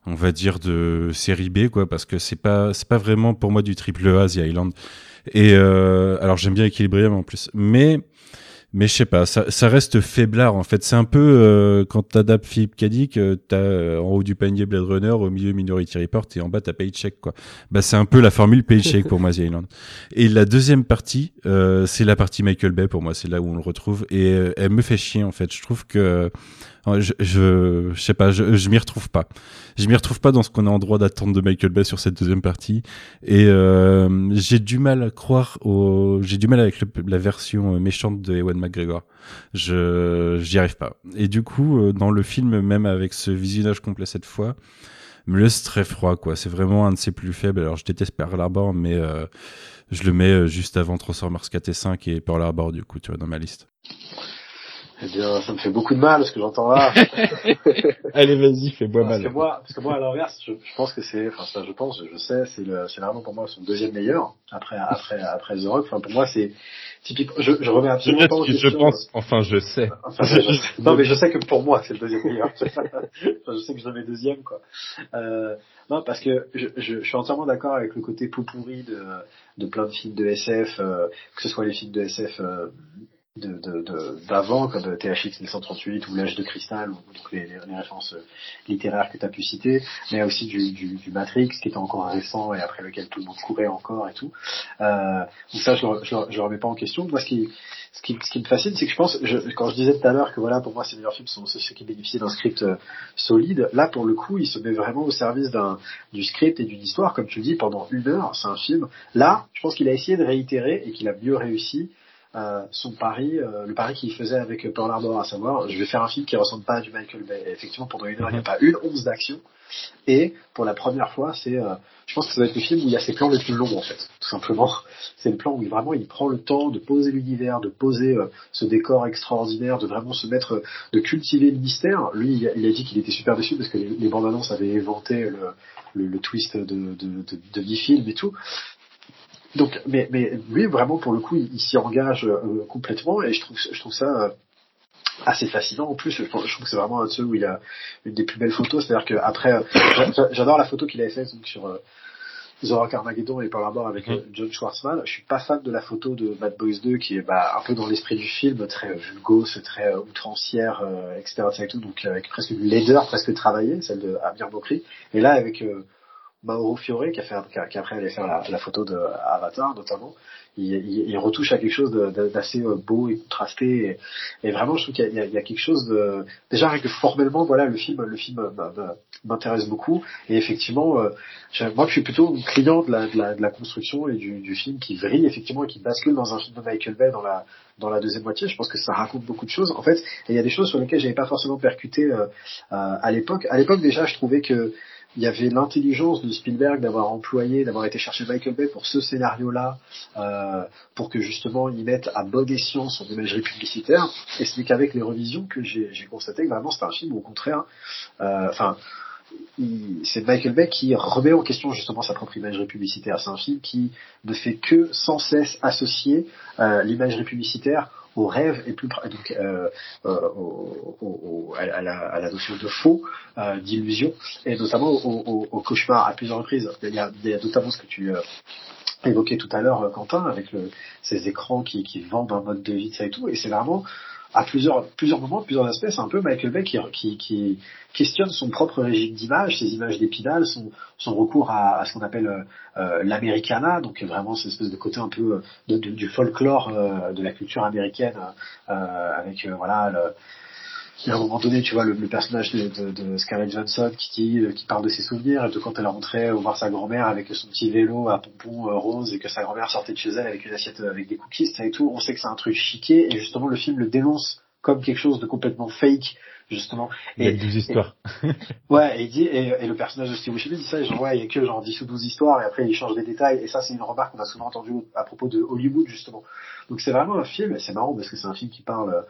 on va dire de série B quoi parce que c'est pas c'est pas vraiment pour moi du triple A The Island. Et euh, alors j'aime bien Equilibrium en plus mais mais je sais pas ça, ça reste faiblard en fait. C'est un peu euh, quand t'adaptes Philippe Cadic euh, t'as euh, en haut du panier Blade Runner au milieu Minority Report et en bas t'as Paycheck quoi. Bah c'est un peu la formule Paycheck pour moi The Island. [LAUGHS] Et la deuxième partie euh, c'est la partie Michael Bay pour moi c'est là où on le retrouve et euh, elle me fait chier en fait. Je trouve que je, je, sais pas, je, je m'y retrouve pas. Je m'y retrouve pas dans ce qu'on a en droit d'attendre de Michael Bay sur cette deuxième partie. Et euh, j'ai du mal à croire au, j'ai du mal avec la version méchante de Ewan McGregor. Je, j'y arrive pas. Et du coup, euh, dans le film, même avec ce visionnage complet cette fois, me laisse très froid, quoi. C'est vraiment un de ses plus faibles. Alors, je déteste Pearl Harbor, mais euh, je le mets euh, juste avant Transformers 4 et 5 et Pearl Harbor, du coup, tu vois, dans ma liste. Eh bien, ça me fait beaucoup de mal ce que j'entends là. [LAUGHS] Allez, vas-y, fais-moi mal. Parce que moi, parce que moi, à l'inverse, je, je, pense que c'est, enfin ça, je pense, je sais, c'est le, c'est vraiment pour moi son deuxième meilleur après, après, après The Rock. Enfin, pour moi, c'est typique. Je, je remets absolument pas en question. Je pense, enfin, je sais. Enfin, je, [LAUGHS] non, mais je sais que pour moi, c'est le deuxième meilleur. [LAUGHS] enfin, je sais que je le mets deuxième, quoi. Euh, non, parce que je, suis entièrement d'accord avec le côté pourri de, de plein de films de SF, euh, que ce soit les films de SF. Euh, d'avant, de, comme THX 1138 ou L'âge de cristal, ou les, les, références euh, littéraires que tu as pu citer, mais aussi du, du, du, Matrix qui était encore récent et après lequel tout le monde courait encore et tout. Euh, donc ça, je ne je, je remets pas en question. Moi, ce qui, ce qui, ce qui me fascine, c'est que je pense, je, quand je disais tout à l'heure que voilà, pour moi, ces meilleurs films sont ceux qui bénéficient d'un script euh, solide, là, pour le coup, il se met vraiment au service d'un du script et d'une histoire, comme tu le dis, pendant une heure, c'est un film. Là, je pense qu'il a essayé de réitérer et qu'il a mieux réussi son pari, euh, le pari qu'il faisait avec Pearl Harbor, à savoir, je vais faire un film qui ressemble pas à du Michael Bay. effectivement, pendant une heure, il n'y a mhm. pas une once d'action. Et pour la première fois, c'est, euh, je pense que ça va être le film où il y a ses plans les plus longs en fait, tout simplement. C'est le plan où il, vraiment il prend le temps de poser l'univers, de poser ce décor extraordinaire, de vraiment se mettre, de cultiver le mystère. Lui, il a, dit qu'il était super déçu parce que les, bandes annonces avaient inventé le, le, twist de, de, de, de, de et tout. Donc, mais, mais lui, vraiment, pour le coup, il, s'y engage euh, complètement et je trouve, je trouve ça euh, assez fascinant. En plus, je, trouve que c'est vraiment un de ceux où il a une des plus belles photos. C'est-à-dire qu'après, euh, j'adore la photo qu'il avait faite sur euh, Zora Carmageddon et par là avec mm. John Schwartzman. Je suis pas fan de la photo de Bad Boys 2 qui est bah, un peu dans l'esprit du film, très vulgose, très outrancière, etc., etc. Tout, donc avec presque une laideur presque travaillée, celle de Amir Bokri. Et là, avec Mauro Fiore qui a fait qui, après allait faire la, photo de Avatar notamment il, il, retouche à quelque chose d'assez euh, beau et contrasté et, vraiment je trouve qu'il y, y, a quelque chose de déjà rien que formellement voilà le film le film m'intéresse beaucoup. Et effectivement euh, moi je suis plutôt client de la, de la, de la construction et du, du, film qui vrille effectivement et qui bascule dans un film de Michael Bay dans la dans la deuxième moitié. Je pense que ça raconte beaucoup de choses. En fait et il y a des choses sur lesquelles j'avais pas forcément percuté euh, à l'époque. À l'époque déjà je trouvais que il y avait l'intelligence de Spielberg d'avoir employé, d'avoir été chercher Michael Bay pour ce scénario-là, euh, pour que justement il mette à bon escient son imagerie publicitaire. Et ce n'est qu'avec les revisions que j'ai constaté que vraiment c'est un film au contraire, euh, enfin, c'est Michael Bay qui remet en question justement sa propre imagerie publicitaire. C'est un film qui ne fait que sans cesse associer euh, l'imagerie publicitaire au rêve et plus donc euh, euh, au, à, la, à, la, notion de faux, euh, d'illusion, et notamment au, au, cauchemar à plusieurs reprises. Il y a, il y a notamment ce que tu euh, évoquais tout à l'heure, Quentin, avec le, ces écrans qui, qui vendent un mode de vie, ça et tout, et c'est vraiment à plusieurs, plusieurs moments, plusieurs aspects, c'est un peu Michael Bay qui, qui, qui questionne son propre régime d'image, ses images d'épinal, son, son recours à, à ce qu'on appelle euh, euh l'americana, donc vraiment cette espèce de côté un peu de, du folklore euh, de la culture américaine, euh, avec voilà le, et à un moment donné, tu vois, le, personnage de, de, de, Scarlett Johansson qui dit, qui parle de ses souvenirs et de quand elle rentrait voir sa grand-mère avec son petit vélo à pompon euh, rose et que sa grand-mère sortait de chez elle avec une assiette euh, avec des cookies, ça et tout. On sait que c'est un truc chiqué et justement le film le dénonce comme quelque chose de complètement fake justement. Et, il y a 12 histoires. [LAUGHS] ouais, et, il dit, et, le personnage de Steve Buscemi dit ça, et genre, ouais, il y a que genre 10 ou 12 histoires, et après il change des détails, et ça c'est une remarque qu'on a souvent entendue à propos de Hollywood, justement. Donc c'est vraiment un film, et c'est marrant parce que c'est un film qui parle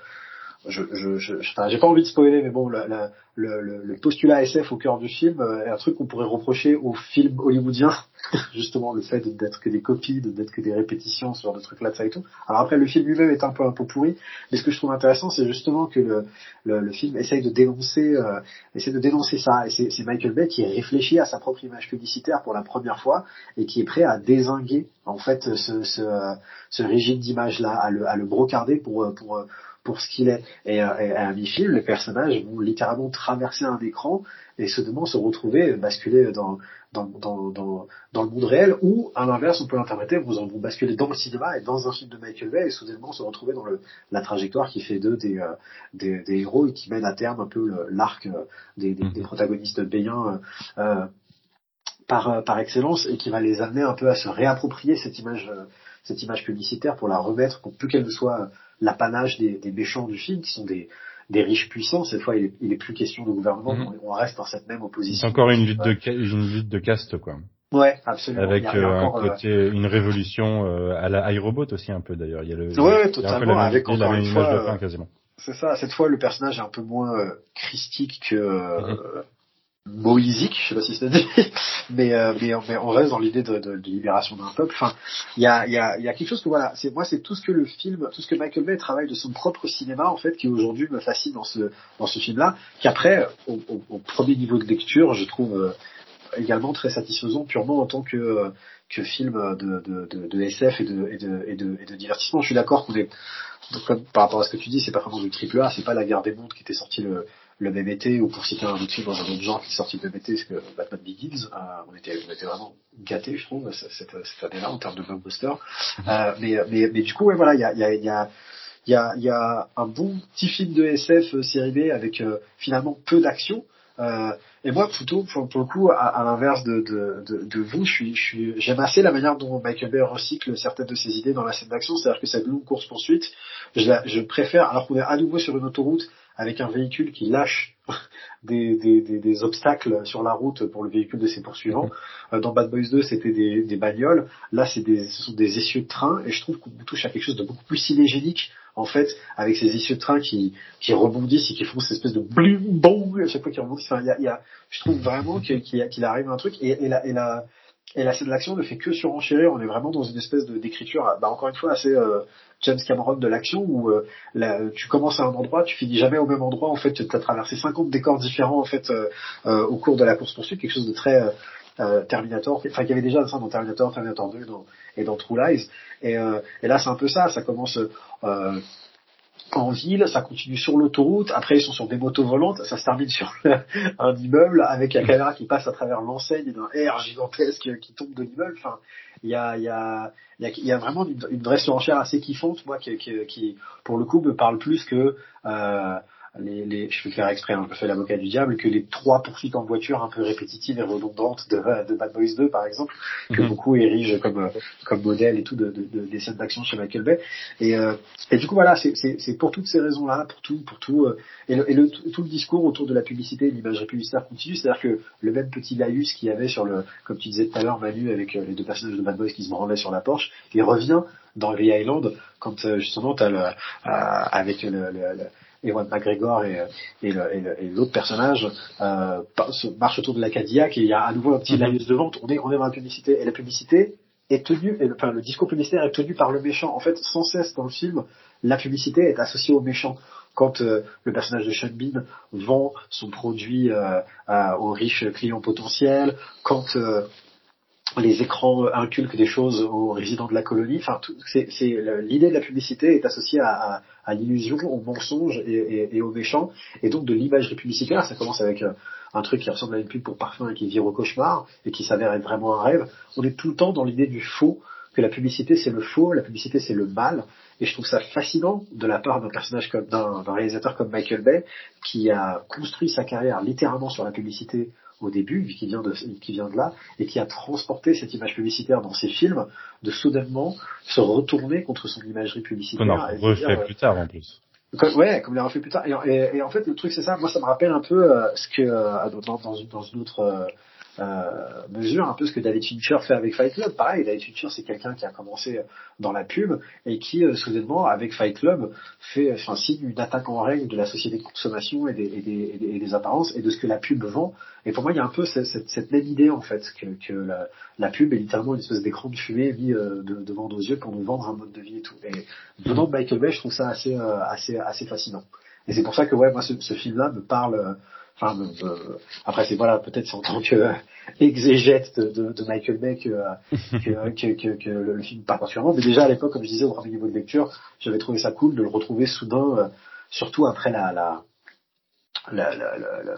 je, je, je, j'ai pas envie de spoiler, mais bon, la, la, le, le, postulat SF au cœur du film euh, est un truc qu'on pourrait reprocher aux films hollywoodiens, [LAUGHS] justement le fait d'être que des copies, d'être que des répétitions, ce genre de trucs là, ça et tout. Alors après, le film lui-même est un peu un peu pourri, mais ce que je trouve intéressant, c'est justement que le, le, le, film essaye de dénoncer, euh, essaie de dénoncer ça. Et c'est Michael Bay qui réfléchit à sa propre image publicitaire pour la première fois et qui est prêt à désinguer en fait ce, ce, euh, ce régime d'image là, à le, à le brocarder pour pour pour ce qu'il est. Et, euh, à, un mi-film, les personnages vont littéralement traverser un écran et soudainement se retrouver basculer dans, dans, dans, dans, dans le monde réel, ou à l'inverse, on peut l'interpréter, vous en vont basculer dans le cinéma et dans un film de Michael Bay et soudainement se retrouver dans le, la trajectoire qui fait d'eux des, euh, des, des, héros et qui mène à terme un peu l'arc euh, des, des, des, mhm. protagonistes béens euh, par, par excellence et qui va les amener un peu à se réapproprier cette image, cette image publicitaire pour la remettre, pour plus qu'elle ne soit l'apanage des, des, méchants du film, qui sont des, des riches puissants. Cette fois, il est, il est plus question de gouvernement. Mhm. On reste dans cette même opposition. C'est encore une lutte de une lutte de caste, quoi. Ouais, absolument. Avec euh, un euh, côté, une révolution euh, à la iRobot aussi un peu d'ailleurs. Il y a le. Ouais, totalement. avec encore une fois. quasiment. C'est ça. Cette fois, le personnage est un peu moins christique que mhm moïsique, je sais pas si c'est dit, mais, euh, mais, mais on reste dans l'idée de, de, de, libération d'un peuple. Enfin, il y a, y, a, y a quelque chose que voilà, c'est moi c'est tout ce que le film, tout ce que Michael Bay travaille de son propre cinéma en fait, qui aujourd'hui me fascine dans ce dans ce film-là, qu'après au, au, premier niveau de lecture, je trouve euh, également très satisfaisant purement en tant que que film de, de, de, SF et de, et de, et de, et de divertissement. Je suis d'accord qu'on est, comme, par rapport à ce que tu dis, c'est pas vraiment du triple A, c'est pas la guerre des mondes qui était sorti le, le été, ou pour citer un autre film dans un autre genre qui est sorti le été, c'est que Batman Begins, euh, on, était, on était vraiment gâtés, je trouve, cette, cette année-là, en termes de blockbuster. Euh, mais, mais, mais du coup, ouais, voilà, il y a, y, a, y, a, y, a, y a un bon petit film de SF euh, série B avec euh, finalement peu d'action, euh, et moi, plutôt, pour, pour le coup, à, à l'inverse de, de, de, de, vous, je suis, je suis, j'aime assez la manière dont Michael Bay recycle certaines de ses idées dans la scène d'action. C'est-à-dire que cette longue course-poursuite, je, je préfère, alors qu'on est à nouveau sur une autoroute avec un véhicule qui lâche [LAUGHS] des, obstacles sur la route pour le véhicule de ses poursuivants. Euh, dans Bad Boys 2, c'était des, bagnoles. Là, c'est ce sont des essieux de train. Et je trouve qu'on touche à quelque chose de beaucoup plus cinégénique en fait, avec ces issues de train qui, qui rebondissent et qui font cette espèce de blim boum à chaque fois qu'ils rebondissent. Enfin, y a, je trouve vraiment qu'il qu'il arrive un truc et, et et la scène d'action ne fait que surenchérir. On est vraiment dans une espèce d'écriture, bah, encore une fois, assez euh, James Cameron de l'action où euh, tu commences à un endroit, tu finis jamais au même endroit. En fait, tu as traversé 50 décors différents en fait euh, euh, au cours de la course poursuite, quelque chose de très Terminator. Enfin, il y avait déjà dans Terminator, Terminator 2 et dans True Lies. Et, et là, c'est un peu ça. Ça commence en ville, ça continue sur l'autoroute, après ils sont sur des motos volantes, ça se termine sur [LAUGHS] un immeuble avec la caméra qui passe à travers l'enseigne d'un air gigantesque qui tombe de l'immeuble. Enfin, il y a, y, a, y, a, vraiment une, une vraie surenchère assez kiffante, moi, qui, qui, qui, pour le coup me parle plus que euh, les, les, je vais faire exprès, hein, je fais l'avocat du diable, que les trois poursuites en voiture un peu répétitives et redondantes de, de Bad Boys 2, par exemple, que mhm. beaucoup érigent comme, comme modèle et tout de, de, des scènes d'action chez Michael Bay. Et, euh, et du coup, voilà, c'est pour toutes ces raisons-là, pour tout, pour tout, euh, et, le, et le, tout le discours autour de la publicité, l'imagerie publicitaire continue, c'est-à-dire que le même petit laïus qu'il y avait sur le, comme tu disais tout à l'heure, Manu, avec euh, les deux personnages de Bad Boys qui se branlaient sur la Porsche, il revient dans The Island quand justement t'as le, avec le, le Ewan McGregor et, et, l'autre personnage euh, marchent autour de la Cadillac et il y a à nouveau un petit mm de vente. On est, on est dans la publicité et la publicité est tenue, et, enfin le discours publicitaire est tenu par le méchant. En fait, sans cesse dans le film, la publicité est associée au méchant. Quand euh, le personnage de Sean Bean vend son produit euh, aux riches clients potentiels, quand euh, les écrans inculquent des choses aux résidents de la colonie. Enfin, c'est, l'idée de la publicité est associée à, à, l'illusion, au mensonge et, et, et, au méchant, et donc de l'imagerie publicitaire. Ça commence avec euh, un truc qui ressemble à une pub pour parfum et qui vire au cauchemar et qui s'avère être vraiment un rêve. On est tout le temps dans l'idée du faux, que la publicité c'est le faux, la publicité c'est le mal. Et je trouve ça fascinant de la part d'un personnage comme d'un réalisateur comme Michael Bay qui a construit sa carrière littéralement sur la publicité au début, qui vient de, qui vient de là, et qui a transporté cette image publicitaire dans ses films, de soudainement se retourner contre son imagerie publicitaire. On en refait euh, plus tard en plus. ouais, comme il a refait plus tard. Et, en fait, le truc c'est ça. Moi, ça me rappelle un peu euh, ce que euh, dans, dans, dans, une autre euh, mesure un peu ce que David Fincher fait avec Fight Club. Pareil, David Fincher, c'est quelqu'un qui a commencé dans la pub et qui, euh, soudainement, avec Fight Club, fait, enfin, signe une attaque en règle de la société de consommation et des, et, des, et des, apparences et de ce que la pub vend. Et pour moi, il y a un peu cette, cette, même idée, en fait, que, que la, la, pub est littéralement une espèce d'écran de fumée mis euh, de, devant nos yeux pour nous vendre un mode de vie et tout. Et venant de Michael Bay, je trouve ça assez, euh, assez, assez fascinant. Et c'est pour ça que, ouais, moi, ce, ce film-là me parle Enfin, euh, après c'est voilà, peut-être c'est en tant que exégète de, de, Michael Bay que, que, que, que, le film part particulièrement. Mais déjà à l'époque, comme je disais au premier niveau de lecture, j'avais trouvé ça cool de le retrouver soudain, euh, surtout après la, la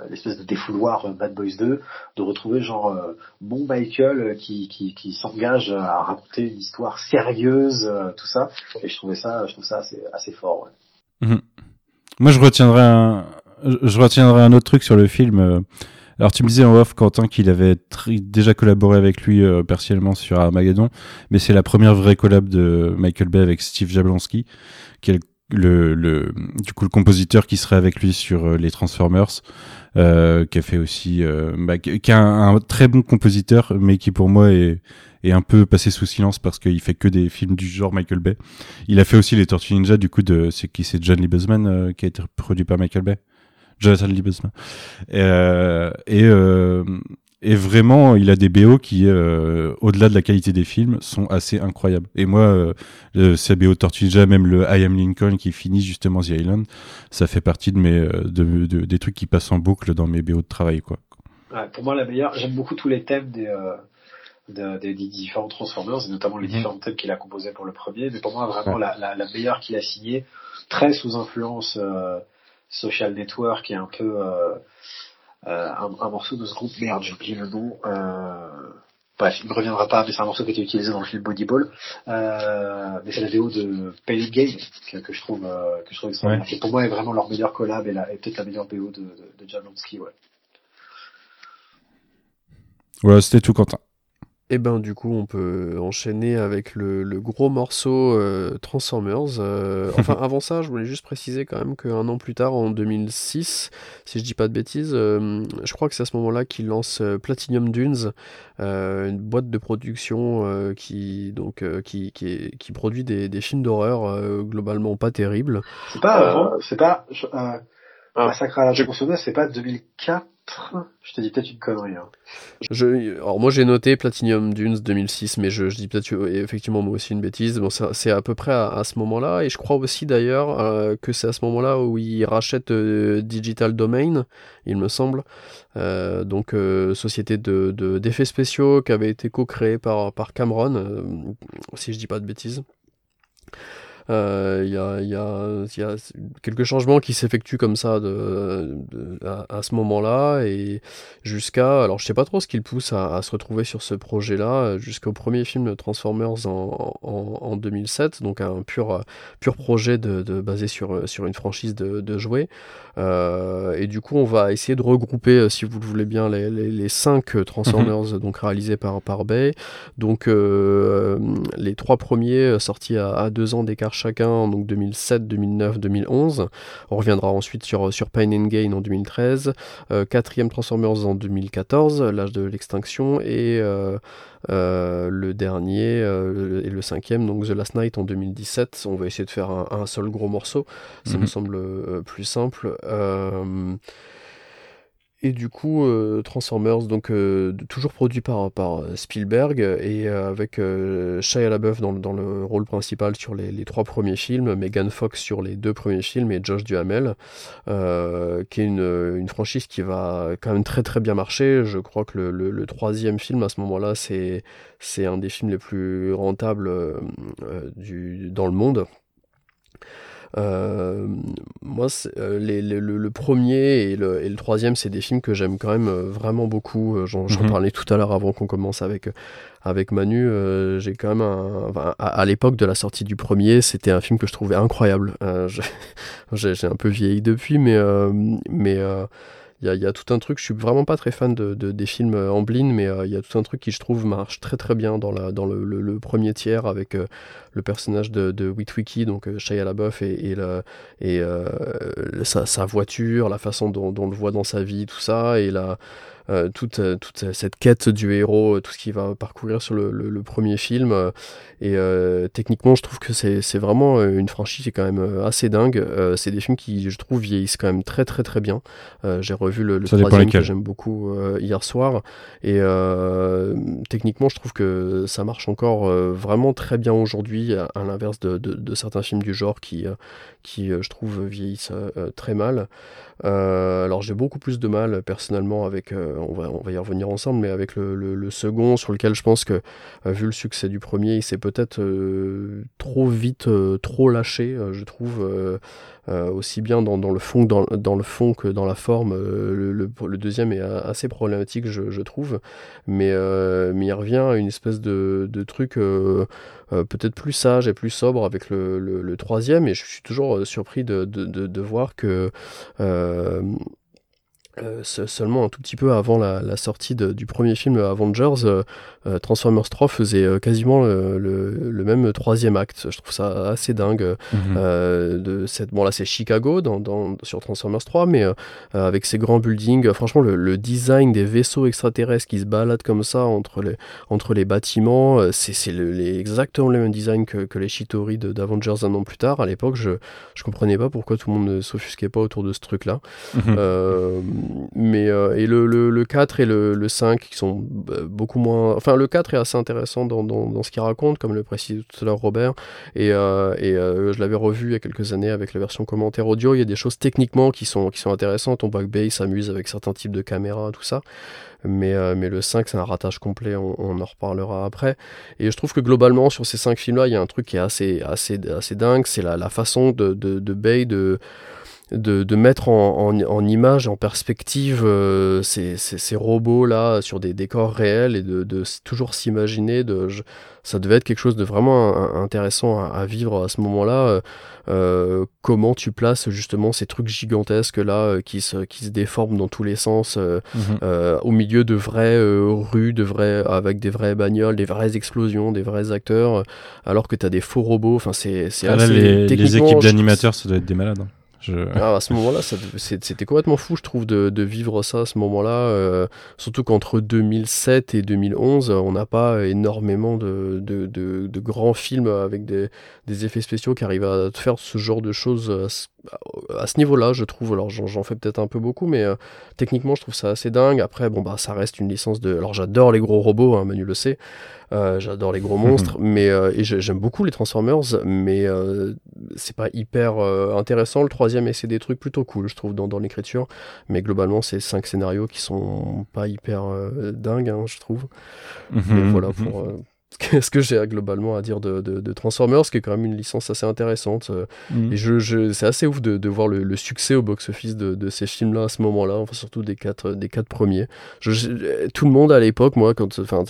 l'espèce de défouloir Bad Boys 2, de retrouver genre euh, bon Michael qui, qui, qui s'engage à raconter une histoire sérieuse, tout ça. Et je trouvais ça, je trouve ça assez, assez fort. Ouais. Mhm. Moi, je retiendrai un, je retiendrai un autre truc sur le film. Euh. Alors tu me disais en off Quentin qu'il avait déjà collaboré avec lui euh, partiellement sur Armageddon, mais c'est la première vraie collab de Michael Bay avec Steve Jablonsky, qui est le, le, du coup le compositeur qui serait avec lui sur euh, les Transformers, euh, qui a fait aussi, euh, bah, qui est un, très bon compositeur, mais qui pour moi est, est un peu passé sous silence parce qu'il fait que des films du genre Michael Bay. Il a fait aussi les Tortues Ninja, du coup de c'est qui c'est John Lee Boseman qui a été produit par Michael Bay. Jonathan Liebesman. Euh, et, euh, et vraiment, il a des BO qui, euh, au-delà de la qualité des films, sont assez incroyables. Et moi, euh, ces BO Tortue même le I Am Lincoln qui finit justement The Island, ça fait partie de mes, de, de, des trucs qui passent en boucle dans mes BO de travail, quoi. pour moi, la meilleure. J'aime beaucoup tous les thèmes des, des, différents Transformers, et notamment les mhm. différents thèmes qu'il a composés pour le premier. Mais pour moi, vraiment, la, la, la, meilleure qu'il a signée, très sous influence Social Network, qui est un peu un, un, morceau de ce groupe. Merde, j'ai oublié le nom. Bref, il ne reviendra pas, mais c'est un morceau qui a été utilisé dans le film Bodyball. Euh, mais c'est la vidéo de Pale Game que, que, je trouve euh, que je trouve extraordinaire. Ouais. pour moi est vraiment leur meilleur collab et, la, et peut-être la meilleure BO de, de, de Jablonski, ouais. Voilà, c'était tout Quentin. Et eh ben du coup on peut enchaîner avec le, gros morceau euh, Transformers. Euh, enfin [LAUGHS] avant ça je voulais juste préciser quand même qu'un an plus tard en 2006, si je dis pas de bêtises, euh, je crois que c'est à ce moment-là qu'il lance Platinum Dunes, une boîte de production qui donc qui, qui, qui, produit des, des films d'horreur globalement pas terribles. C'est pas c'est pas Massacre à la tronçonneuse, c'est pas 2004 je te dis peut-être une connerie. Hein. Alors moi j'ai noté Platinum Dunes 2006, mais je, dis peut-être effectivement moi aussi une bêtise. Bon, c'est à peu près à, ce moment-là, et je crois aussi d'ailleurs euh, que c'est à ce moment-là où il rachète euh, Digital Domain, il me semble, euh, donc société de d'effets spéciaux qui avait été co-créée par par Cameron, si je dis pas de bêtises. Il euh, y, a, y, a, y, a, quelques changements qui s'effectuent comme ça de, à, ce moment-là et jusqu'à alors je sais pas trop ce qui le pousse à, se retrouver sur ce projet-là jusqu'au premier film Transformers en, en, en, 2007 donc un pur pur projet de, de basé sur sur une franchise de, de jouets euh, et du coup on va essayer de regrouper si vous le voulez bien les, les, les cinq Transformers mhm. donc réalisés par par Bay donc euh, les trois premiers sortis à, à deux ans d'écart chacun, donc 2007, 2009, 2011. On reviendra ensuite sur, sur Pain and Gain en 2013, euh, quatrième Transformers en 2014, l'âge de l'extinction, et euh, euh, le dernier et le cinquième, donc The Last Night en 2017. On va essayer de faire un, seul gros morceau, ça me mhm. semble plus simple. Et du coup, euh, Transformers, donc euh, toujours produit par, euh, Spielberg et avec Shia LaBeouf dans, dans, le rôle principal sur les, trois premiers films, Megan Fox sur les deux premiers films et Josh Duhamel, qui est une, franchise qui va quand même très très bien marcher. Je crois que le, troisième film à ce moment-là, c'est c'est un des films les plus rentables dans le monde. Euh, moi, euh, le, premier et le, et le troisième, c'est des films que j'aime quand même euh, vraiment beaucoup. J'en mhm. parlais tout à l'heure avant qu'on commence avec, avec Manu. j'ai quand même un. à, l'époque de la sortie du premier, c'était un film que je trouvais incroyable. [LAUGHS] j'ai un peu vieilli depuis, mais. mais il y, a, tout un truc, je suis vraiment pas très fan de, des films en blind, mais il y a tout un truc qui je trouve marche très très bien dans, la, dans le, premier tiers avec le personnage de, de Witwicky, donc euh, Shia LaBeouf, et, et, et euh, sa, voiture, la façon dont, on le voit dans sa vie, tout ça, et la, euh, toute, toute cette quête du héros, tout ce qu'il va parcourir sur le, premier film. et techniquement, je trouve que c'est vraiment une franchise qui est quand même assez dingue. c'est des films qui, je trouve, vieillissent quand même très très très bien. J'ai revu le, le troisième que j'aime beaucoup hier soir. Et techniquement, je trouve que ça marche encore vraiment très bien aujourd'hui à, l'inverse de, certains films du genre qui, euh, qui euh, je trouve, vieillissent euh, très mal. Alors j'ai beaucoup plus de mal personnellement avec, on, va, on va y revenir ensemble, mais avec le, second sur lequel je pense que, vu le succès du premier, il s'est peut-être trop vite, trop lâché, je trouve. aussi bien dans, le fond dans, le fond que dans la forme. le, deuxième est assez problématique, je, trouve, mais, mais il revient à une espèce de, truc euh, peut-être plus sage et plus sobre avec le, troisième, et je suis toujours euh, surpris de, voir que euh, euh, seulement un tout petit peu avant la, sortie du premier film Avengers, euh, euh, Transformers 3 faisait quasiment le, même troisième acte. Je trouve ça assez dingue. Mhm. de cette, bon là c'est Chicago dans, sur Transformers 3, mais avec ces grands buildings, franchement le, design des vaisseaux extraterrestres qui se baladent comme ça entre les, entre les bâtiments, c'est exactement le même design que, les Chitori d'Avengers un an plus tard. À l'époque, je, je comprenais pas pourquoi tout le monde ne s'offusquait pas autour de ce truc-là. Mhm. Mais et le, le, le, 4 et le, le 5 qui sont beaucoup moins. Enfin, le 4 est assez intéressant dans, dans, dans ce qu'il raconte, comme le précise tout à l'heure Robert. Et, et je l'avais revu il y a quelques années avec la version commentaire audio. Il y a des choses techniquement qui sont, qui sont intéressantes. On Back Bay s'amuse avec certains types de caméras, tout ça. Mais, mais le 5, c'est un ratage complet, on, on, en reparlera après. Et je trouve que globalement, sur ces 5 films-là, il y a un truc qui est assez, assez, assez dingue, c'est la, la, façon de, de, de Bay de de, de mettre en, en, en, image, en perspective euh, ces, ces, ces, robots là sur des décors réels et de, de toujours s'imaginer. De, ça devait être quelque chose de vraiment intéressant à, à vivre à ce moment-là. Euh, euh, comment tu places justement ces trucs gigantesques là euh, qui, se, qui se déforment dans tous les sens euh, mm-hmm. au milieu de vraies rues, de vrais, avec des vraies bagnoles, des vraies explosions, des vrais acteurs, alors que tu as des faux robots. Enfin, c'est ah, assez. Les, les équipes d'animateurs, ça doit être des malades. Hein. Ah, à ce moment-là, c'était complètement fou, je trouve, de, de vivre ça à ce moment-là. Euh, surtout qu'entre 2007 et 2011, on n'a pas énormément de, de, de, de, grands films avec des, des, effets spéciaux qui arrivent à faire ce genre de choses à ce, niveau-là, je trouve. Alors, j'en fais peut-être un peu beaucoup, mais euh, techniquement, je trouve ça assez dingue. Après, bon, bah, ça reste une licence de. Alors, j'adore les gros robots, hein, Manu le sait. Euh, j'adore les gros [LAUGHS] monstres, mais euh, et j'aime beaucoup les Transformers, mais c'est pas hyper intéressant. Le troisième essaie des trucs plutôt cool, je trouve, dans, dans l'écriture, mais globalement, c'est cinq scénarios qui sont pas hyper dingues, hein, je trouve. mais mhm, voilà pour mhm. [LAUGHS] ce que j'ai globalement à dire de, de, de, Transformers, qui est quand même une licence assez intéressante. Euh, mm. Et je, je c'est assez ouf de, de voir le, le, succès au box-office de, de, ces films-là à ce moment-là, enfin surtout des quatre, des quatre premiers. Je, tout le monde à l'époque, moi, quand, enfin,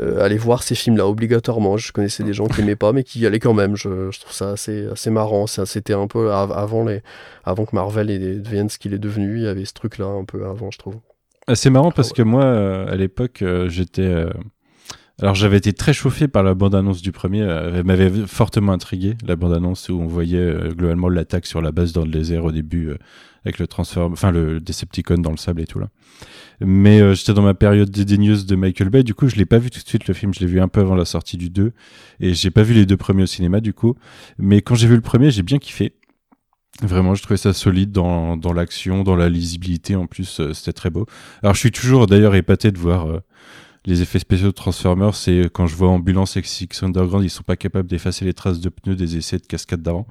euh, allait voir ces films-là obligatoirement. Je connaissais des gens qui n'aimaient pas, mais qui y allaient quand même. Je, trouve ça assez, assez marrant. C'était un peu avant, les, avant que Marvel devienne ce qu'il est devenu. Il y avait ce truc-là un peu avant, je trouve. C'est marrant parce que moi, euh, à l'époque, j'étais alors j'avais été très chauffé par la bande-annonce du premier, euh, elle m'avait fortement intrigué, la bande-annonce où on voyait euh, globalement l'attaque sur la base dans le désert au début, euh, avec le transform, enfin le Decepticon dans le sable et tout là. Mais j'étais dans ma période dédaigneuse de Michael Bay, du coup je l'ai pas vu tout de suite le film, je l'ai vu un peu avant la sortie du 2, et j'ai pas vu les deux premiers au cinéma du coup. Mais quand j'ai vu le premier, j'ai bien kiffé. Vraiment, je trouvais ça solide dans, dans l'action, dans la lisibilité. En plus, c'était très beau. Alors, je suis toujours d'ailleurs épaté de voir les effets spéciaux de Transformers, c'est quand je vois Ambulance et Six Underground, ils sont pas capables d'effacer les traces de pneus des essais de cascade d'avant.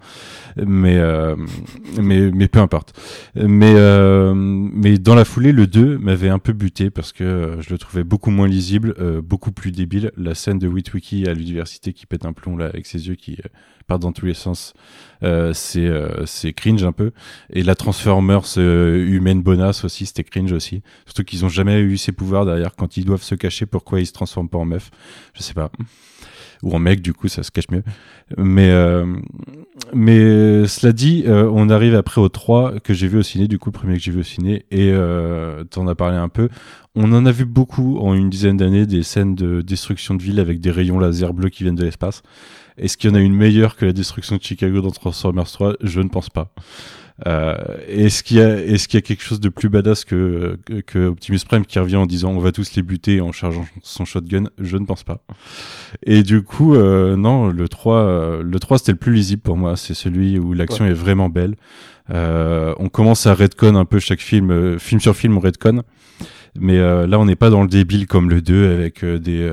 Mais, euh, mais, mais peu importe. Mais, euh, mais dans la foulée, le 2 m'avait un peu buté parce que euh, je le trouvais beaucoup moins lisible, beaucoup plus débile. La scène de Witwicky à l'université qui pète un plomb là avec ses yeux qui part dans tous les sens. Euh, c'est euh, c'est cringe un peu. Et la Transformers euh, humaine bonasse aussi, c'était cringe aussi. Surtout qu'ils ont jamais eu ces pouvoirs derrière. Quand ils doivent se cacher, pourquoi ils se transforment pas en meuf Je sais pas. Ou en mec, du coup, ça se cache mieux. Mais euh, mais cela dit, on arrive après au 3 que j'ai vu au ciné, du coup le premier que j'ai vu au ciné, et euh, t'en as parlé un peu. On en a vu beaucoup en une dizaine d'années, des scènes de destruction de ville avec des rayons laser bleus qui viennent de l'espace. Est-ce qu'il y en a une meilleure que la destruction de Chicago dans Transformers 3 Je ne pense pas. Euh, est-ce qu'il y a est-ce qu'il y a quelque chose de plus badass que, que, Optimus Prime qui revient en disant on va tous les buter en chargeant son shotgun Je ne pense pas. Et du coup euh, non, le 3 euh, le 3 c'était le plus lisible pour moi, c'est celui où l'action est vraiment belle. Euh, on commence à redcon un peu chaque film euh, film sur film on redcon. Mais là on n'est pas dans le débile comme le 2 avec des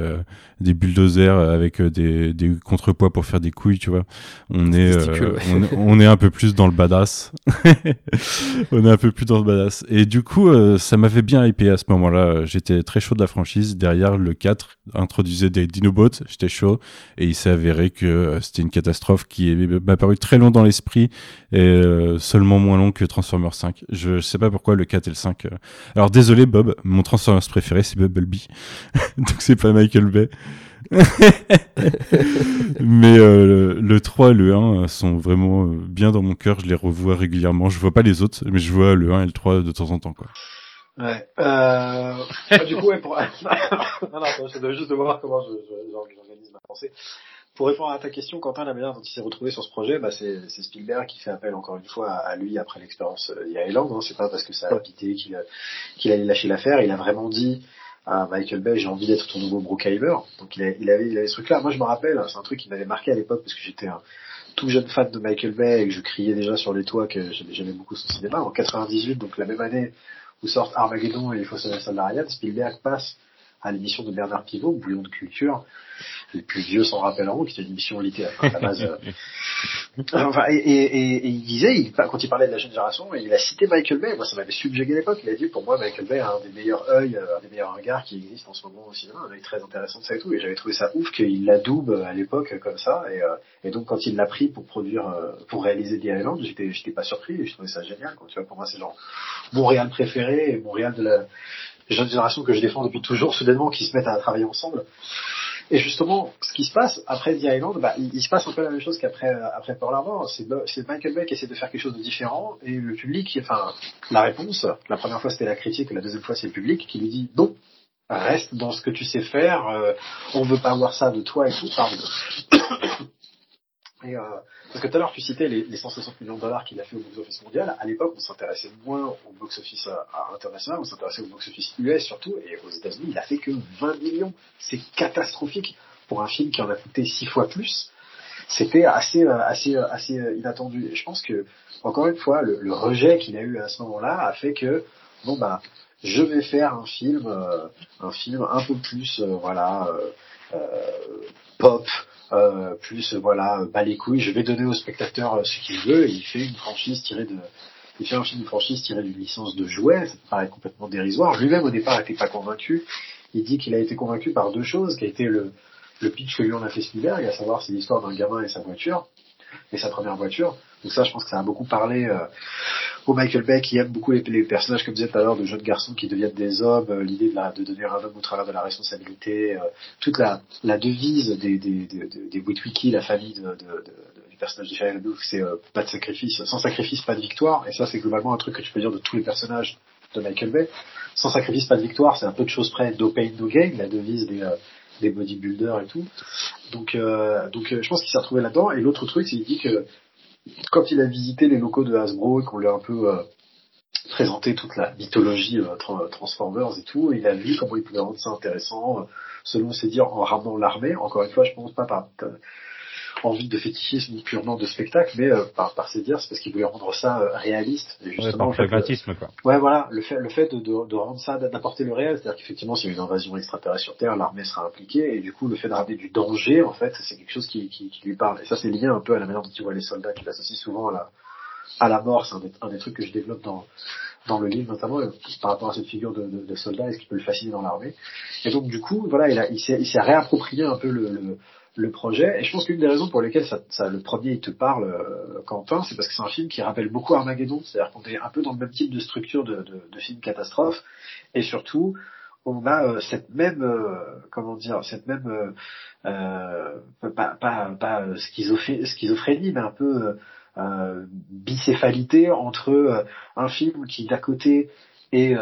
des bulldozers avec euh, des, des contrepoids pour faire des couilles, tu vois. On est, euh, on, est un peu plus dans le badass. [LAUGHS] on est un peu plus dans le badass. Et du coup, euh, ça m'avait bien hypé à ce moment-là. J'étais très chaud de la franchise. Derrière, le 4 introduisait des Dinobots. J'étais chaud. Et il s'est avéré que c'était une catastrophe qui m'a paru très long dans l'esprit et seulement moins long que Transformers 5. Je, sais pas pourquoi le 4 et le 5. Alors désolé Bob, mon Transformers préféré c'est Bumblebee. [LAUGHS] Donc c'est pas Michael Bay. [LAUGHS] Mais euh, le, 3 et le 1 sont vraiment euh, bien dans mon cœur. Je les revois régulièrement. Je vois pas les autres, mais je vois le 1 et le 3 de temps en temps, quoi. Ouais. Euh... Ah, du coup, ouais, pour... [LAUGHS] non, non, je dois juste de voir comment j'organise ma pensée. Pour répondre à ta question, Quentin, la manière dont il s'est retrouvé sur ce projet, bah, c'est Spielberg qui fait appel encore une fois à lui après l'expérience euh, Island. Hein. C'est pas parce que ça a habité qu'il qu'il allait lâcher l'affaire. Il a vraiment dit ah, Michael Bay, j'ai envie d'être ton nouveau Brookheimer. Donc il, il, avait, il avait ce truc-là. Moi je me rappelle, c'est un truc qui m'avait marqué à l'époque parce que j'étais un tout jeune fan de Michael Bay et que je criais déjà sur les toits que j'aimais beaucoup son cinéma. En 98, donc la même année où sortent Armageddon et Il faut sauver soldat Ryan, Spielberg passe à l'émission de Bernard Pivot, Bouillon de culture. Les plus vieux s'en rappelleront, qui était une émission littéraire à la base. euh. [LAUGHS] Enfin, et, et, et- il disait, il- quand il parlait de la jeune génération, il a cité Michael Bay. Moi, ça m'avait subjugué à l'époque. Il a dit, pour moi, Michael Bay a un des meilleurs œils, euh, un des meilleurs regards qui existent en ce moment au cinéma, un œil très intéressant de ça et tout. Et j'avais trouvé ça ouf qu'il l'adoube à l'époque comme ça. Et, euh, et donc, quand il l'a pris pour produire, euh, pour réaliser The Island, j'étais, j'étais pas surpris. Et je trouvais ça génial. Tu vois, pour moi, c'est genre mon réal préféré et mon réal de la jeune génération que je défends depuis toujours, soudainement, qui se mettent à travailler ensemble. Et justement, ce qui se passe après The Island, bah, il, se passe un peu la même chose qu'après euh, après Pearl Harbor. C'est Michael Bay qui essaie de faire quelque chose de différent et le public, enfin la réponse, la première fois c'était la critique, la deuxième fois c'est le public qui lui dit non, reste dans ce que tu sais faire, euh, on veut pas voir ça de toi et tout. Pardon. [COUGHS] Et, euh, parce que tout à l'heure tu citais les, les 160 millions de dollars qu'il a fait au box-office mondial. À l'époque, on s'intéressait moins au box-office euh, international, on s'intéressait au box-office US surtout. Et aux États-Unis, il a fait que 20 millions. C'est catastrophique pour un film qui en a coûté six fois plus. C'était assez, euh, assez, euh, assez inattendu. Et je pense que, encore une fois, le, rejet qu'il a eu à ce moment-là a fait que, bon bah, je vais faire un film, un film un peu plus, voilà, pop, euh, plus euh, voilà bas les couilles. Je vais donner au spectateur euh, ce qu'il veut. Et il fait une franchise tirée de il fait un film franchise tirée d'une licence de jouets. Ça paraît complètement dérisoire. Lui-même au départ n'était pas convaincu. Il dit qu'il a été convaincu par deux choses qui a été le le pitch que lui en a fait Spielberg à savoir c'est l'histoire d'un gamin et sa voiture et sa première voiture. Donc ça je pense que ça a beaucoup parlé euh, au Michael Bay qui aime beaucoup les, personnages comme je disais tout à l'heure de jeunes garçons qui deviennent des hommes euh, l'idée de, devenir un homme au travers de la responsabilité euh, toute la, devise des, des, des, la famille de, de, de, du personnage de Shia LaBeouf, c'est euh, pas de sacrifice, sans sacrifice pas de victoire, et ça c'est globalement un truc que tu peux dire de tous les personnages de Michael Bay. Sans sacrifice pas de victoire, c'est un peu de choses près, no pain no gain, la devise des, bodybuilders et tout. Donc, donc je pense qu'il s'est retrouvé là-dedans. Et l'autre truc, c'est qu'il dit que quand il a visité les locaux de Hasbro et qu'on lui a un peu euh, présenté toute la mythologie euh, tra- Transformers et tout, il a vu comment il pouvait rendre ça intéressant, euh, selon ses dires, en ramenant l'armée. Encore une fois, je pense pas par envie de fétichisme purement de spectacle, mais euh, par, par ses dires, c'est parce qu'il voulait rendre ça euh, réaliste. Et Ouais, justement, par le fait que- pragmatisme, quoi. Ouais, voilà, le fait, le fait de, de, de rendre ça, d'apporter le réel, c'est-à-dire qu'effectivement, s'il y a une invasion extraterrestre sur Terre, l'armée sera impliquée, et du coup, le fait de ramener du danger, en fait, c'est quelque chose qui, qui, qui lui parle. Et ça, c'est lié un peu à la manière dont il voit les soldats, qu'il associe souvent à la, à la mort. C'est un des, un des trucs que je développe dans, dans le livre, notamment, euh, par rapport à cette figure de, de, de soldat et ce qui peut le fasciner dans l'armée? Et donc, du coup, voilà, il, a, il s'est réapproprié un peu le, le, le projet. Et je pense qu'une des raisons pour lesquelles ça, ça, le premier il te parle, euh, Quentin, c'est parce que c'est un film qui rappelle beaucoup Armageddon. C'est-à-dire qu'on est un peu dans le même type de structure de, de, de film catastrophe. Et surtout, on a euh, cette même, euh, comment dire, cette même, euh, euh, pas, pas, pas schizophré- schizophrénie, mais un peu bicéphalité entre un film qui d'un côté est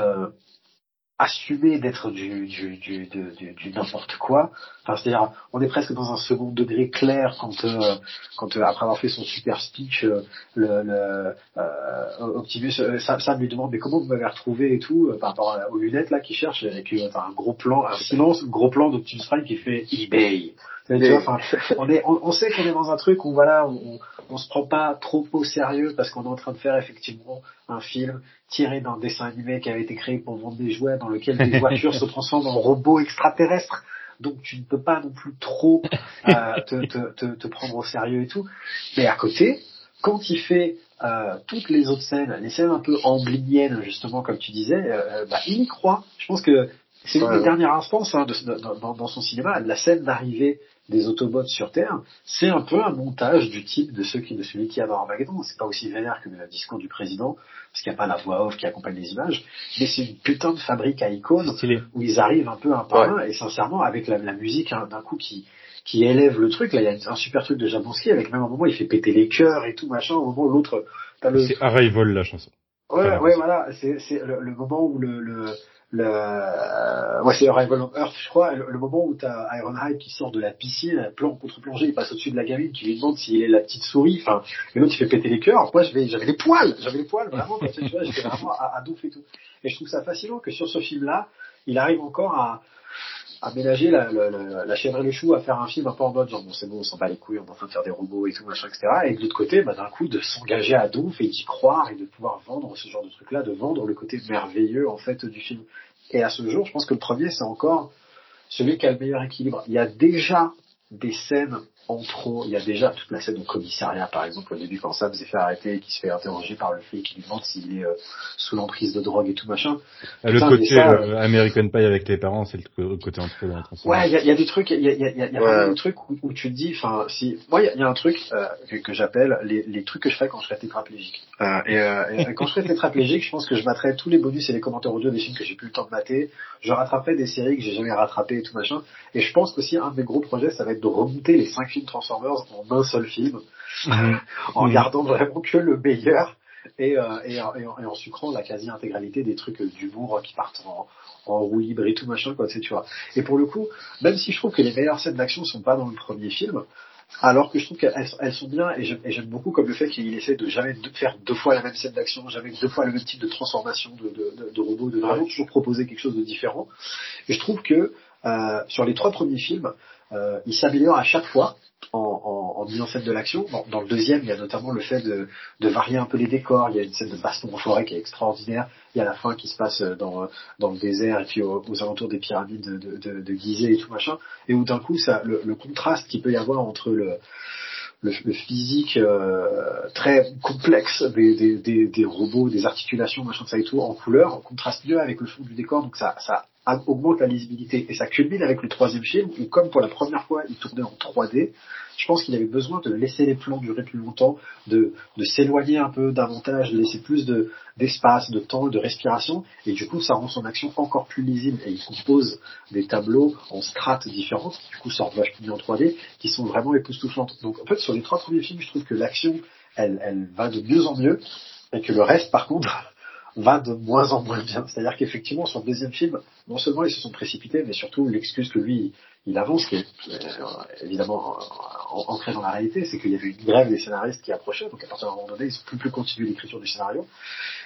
assumé d'être du, du, du, du, n'importe quoi. Enfin, c'est-à-dire, on est presque dans un second degré clair quand, euh, quand euh, après avoir fait son super speech, euh, le, le euh, Optimus, euh, Sam, Sam lui demande mais comment vous m'avez retrouvé et tout euh, par rapport aux lunettes là qui cherche avec euh, enfin, un gros plan, un silence, gros plan d'Optimus Prime qui fait eBay. Tu vois, enfin, [LAUGHS] on est, on, on sait qu'on est dans un truc où voilà, on, on se prend pas trop au sérieux parce qu'on est en train de faire effectivement un film tiré d'un dessin animé qui avait été créé pour vendre des jouets dans lequel des [LAUGHS] voitures se transforment en robots extraterrestres. Donc tu ne peux pas non plus trop euh, te, te, te, te prendre au sérieux et tout. Mais à côté, quand il fait euh, toutes les autres scènes, les scènes un peu ambliniennes justement comme tu disais, euh, bah, il y croit. Je pense que c'est une des dernières instances hein, de, ce- dans, dans- dans son cinéma, la scène d'arrivée des Autobots sur Terre, c'est un peu un montage du type de ceux qui, de celui qui a dans Armageddon. C'est pas aussi vénère que le discours du président, parce qu'il n'y a pas la voix off qui accompagne les images, mais c'est une putain de fabrique à icônes où ils arrivent un peu un par un, et sincèrement, avec la, la musique hein, d'un coup qui, qui élève le truc, là il y a un super truc de Jablonski, avec même un moment il fait péter les cœurs et tout machin, au moment où l'autre, t'as le, C'est Arrival, la chanson. Ouais, Voilà. ouais, voilà, c'est c'est le, le moment où le le le euh, ouais c'est Arrival on Earth je crois le, moment où t'as Ironhide qui sort de la piscine plan contre plongée il passe au-dessus de la gamine qui lui demande s'il est la petite souris enfin et l'autre il fait péter les cœurs. Moi j'avais j'avais les poils j'avais les poils vraiment parce que tu vois j'étais vraiment à, à et tout. Et je trouve ça fascinant que sur ce film là il arrive encore à aménager la, chèvre et le chou à faire un film un peu en mode genre bon c'est bon on s'en bat les couilles on est en faire des robots et tout machin etc et de l'autre côté bah, d'un coup de s'engager à donf et d'y croire et de pouvoir vendre ce genre de truc là de vendre le côté merveilleux en fait du film. Et à ce jour je pense que le premier c'est encore celui qui a le meilleur équilibre. Il y a déjà des scènes en trop. Il y a déjà toute la scène au commissariat, par exemple, au début, quand Sam s'est fait arrêter et qui se fait interroger par le flic qui lui demande s'il est euh, sous l'emprise de drogue et tout machin. Euh, le Putain, côté ça, euh, American Pie avec les parents, c'est le côté la transformation. Ouais, il y a, y a des trucs, il y a, y a, y a, y a Ouais. des trucs où, où tu te dis, enfin, si, moi, il y a, il y a un truc euh, que, que j'appelle les, les trucs que je fais quand je serai tétraplégique. Euh, et, euh, et [LAUGHS] quand je serai tétraplégique, je pense que je battrai tous les bonus et les commentaires audio des films que j'ai plus le temps de mater. Je rattraperai des séries que j'ai jamais rattrapées et tout machin. Et je pense qu'aussi un de mes gros projets, ça va être de remonter les cinq films Transformers en un seul film, Mhm. en Mhm. gardant vraiment que le meilleur. Et, euh, et, en- et, en, et en sucrant la quasi-intégralité des trucs euh, d'humour qui partent en, en roue libre et tout machin, quoi, tu sais, tu vois. Et pour le coup, même si je trouve que les meilleures scènes d'action sont pas dans le premier film, alors que je trouve qu'elles elles sont bien et j'aime et j'aime beaucoup comme le fait qu'il essaie de jamais de faire deux fois la même scène d'action, jamais deux fois le même type de transformation de, de, de, de robot, de vraiment toujours proposer quelque chose de différent. Et je trouve que euh, sur les trois premiers films, euh, il s'améliore à chaque fois en, en, en en scène de l'action. Dans, le deuxième, il y a notamment le fait de, de varier un peu les décors. Il y a une scène de baston en forêt qui est extraordinaire. Il y a la fin qui se passe dans, dans le désert et puis aux, alentours des pyramides de, de, Gizeh et tout machin. Et où d'un coup, ça, le, contraste qu'il peut y avoir entre le, le, physique euh, très complexe des, des, des, robots, des articulations, machin, ça et tout, en couleur, contraste mieux avec le fond du décor, donc ça, augmente la lisibilité. Et ça culmine avec le troisième film, où comme pour la première fois, il tournait en 3D, je pense qu'il avait besoin de laisser les plans durer plus longtemps, de, de s'éloigner un peu davantage, de laisser plus de d'espace, de temps, de respiration, et du coup ça rend son action encore plus lisible, et il compose des tableaux en strates différentes, qui du coup sortent vachement mieux en 3D, qui sont vraiment époustouflantes. Donc en fait sur les trois premiers films, je trouve que l'action, elle, elle va de mieux en mieux, et que le reste par contre va de moins en moins bien. C'est-à-dire qu'effectivement le deuxième film, non seulement ils se sont précipités, mais surtout l'excuse que lui il avance, qui est euh, évidemment euh, ancré dans la réalité, c'est qu'il y avait une grève des scénaristes qui approchait, donc à partir d'un moment donné, ils ont plus pu continuer l'écriture du scénario,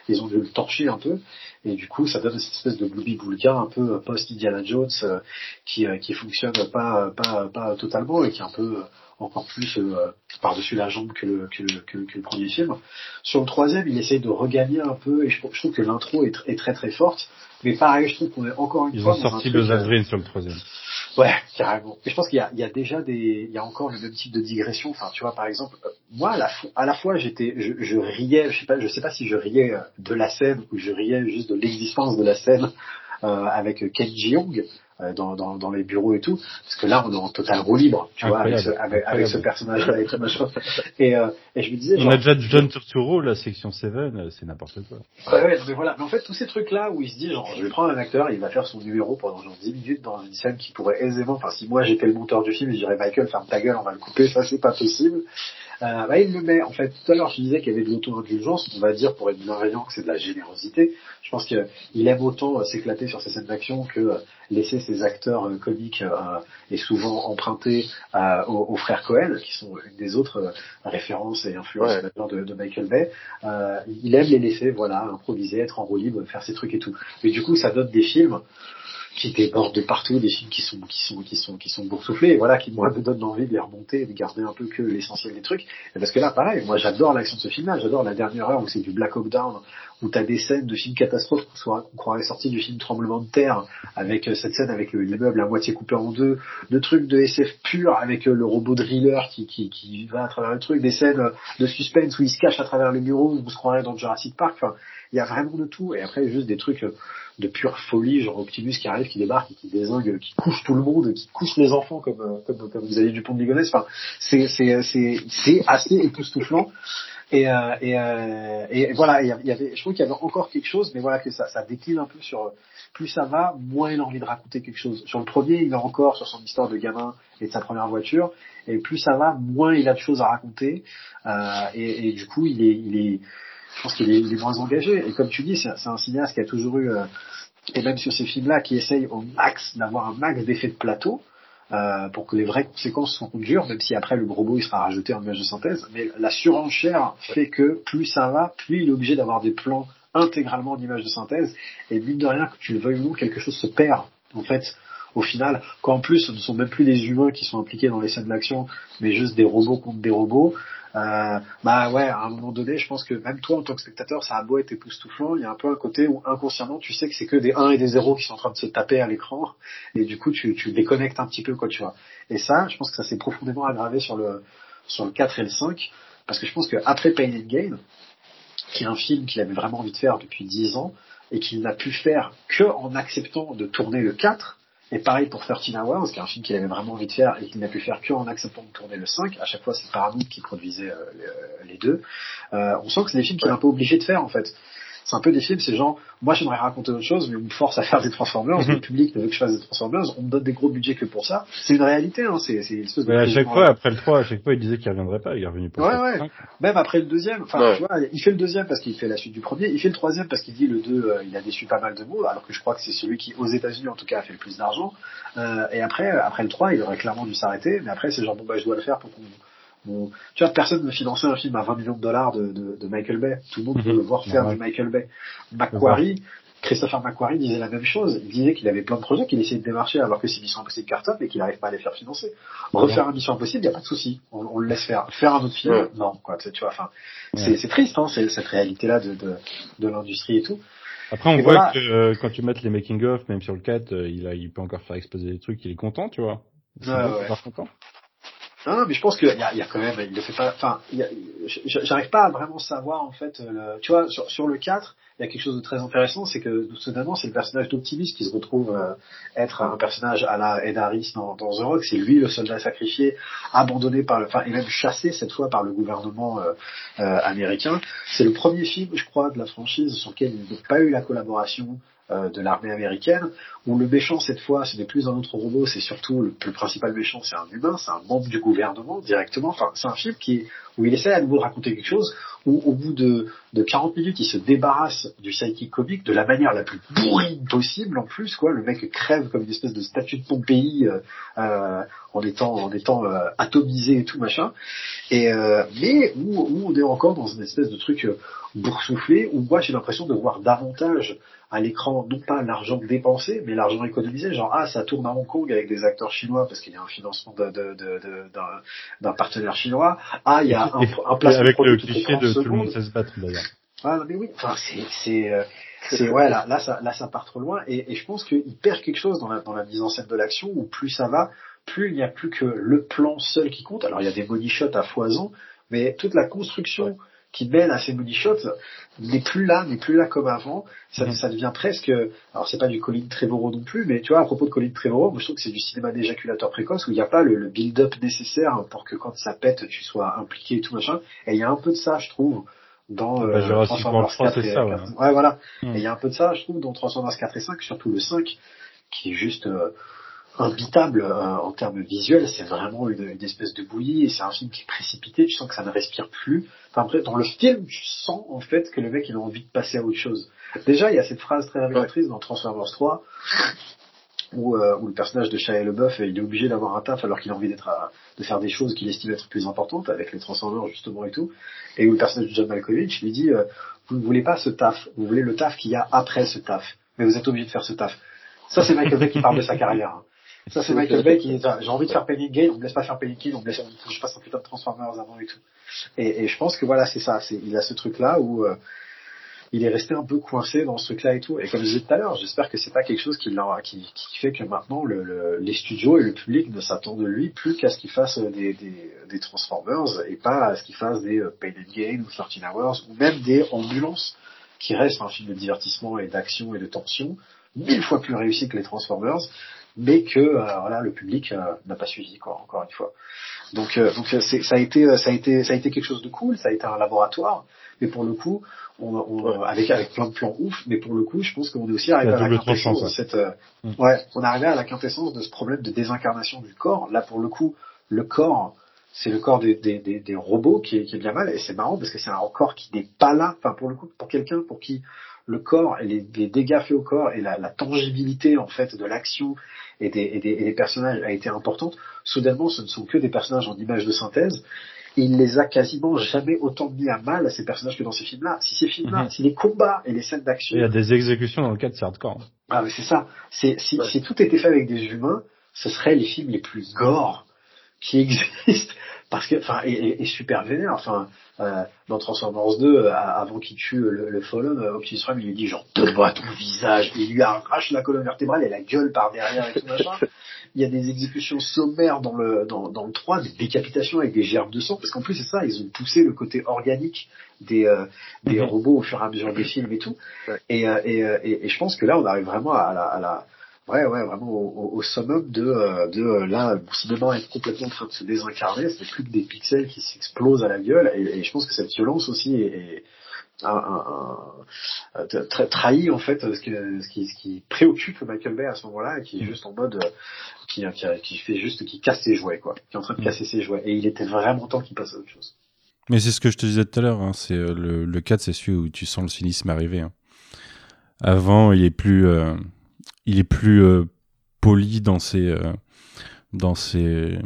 ils ont dû le torcher un peu, et du coup ça donne cette espèce de glooby boulga un peu post Indiana Jones euh, qui euh, qui fonctionne pas pas pas totalement et qui est un peu encore plus euh, par-dessus la jambe que le, que, le, que, que le premier film. Sur le troisième, il essaye de regagner un peu, et je, je trouve que l'intro est, est très très forte, mais pareil, je trouve qu'on est encore une Ils fois ont dans un sorti le euh, Aldrin sur le troisième. Ouais, carrément. Et je pense qu'il y a, il y a déjà des, il y a encore le même type de digression. Enfin, tu vois, par exemple, euh, moi, à la, à la fois, j'étais, je, je riais, je sais pas, je sais pas si je riais euh, de la scène ou je riais juste de l'existence de la scène euh, avec Ken Jeong euh, dans, dans, dans les bureaux et tout, parce que là, on est en total roue libre, tu vois, avec ce, avec, avec ce personnage-là et tout machin. Et, euh, et je me disais, On genre, a déjà John Turturro, la section 7, euh, c'est n'importe quoi. Ouais, ouais, mais voilà. Mais en fait, tous ces trucs-là où il se dit, genre, je vais prendre un acteur, il va faire son numéro pendant genre 10 minutes dans une scène qui pourrait aisément, enfin, si moi j'étais le monteur du film, je dirais, Michael, ferme ta gueule, on va le couper, ça c'est pas possible. Euh, bah, il le met, en fait, tout à l'heure je disais qu'il y avait de l'auto-indulgence, on va dire pour être bienveillant que c'est de la générosité. Je pense qu'il aime autant euh, s'éclater sur ces scènes d'action que euh, laisser ses acteurs euh, comiques euh, et souvent empruntés euh, aux, aux frères Cohen, qui sont une des autres références et influences Ouais. de, de Michael Bay. Euh, il aime les laisser, voilà, improviser, être en roue libre, faire ses trucs et tout. Mais du coup, ça donne des films qui débordent de partout, des films qui sont qui sont qui sont qui sont boursouflés, voilà, qui moi me donnent envie de les remonter de garder un peu que l'essentiel des trucs. Et parce que là, pareil, moi j'adore l'action de ce film-là, j'adore la dernière heure où c'est du Black Hawk Down, où t'as des scènes de films catastrophes qu'on croirait sortis du film Tremblement de terre, avec euh, cette scène avec le- l'immeuble à moitié coupé en deux, de trucs de SF pur avec euh, le robot driller qui, qui, qui va à travers le truc, des scènes euh, de suspense où il se cache à travers les bureaux, où on se croirait dans Jurassic Park. Enfin, il y a vraiment de tout. Et après, juste des trucs de pure folie, genre Optimus qui arrive, qui débarque qui désingue, qui couche tout le monde, qui couche les enfants comme euh, comme, comme vous avez du pont de Ligonnès. Enfin, c'est c'est c'est c'est assez époustouflant. Et, euh, et, euh, et voilà, il y avait- je trouve qu'il y avait encore quelque chose, mais voilà que ça, ça décline un peu sur plus ça va, moins il a envie de raconter quelque chose. Sur le premier, il est encore sur son histoire de gamin et de sa première voiture, et plus ça va, moins il a de choses à raconter, euh, et, et du coup, il est, il est, je pense qu'il est, est moins engagé. Et comme tu dis, c'est c'est un cinéaste qui a toujours eu, euh, et même sur ces films-là, qui essaye au max d'avoir un max d'effets de plateau. euh, pour que les vraies conséquences sont dures, même si après le gros il sera rajouté en image de synthèse, mais la surenchère fait que plus ça va, plus il est obligé d'avoir des plans intégralement en image de synthèse, et mine de rien, que tu le veuilles ou non, quelque chose se perd. En fait, au final, quand en plus ce ne sont même plus des humains qui sont impliqués dans les scènes d'action, mais juste des robots contre des robots, euh, bah ouais, à un moment donné, je pense que même toi en tant que spectateur, ça a beau être époustouflant, il y a un peu un côté où inconsciemment tu sais que c'est que des 1 et des 0 qui sont en train de se taper à l'écran, et du coup tu, déconnectes un petit peu quoi tu vois. Et ça, je pense que ça s'est profondément aggravé sur le sur le 4 et le 5, parce que je pense qu'après Pain and Gain, qui est un film qu'il avait vraiment envie de faire depuis 10 ans, et qu'il n'a pu faire que en acceptant de tourner le 4, et pareil pour 13 Hours, qui est un film qu'il avait vraiment envie de faire et qu'il n'a pu faire que en acceptant de tourner le 5. À chaque fois, c'est Paramount qui produisait euh, les, deux. Euh, on sent que c'est des films qu'il est un peu obligé de faire, en fait c'est un peu des films, c'est genre, moi j'aimerais raconter autre chose, mais on me force à faire des Transformers, mhm. le public veut que je fasse des Transformers, on me donne des gros budgets que pour ça. C'est une réalité, hein, c'est, c'est de À chaque fois, après le 3, à chaque fois, il disait qu'il reviendrait pas, il est revenu pour Ouais, ouais. Même après le deuxième, enfin, tu vois, il fait le deuxième parce qu'il fait la suite du premier, il fait le troisième parce qu'il dit le 2, euh, il a déçu pas mal de monde, alors que je crois que c'est celui qui, aux États-Unis en tout cas, a fait le plus d'argent. Euh, et après, après le 3, il aurait clairement dû s'arrêter, mais après, c'est genre, bon, bah, je dois le faire pour qu'on tu vois, personne ne finançait un film à 20 millions de dollars de, de, de Michael Bay. Tout le monde veut le voir faire du Michael Bay. Macquarie, Christopher Macquarie disait la même chose. Il disait qu'il avait plein de projets qu'il essayait de démarcher alors que c'est Mission Impossible carton et qu'il n'arrive pas à les faire financer. Refaire un Mission Impossible, il n'y a pas de souci. On, le laisse faire. Faire un autre film, non, quoi. Tu vois, enfin, c'est triste, hein, cette réalité-là de, de, de l'industrie et tout. Après, on voit que euh, quand tu mets les making of, même sur le 4, euh, il a, il peut encore faire exploser des trucs, il est content, tu vois. Ouais, ouais. content. Non, mais je pense qu'il y y a quand même, il le fait pas, enfin, j'arrive pas à vraiment savoir, en fait, le, tu vois, sur, sur le 4, il y a quelque chose de très intéressant, c'est que, soudainement, c'est le personnage d'Optimus qui se retrouve euh, être un personnage à la Ed Harris dans, dans The Rock, c'est lui le soldat sacrifié, abandonné par le, enfin, et même chassé cette fois par le gouvernement euh, euh, américain. C'est le premier film, je crois, de la franchise sur lequel il n'a pas eu la collaboration euh, de l'armée américaine, où le méchant cette fois ce n'est plus un autre robot, c'est surtout le, le, principal méchant, c'est un humain, c'est un membre du gouvernement directement. Enfin, c'est un film qui où il essaie à nouveau de raconter quelque chose, où au bout de, de 40 minutes, il se débarrasse du psychic comique de la manière la plus bourrine possible en plus, quoi. Le mec crève comme une espèce de statue de Pompéi euh, euh, en étant en étant atomisé et tout machin. Et mais où, où, on est encore dans une espèce de truc boursouflé, où moi j'ai l'impression de voir davantage à l'écran, non pas l'argent dépensé, mais l'argent économisé, genre ah ça tourne à Hong Kong avec des acteurs chinois parce qu'il y a un financement d'un de, de, de, partenaire chinois, ah il y a un, un placement avec le cliché de tout le monde sait se battre d'ailleurs. Ah mais oui, enfin c'est c'est euh, c'est ouais là là ça là ça part trop loin et, et je pense qu'il perd quelque chose dans la dans la mise en scène de l'action où plus ça va, plus il n'y a plus que le plan seul qui compte. Alors il y a des body shots à foison, mais toute la construction qui mène à ces body n'est plus là, n'est plus là comme avant. Ça, mhm. ça devient presque, alors c'est pas du Colin Trevorrow non plus, mais tu vois, à propos de Colin Trevorrow, moi je trouve que c'est du cinéma d'éjaculateur précoce où il n'y a pas le, build-up nécessaire pour que quand ça pète, tu sois impliqué et tout machin. Et il y a un peu de ça, je trouve, dans bah, euh, Transformers 4 et ça, ouais. ouais. voilà. Mhm. Et il y a un peu de ça, je trouve, dans Transformers 4 et 5, surtout le 5, qui est juste euh, imbitable euh, en termes visuels, c'est vraiment une, une, espèce de bouillie et c'est un film qui est précipité, tu sens que ça ne respire plus. Enfin, après, dans le film, tu sens en fait que le mec il a envie de passer à autre chose. Déjà, il y a cette phrase très révélatrice dans Transformers 3 où, euh, où le personnage de Shia LeBeouf il est obligé d'avoir un taf alors qu'il a envie d'être de faire des choses qu'il estime être plus importantes avec les Transformers justement et tout, et où le personnage de John Malkovich lui dit euh, vous ne voulez pas ce taf, vous voulez le taf qu'il y a après ce taf, mais vous êtes obligé de faire ce taf. Ça, c'est Michael Bay qui parle de sa carrière. Ça, c'est Michael Bay qui j'ai envie de faire Penny Gate, on me laisse pas faire Penny Gate, on me laisse, je passe un putain de Transformers avant et tout. Et, et je pense que voilà, c'est ça, c'est, il a ce truc-là où, euh, il est resté un peu coincé dans ce truc-là et tout. Et comme je disais tout à l'heure, j'espère que c'est pas quelque chose qui, qui, qui fait que maintenant le, le, les studios et le public ne s'attendent de lui plus qu'à ce qu'il fasse des, des, des, Transformers et pas à ce qu'il fasse des euh, Pain and Gain ou 13 Hours ou même des Ambulances qui restent un film de divertissement et d'action et de tension mille fois plus réussi que les Transformers mais que euh, voilà le public euh, n'a pas suivi quoi encore une fois. Donc euh, donc ça a été ça a été ça a été quelque chose de cool ça a été un laboratoire mais pour le coup on, on avec avec plein de plans ouf mais pour le coup je pense qu'on est aussi arrivé à la quintessence de cette mm. ouais on est arrivé à la quintessence de ce problème de désincarnation du corps. Là pour le coup le corps c'est le corps des, des, des, des robots qui est, qui est bien mal et c'est marrant parce que c'est un corps qui n'est pas là. Enfin pour le coup pour quelqu'un pour qui le corps et les, les, dégâts faits au corps et la, la tangibilité en fait de l'action et des, et, des, et des, personnages a été importante. Soudainement, ce ne sont que des personnages en images de synthèse. Et il les a quasiment jamais autant mis à mal ces personnages que dans ces films-là. Si ces films-là, mhm. si les combats et les scènes d'action, il y a des exécutions dans le cadre c'est hardcore. Ah, mais c'est ça. C'est, si, si tout était fait avec des humains, ce seraient les films les plus gore qui existent. Parce que, enfin, et, et, super vénère. Enfin, euh, dans Transformers 2, euh, avant qu'il tue le, le Fallen, euh, Optimus Prime, il lui dit genre, donne-moi ton visage. il lui arrache la colonne vertébrale et la gueule par derrière et tout machin. [LAUGHS] Il y a des exécutions sommaires dans le, dans, dans le 3, des décapitations avec des gerbes de sang. Parce qu'en plus, c'est ça, ils ont poussé le côté organique des, euh, des mhm. robots au fur et à mesure des films et tout. Et, et, et, et, je pense que là, on arrive vraiment à la, à la Ouais, ouais, vraiment au, au summum de, euh, de euh, là, cinéma est complètement en train de se désincarner, c'est plus que des pixels qui s'explosent à la gueule, et, et, je pense que cette violence aussi est, est un, un, un, très trahi en fait ce qui, ce qui, ce qui préoccupe Michael Bay à ce moment-là, et qui est juste en mode, qui, qui, qui, fait juste, qui casse ses jouets, quoi, qui est en train de mm. casser ses jouets, et il était vraiment temps qu'il passe à autre chose. Mais c'est ce que je te disais tout à l'heure, hein, c'est euh, le, le 4, c'est celui où tu sens le cynisme arriver. Hein. Avant, il est plus... Euh il est plus euh, poli dans ses euh, dans ses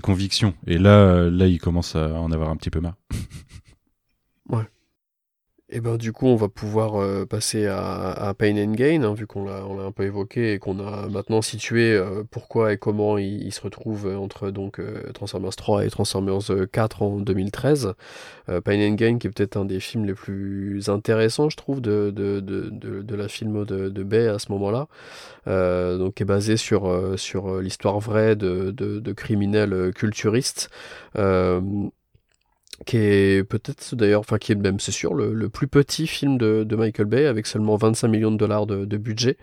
convictions. Et là, euh, là, il commence à en avoir un petit peu marre. ouais. Et ben du coup, on va pouvoir euh, passer à, Pain and Gain, hein, vu qu'on l'a, un peu évoqué et qu'on a maintenant situé euh, pourquoi et comment il, se retrouve entre donc euh, Transformers 3 et Transformers 4 en 2013. Pain and Gain, qui est peut-être un des films les plus intéressants, je trouve, de, de, de, de, la film de, de Bay à ce moment-là. donc, qui est basé sur, sur l'histoire vraie de criminels culturistes qui est peut-être d'ailleurs, enfin qui est même c'est sûr le, plus petit film de, Michael Bay avec seulement 25 millions de dollars de budget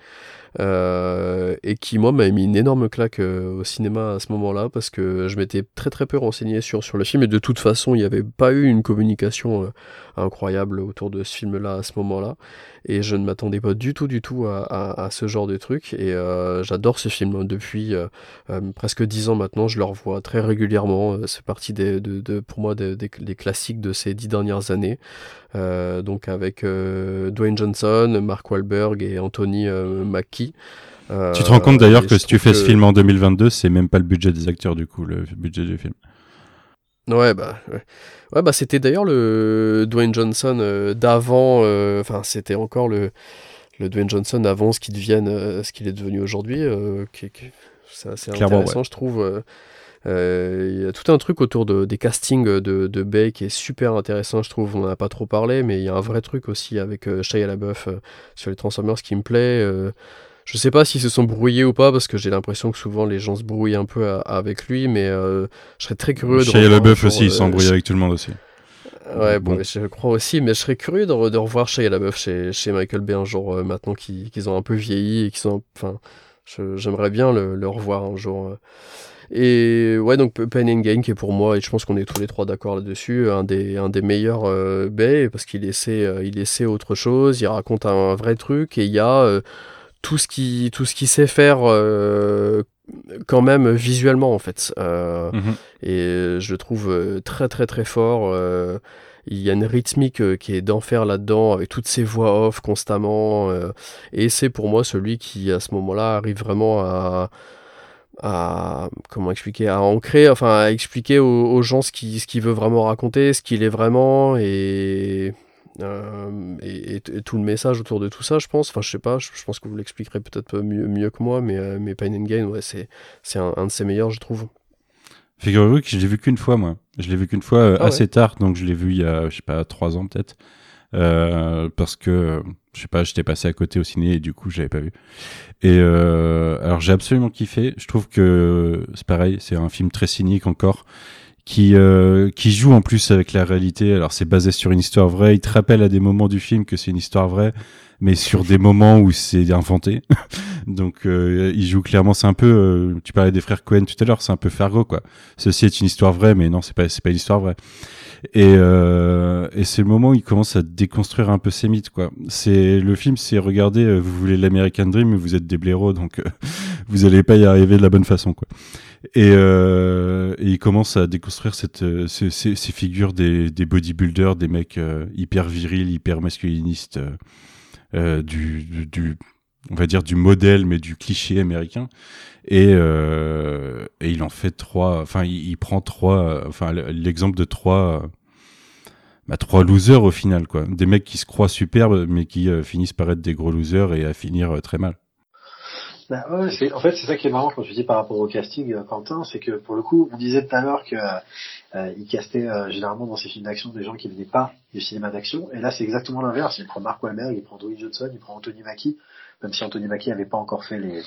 euh, et qui moi m'a mis une énorme claque euh, au cinéma à ce moment-là parce que je m'étais très très peu renseigné sur sur le film. Et de toute façon il n'y avait pas eu une communication euh, incroyable autour de ce film-là à ce moment-là. Et je ne m'attendais pas du tout du tout à, à, à ce genre de truc. Et euh, j'adore ce film depuis presque dix ans maintenant je le revois très régulièrement. C'est partie des de, de, pour moi des, des, classiques de ces dix dernières années donc avec Dwayne Johnson Mark Wahlberg et Anthony Mackie euh, tu te rends compte d'ailleurs que si tu fais ce film en 2022, c'est même pas le budget des acteurs du coup, le budget du film. Ouais, bah, ouais. bah c'était d'ailleurs le Dwayne Johnson euh, d'avant, euh, enfin, c'était encore le, le Dwayne Johnson avant ce qu'il devienne, ce qu'il est devenu aujourd'hui, qui, c'est assez intéressant, je trouve. Il y a tout un truc autour de, des castings de, de Bay qui est super intéressant, je trouve. On n'en a pas trop parlé, mais il y a un vrai truc aussi avec Shia LaBeouf sur les Transformers qui me plaît. Je sais pas s'ils se sont brouillés ou pas, parce que j'ai l'impression que souvent les gens se brouillent un peu avec lui, mais euh, je serais très curieux de. Shia LaBeouf aussi, il s'embrouille avec tout le monde aussi. Ouais, bon, je crois aussi, mais je serais curieux de, revoir Shia LaBeouf chez, chez Michael Bay un jour, euh, maintenant qu'ils ont un peu vieilli et qu'ils sont. Enfin, j'aimerais bien le, revoir un jour. Euh. Et ouais, donc Pain and Gain, qui est pour moi, et je pense qu'on est tous les trois d'accord là-dessus, un des, un des meilleurs Bay, parce qu'il essaie, il essaie autre chose, il raconte un vrai truc, et il y a tout ce qui tout ce qui sait faire euh, quand même visuellement en fait euh, mhm. et je le trouve euh, très très très fort il y a une rythmique qui est d'enfer là-dedans avec toutes ces voix off constamment et c'est pour moi celui qui à ce moment-là arrive vraiment à à comment expliquer à ancrer enfin à expliquer aux, aux gens ce qu'il ce qu'il veut vraiment raconter ce qu'il est vraiment et euh, et, tout le message autour de tout ça, je pense. Enfin, je sais pas, je, pense que vous l'expliquerez peut-être mieux, mieux que moi, mais, euh, mais Pain and Gain, ouais, c'est, c'est un, de ses meilleurs, je trouve. Figurez-vous que je l'ai vu qu'une fois, moi. Je l'ai vu qu'une fois euh, ah assez tard, donc je l'ai vu il y a, je sais pas, trois ans peut-être. parce que, je sais pas, j'étais passé à côté au ciné et du coup, j'avais pas vu. Et alors, j'ai absolument kiffé. Je trouve que c'est pareil, c'est un film très cynique encore qui euh, qui joue en plus avec la réalité. Alors c'est basé sur une histoire vraie. Il te rappelle à des moments du film que c'est une histoire vraie, mais sur des moments où c'est inventé. [LAUGHS] Donc euh, il joue clairement. C'est un peu. Euh, tu parlais des frères Cohen tout à l'heure. C'est un peu Fargo quoi. Ceci est une histoire vraie, mais non, c'est pas c'est pas une histoire vraie. Et, euh, et c'est le moment où il commence à déconstruire un peu ses mythes quoi. C'est le film, c'est regardez, euh, vous voulez l'American Dream, mais vous êtes des blaireaux, donc [LAUGHS] vous allez pas y arriver de la bonne façon quoi. Et, euh, il commence à déconstruire cette, euh, ces, figures des, bodybuilders, des mecs euh, hyper virils, hyper masculinistes, euh, euh du, du, on va dire du modèle, mais du cliché américain. Et, et il en fait trois, enfin, il, prend trois, enfin, l'exemple de trois bah, trois losers au final, quoi. Des mecs qui se croient superbes, mais qui finissent par être des gros losers et à finir très mal. C'est, en fait, c'est ça qui est marrant quand tu dis par rapport au casting, euh, Quentin, c'est que pour le coup, on disait tout à l'heure que euh, il castait euh, généralement dans ses films d'action des gens qui venaient pas du cinéma d'action, et là c'est exactement l'inverse. Il prend Mark Wahlberg, il prend Dwayne Johnson, il prend Anthony Mackie, même si Anthony Mackie avait pas encore fait les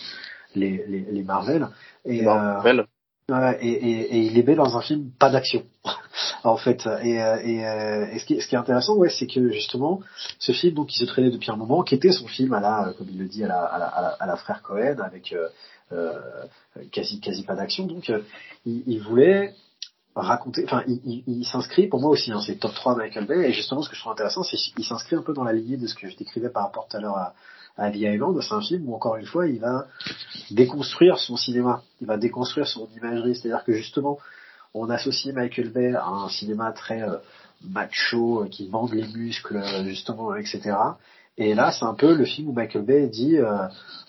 les, les, les Marvel. Et, Marvel. Ouais, et, et, et, il les met dans un film pas d'action, [LAUGHS] en fait. Et, euh, et, euh, et ce, qui, ce, qui, est intéressant, ouais, c'est que justement, ce film, donc, qui se traînait depuis un moment, qui était son film à la, comme il le dit, à la, à la, à la, frère Cohen, avec euh, euh quasi, quasi pas d'action. Donc, il, il, voulait raconter, enfin, il, il, il s'inscrit, pour moi aussi, hein, c'est top 3 Michael Bay. Et justement, ce que je trouve intéressant, c'est qu'il s'inscrit un peu dans la lignée de ce que je décrivais par rapport tout à l'heure à, à The Island, c'est un film où encore une fois il va déconstruire son cinéma, il va déconstruire son imagerie, c'est-à-dire que justement on associe Michael Bay à un cinéma très euh, macho, euh, qui bande les muscles euh, justement, etc. Et là, c'est un peu le film où Michael Bay dit,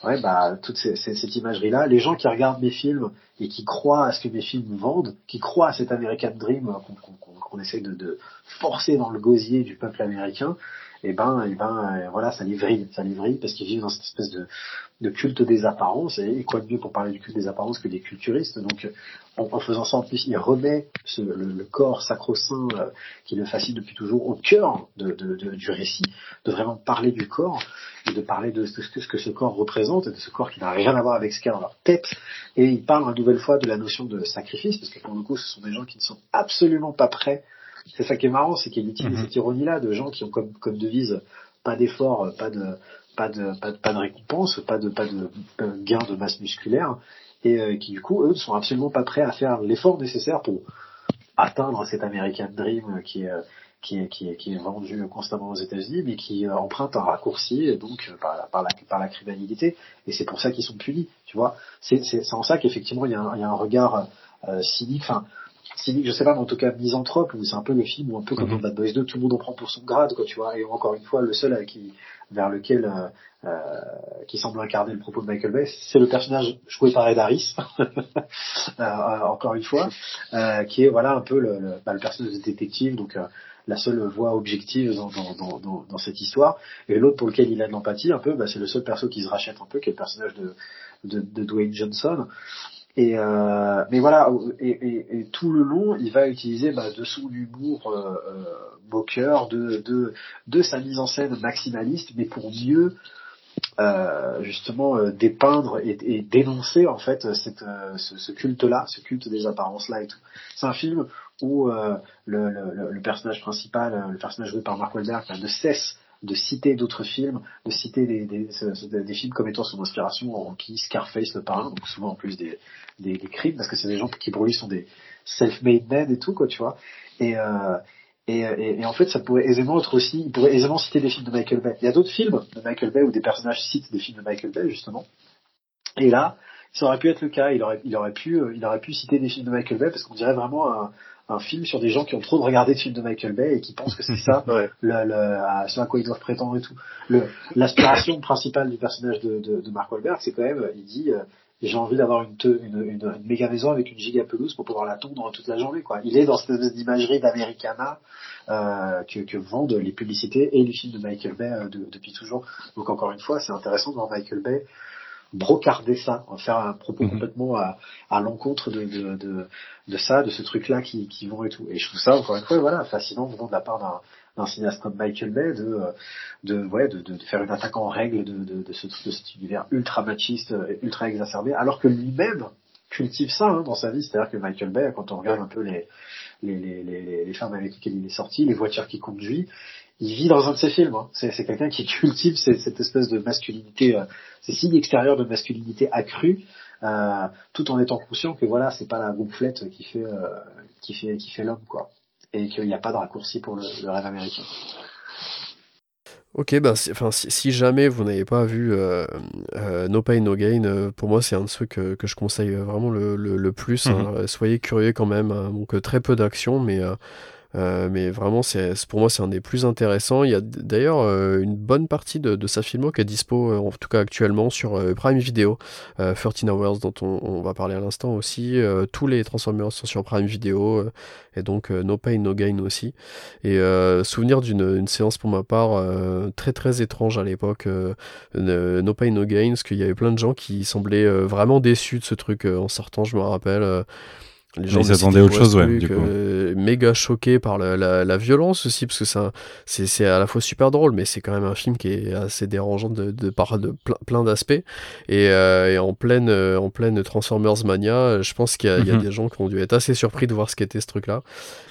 ouais, bah, toute cette imagerie-là, les gens qui regardent mes films et qui croient à ce que mes films vendent, qui croient à cet American Dream qu'on essaie de, de, forcer dans le gosier du peuple américain, et ben, et ben, euh, voilà, ça les ça les parce qu'ils vivent dans cette espèce de, de culte des apparences. Et, quoi de mieux pour parler du culte des apparences que des culturistes? Donc, en, faisant ça en plus, il remet ce, le, corps sacro-saint euh, qui le fascine depuis toujours au cœur de, de, de, du récit, de vraiment parler du corps et de parler de ce, ce que ce corps représente et de ce corps qui n'a rien à voir avec ce qu'il y a dans leur tête. Et il parle une nouvelle fois de la notion de sacrifice parce que pour le coup, ce sont des gens qui ne sont absolument pas prêts c'est ça qui est marrant, c'est qu'il utilise mhm. cette ironie-là de gens qui ont comme, comme devise pas d'effort, pas de, pas de, pas de, pas de récompense, pas de, pas de gain de masse musculaire, et euh, qui du coup, eux, ne sont absolument pas prêts à faire l'effort nécessaire pour atteindre cet American Dream qui est, qui est, qui est, qui est vendu constamment aux États-Unis, mais qui euh, emprunte un raccourci, donc euh, par la, par la, par la criminalité, et c'est pour ça qu'ils sont punis, tu vois. C'est, c'est, en ça qu'effectivement il y a un, il y a un regard cynique, enfin je sais pas, mais en tout cas misanthrope, où c'est un peu le film où un peu comme dans mhm. Bad Boys 2, tout le monde en prend pour son grade, quoi, tu vois. Et encore une fois, le seul qui, vers lequel, euh, euh, qui semble incarner le propos de Michael Bay, c'est le personnage joué par Ed Harris, [LAUGHS] euh, encore une fois, qui est voilà un peu le, le, bah, le personnage de détective, donc la seule voix objective dans, dans, dans, dans cette histoire. Et l'autre pour lequel il a de l'empathie, un peu, bah, c'est le seul perso qui se rachète un peu, qui est le personnage de, de, de Dwayne Johnson. Et euh, mais voilà, et, et, et, tout le long, il va utiliser bah, de son humour euh, euh, moqueur, de, de, de sa mise en scène maximaliste, mais pour mieux euh, justement euh, dépeindre et, et, dénoncer en fait cette, euh, ce, ce culte-là, ce culte des apparences-là et tout. C'est un film où le, le, le, personnage principal, le personnage joué par Mark Wahlberg, ne cesse de citer d'autres films, de citer des, films comme étant son inspiration, qui Scarface le parrain, donc souvent en plus des, crimes, parce que c'est des gens qui pour lui sont des self-made men et tout, quoi, tu vois. Et, euh, et, et, en fait, ça pourrait aisément être aussi, il pourrait aisément citer des films de Michael Bay. Il y a d'autres films de Michael Bay où des personnages citent des films de Michael Bay, justement. Et là, ça aurait pu être le cas. Il aurait, il aurait pu, euh, il aurait pu citer des films de Michael Bay parce qu'on dirait vraiment un, un film sur des gens qui ont trop de regarder de films de Michael Bay et qui pensent que c'est ça [LAUGHS] le, le, à quoi ils doivent prétendre et tout. L'aspiration principale du personnage de, de, de Mark Wahlberg, c'est quand même, il dit, euh, j'ai envie d'avoir une, une, une, une, méga maison avec une giga pelouse pour pouvoir la tondre toute la journée. Quoi. Il est dans cette espèce d'imagerie d'Americana euh, que, que, vendent les publicités et les films de Michael Bay euh, depuis toujours. Donc encore une fois, c'est intéressant de voir Michael Bay brocarder ça, en faire un propos mhm. complètement à, à l'encontre de, de, de, de, ça, de ce truc-là qui, qui vont et tout. Et je trouve ça, encore une fois, voilà, fascinant venant de la part d'un d'un cinéaste comme Michael Bay de de ouais de, de, faire une attaque en règle de, de, de, ce, de cet univers ultra machiste ultra exacerbé alors que lui-même cultive ça hein, dans sa vie c'est-à-dire que Michael Bay quand on regarde un peu les les, les, les, les femmes avec lesquelles il est sorti les voitures qu'il conduit il vit dans un de ses films hein. c'est, c'est quelqu'un qui cultive cette, espèce de masculinité euh, ces signes extérieurs de masculinité accrue euh, tout en étant conscient que voilà c'est pas la gonflette qui fait euh, qui fait qui fait l'homme quoi et qu'il n'y a pas de raccourci pour le, rêve américain. Ok, ben, si, enfin, si, jamais vous n'avez pas vu euh, euh, No Pain No Gain, euh, pour moi c'est un de ceux que, que je conseille vraiment le, le, plus. Hein. Mhm. Soyez curieux quand même. Hein. donc très peu d'action, mais mais vraiment, c'est pour moi, c'est un des plus intéressants. Il y a d'ailleurs une bonne partie de, sa filmo qui est dispo, en tout cas actuellement, sur Prime Video, 13 Hours, dont on, va parler à l'instant aussi. tous les Transformers sont sur Prime Video, et donc No Pain, No Gain aussi. Et souvenir d'une séance pour ma part très très étrange à l'époque, No Pain, No Gain, parce qu'il y avait plein de gens qui semblaient vraiment déçus de ce truc en sortant, je me rappelle. Les gens s'attendaient à autre chose, ouais, du coup. Euh, méga choqués par la, la, violence aussi, parce que c'est, c'est, à la fois super drôle, mais c'est quand même un film qui est assez dérangeant de, de, par de plein, d'aspects. Et, euh, et, en pleine, euh, en pleine Transformers Mania, je pense qu'il y a, y a, mhm. des gens qui ont dû être assez surpris de voir ce qu'était ce truc-là.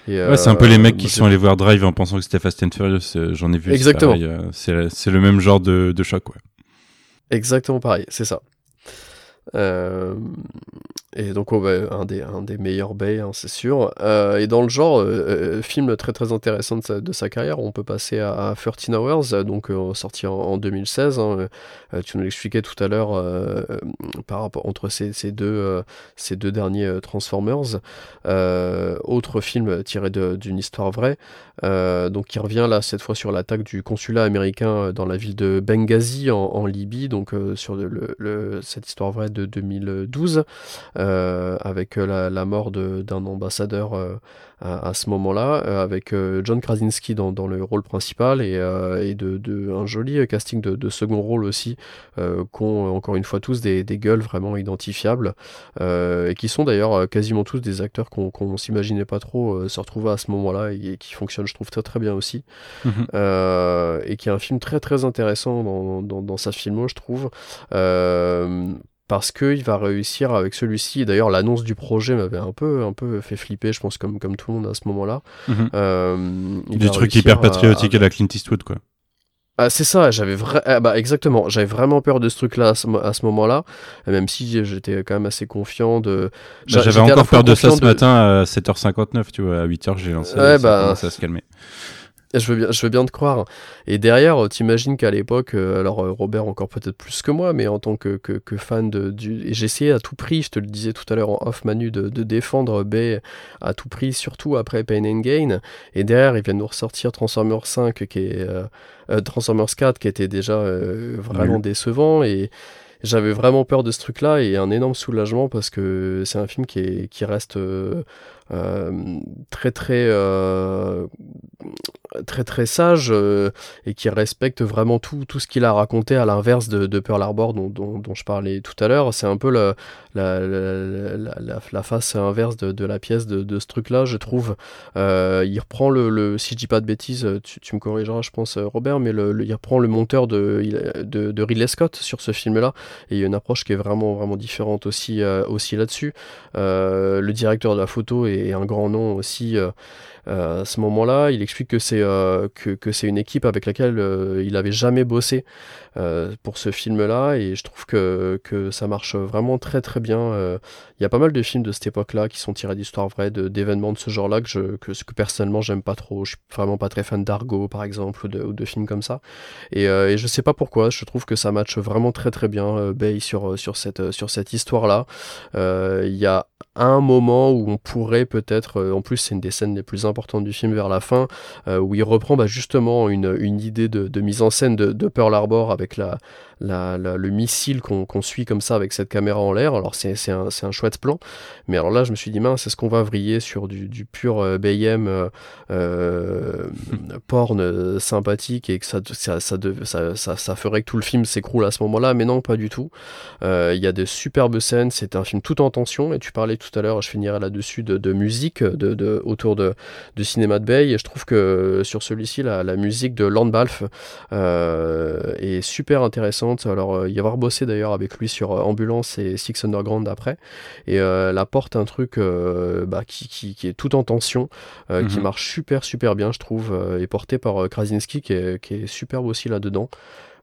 Ouais, c'est un peu les mecs qui sont allés voir Drive en pensant que c'était Fast and Furious. J'en ai vu. Exactement. C'est, c'est le même genre de, de choc, ouais. Exactement pareil, c'est ça. Euh, et donc, oh, bah, un, des, meilleurs Bay, hein, c'est sûr. Euh, et dans le genre, euh, film très très intéressant de sa, carrière, on peut passer à, 13 Hours, donc sorti en, 2016. Hein, tu nous l'expliquais tout à l'heure par rapport entre ces, deux, ces deux derniers Transformers. autre film tiré d'une histoire vraie, donc qui revient là cette fois sur l'attaque du consulat américain dans la ville de Benghazi en, en Libye, donc sur cette histoire vraie de 2012. Euh, avec euh, la, mort d'un ambassadeur euh, à, ce moment-là, avec John Krasinski dans, le rôle principal et, de, un joli casting de, second rôle aussi, qu'ont encore une fois tous des, gueules vraiment identifiables, et qui sont d'ailleurs quasiment tous des acteurs qu'on ne s'imaginait pas trop se retrouver à ce moment-là et, qui fonctionnent, je trouve, très très bien aussi. Mhm. et qui est un film très très intéressant dans, dans, dans sa filmo, je trouve parce qu'il va réussir avec celui-ci. D'ailleurs, l'annonce du projet m'avait un peu, un peu fait flipper, je pense, comme, comme tout le monde à ce moment-là. Mhm. Euh, Des trucs hyper patriotiques à... la Clint Eastwood, quoi. Ah, c'est ça, j'avais. Ah, bah, exactement, j'avais vraiment peur de ce truc-là à ce, moment-là, même si j'étais quand même assez confiant de. Bah, j'avais encore peur de ça ce matin à 7h59, tu vois, à 8h j'ai lancé, ouais, ça bah... à se calmer. Je veux bien, je veux bien te croire. Et derrière, euh, t'imagines qu'à l'époque, euh, alors euh, Robert encore peut-être plus que moi, mais en tant que, que, fan de, du, et j'essayais à tout prix, je te le disais tout à l'heure en off Manu, de, de défendre Bay à tout prix, surtout après Pain and Gain. Et derrière, ils viennent nous ressortir Transformers 5, qui est Transformers 4, qui était déjà vraiment décevant et j'avais vraiment peur de ce truc-là et un énorme soulagement parce que c'est un film qui, est, qui reste euh, très très euh, très très sage euh, et qui respecte vraiment tout, tout ce qu'il a raconté à l'inverse de, Pearl Harbor dont, dont, je parlais tout à l'heure. C'est un peu la, la, face inverse de, la pièce de, ce truc-là, je trouve. il reprend le, si je dis pas de bêtises, tu, me corrigeras, je pense, Robert, mais le, il reprend le monteur de, de, de, Ridley Scott sur ce film-là et il y a une approche qui est vraiment vraiment différente aussi, aussi là-dessus. le directeur de la photo est et un grand nom aussi euh, à ce moment-là. Il explique que c'est euh, que, que c'est une équipe avec laquelle il avait jamais bossé pour ce film-là et je trouve que, que ça marche vraiment très très bien. Il y a pas mal de films de cette époque-là qui sont tirés d'histoires vraies, d'événements de, ce genre-là que, je, que, que personnellement j'aime pas trop. Je suis vraiment pas très fan d'Argo par exemple ou de, ou de films comme ça. Et, et, je sais pas pourquoi, je trouve que ça matche vraiment très très bien Bay sur, sur cette, sur cette histoire-là. Il y a un moment où on pourrait peut-être, euh, en plus c'est une des scènes les plus du film vers la fin, euh, où il reprend bah, justement une, une idée de, mise en scène de Pearl Harbor avec la, le missile qu'on suit comme ça avec cette caméra en l'air. Alors c'est un, chouette plan, mais alors là je me suis dit mince, est-ce qu'on va vriller sur du, pur euh, BM euh, euh, [LAUGHS] porn sympathique et que ça ferait que tout le film s'écroule à ce moment-là? Mais non, pas du tout. Il y a de superbes scènes, c'est un film tout en tension. Et tu parlais tout à l'heure, je finirai là-dessus de, musique de, autour de, de cinéma de Bay. Et je trouve que sur celui-ci la, musique de Lord Balfe est super intéressante alors, euh, y avoir bossé d'ailleurs avec lui sur euh, Ambulance et Six Underground après. Et euh, la porte un truc bah, qui, est tout en tension, qui mhm. marche super, super bien, je trouve, et porté par Krasinski qui est, qui superbe aussi là-dedans.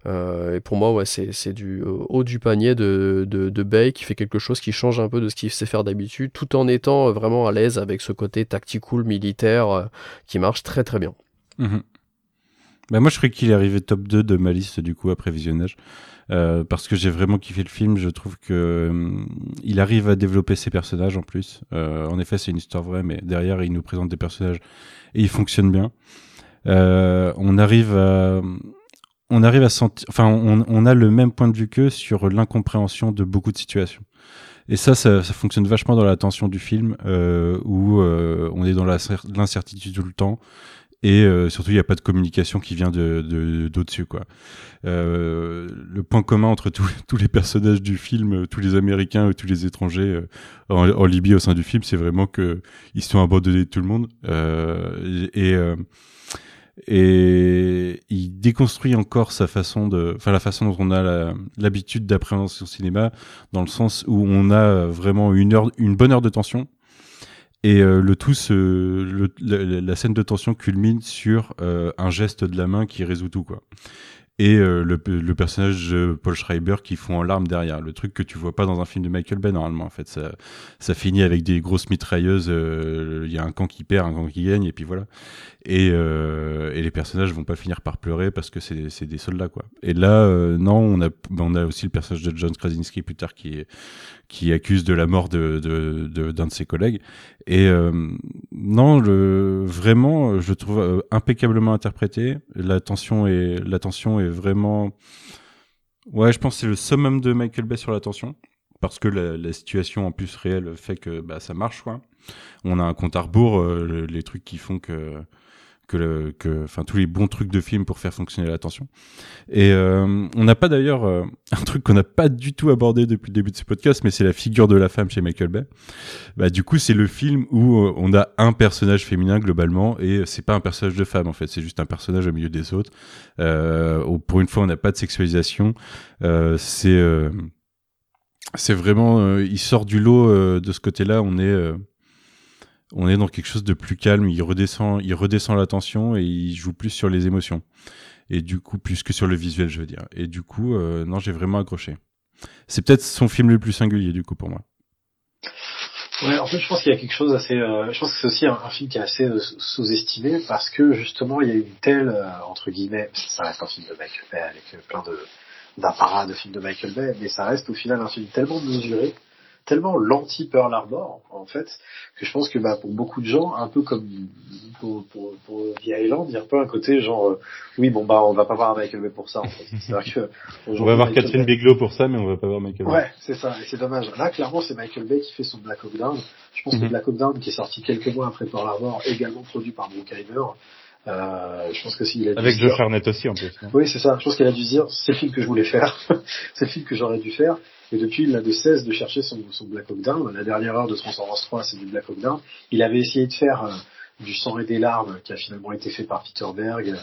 et pour moi, ouais, c'est du haut du panier de, de, Bay qui fait quelque chose qui change un peu de ce qu'il sait faire d'habitude, tout en étant vraiment à l'aise avec ce côté tactical militaire qui marche très très bien. Mhm. Bah moi je croyais qu'il est arrivé top 2 de ma liste du coup après visionnage. Euh, parce que j'ai vraiment kiffé le film. Je trouve que euh, il arrive à développer ses personnages en plus. Euh, en effet, c'est une histoire vraie, mais derrière, il nous présente des personnages et il fonctionne bien. Euh, on arrive à on arrive à sentir, enfin, on, on, a le même point de vue qu'eux sur l'incompréhension de beaucoup de situations. Et ça, ça, ça, fonctionne vachement dans la tension du film, euh, où euh, on est dans l'incertitude tout le temps, et euh, surtout il n'y a pas de communication qui vient de d'au-dessus quoi. Euh, le point commun entre tous [LAUGHS] tous les personnages du film, tous les Américains, tous les étrangers en, en, Libye au sein du film, c'est vraiment que ils sont abandonnés de tout le monde et et il déconstruit encore sa façon de, enfin la façon dont on a l'habitude d'appréhender son cinéma, dans le sens où on a vraiment une heure, une bonne heure de tension, et euh, le tout, la, scène de tension culmine sur euh, un geste de la main qui résout tout quoi et euh, le, personnage de Paul Schreiber qui fond en larmes derrière. Le truc que tu vois pas dans un film de Michael Bay normalement. En fait, ça, finit avec des grosses mitrailleuses. Il y a un camp qui perd, un camp qui gagne, et puis voilà. Et, les personnages vont pas finir par pleurer parce que c'est des soldats quoi. Et là, non, on a on a aussi le personnage de John Krasinski plus tard qui est qui accuse de la mort de d'un de, de, ses collègues. Et euh, non, le, vraiment, je trouve euh, impeccablement interprété. La tension est, la tension est vraiment. Ouais, je pense que c'est le summum de Michael Bay sur la tension. Parce que la, la situation en plus réelle fait que bah, ça marche. Quoi. On a un compte à rebours, euh, les trucs qui font que que, que enfin tous les bons trucs de film pour faire fonctionner l'attention. Et euh, on n'a pas d'ailleurs euh, [LAUGHS] un truc qu'on n'a pas du tout abordé depuis le début de ce podcast, mais c'est la figure de la femme chez Michael Bay. Bah du coup c'est le film où euh, on a un personnage féminin globalement et c'est pas un personnage de femme en fait, c'est juste un personnage au milieu des autres. Euh, pour une fois on n'a pas de sexualisation. Euh, c'est c'est vraiment il sort du lot de ce côté-là. On est on est dans quelque chose de plus calme. Il redescend, il redescend la tension et il joue plus sur les émotions. Et du coup, plus que sur le visuel, je veux dire. Et du coup, euh, non, j'ai vraiment accroché. C'est peut-être son film le plus singulier, du coup, pour moi. Ouais, en fait, je pense qu'il y a quelque chose assez. Euh, je pense que c'est aussi un, film qui est assez euh, sous-estimé parce que justement, il y a une telle entre guillemets, ça reste un film de Michael Bay avec plein de d'apparats de films de Michael Bay, mais ça reste au final un film tellement mesuré tellement l'anti Pearl Harbor en fait que je pense que bah, pour beaucoup de gens un peu comme pour, pour, pour The Island il y a un peu un côté genre euh, oui bon bah on va pas voir Michael Bay pour ça en fait [LAUGHS] c'est vrai que on va voir Catherine Bay... Bigelow pour ça mais on va pas voir Michael Bay ouais c'est ça et c'est dommage là clairement c'est Michael Bay qui fait son Black Hawk Down je pense mm -hmm. que mhm. Black Hawk Down qui est sorti quelques mois après Pearl Harbor également produit par Bruckheimer euh, je pense que s'il a avec Josh Harnett aussi en plus. Oui, c'est ça. Je pense qu'il a dû dire c'est le film que je voulais faire, [LAUGHS] c'est le film que j'aurais dû faire. Et depuis, il n'a de cesse de chercher son, son Black Hawk Down. La dernière heure de Transformers 3, c'est du Black Hawk Down. Il avait essayé de faire euh, du sang et des larmes, qui a finalement été fait par Peter Berg.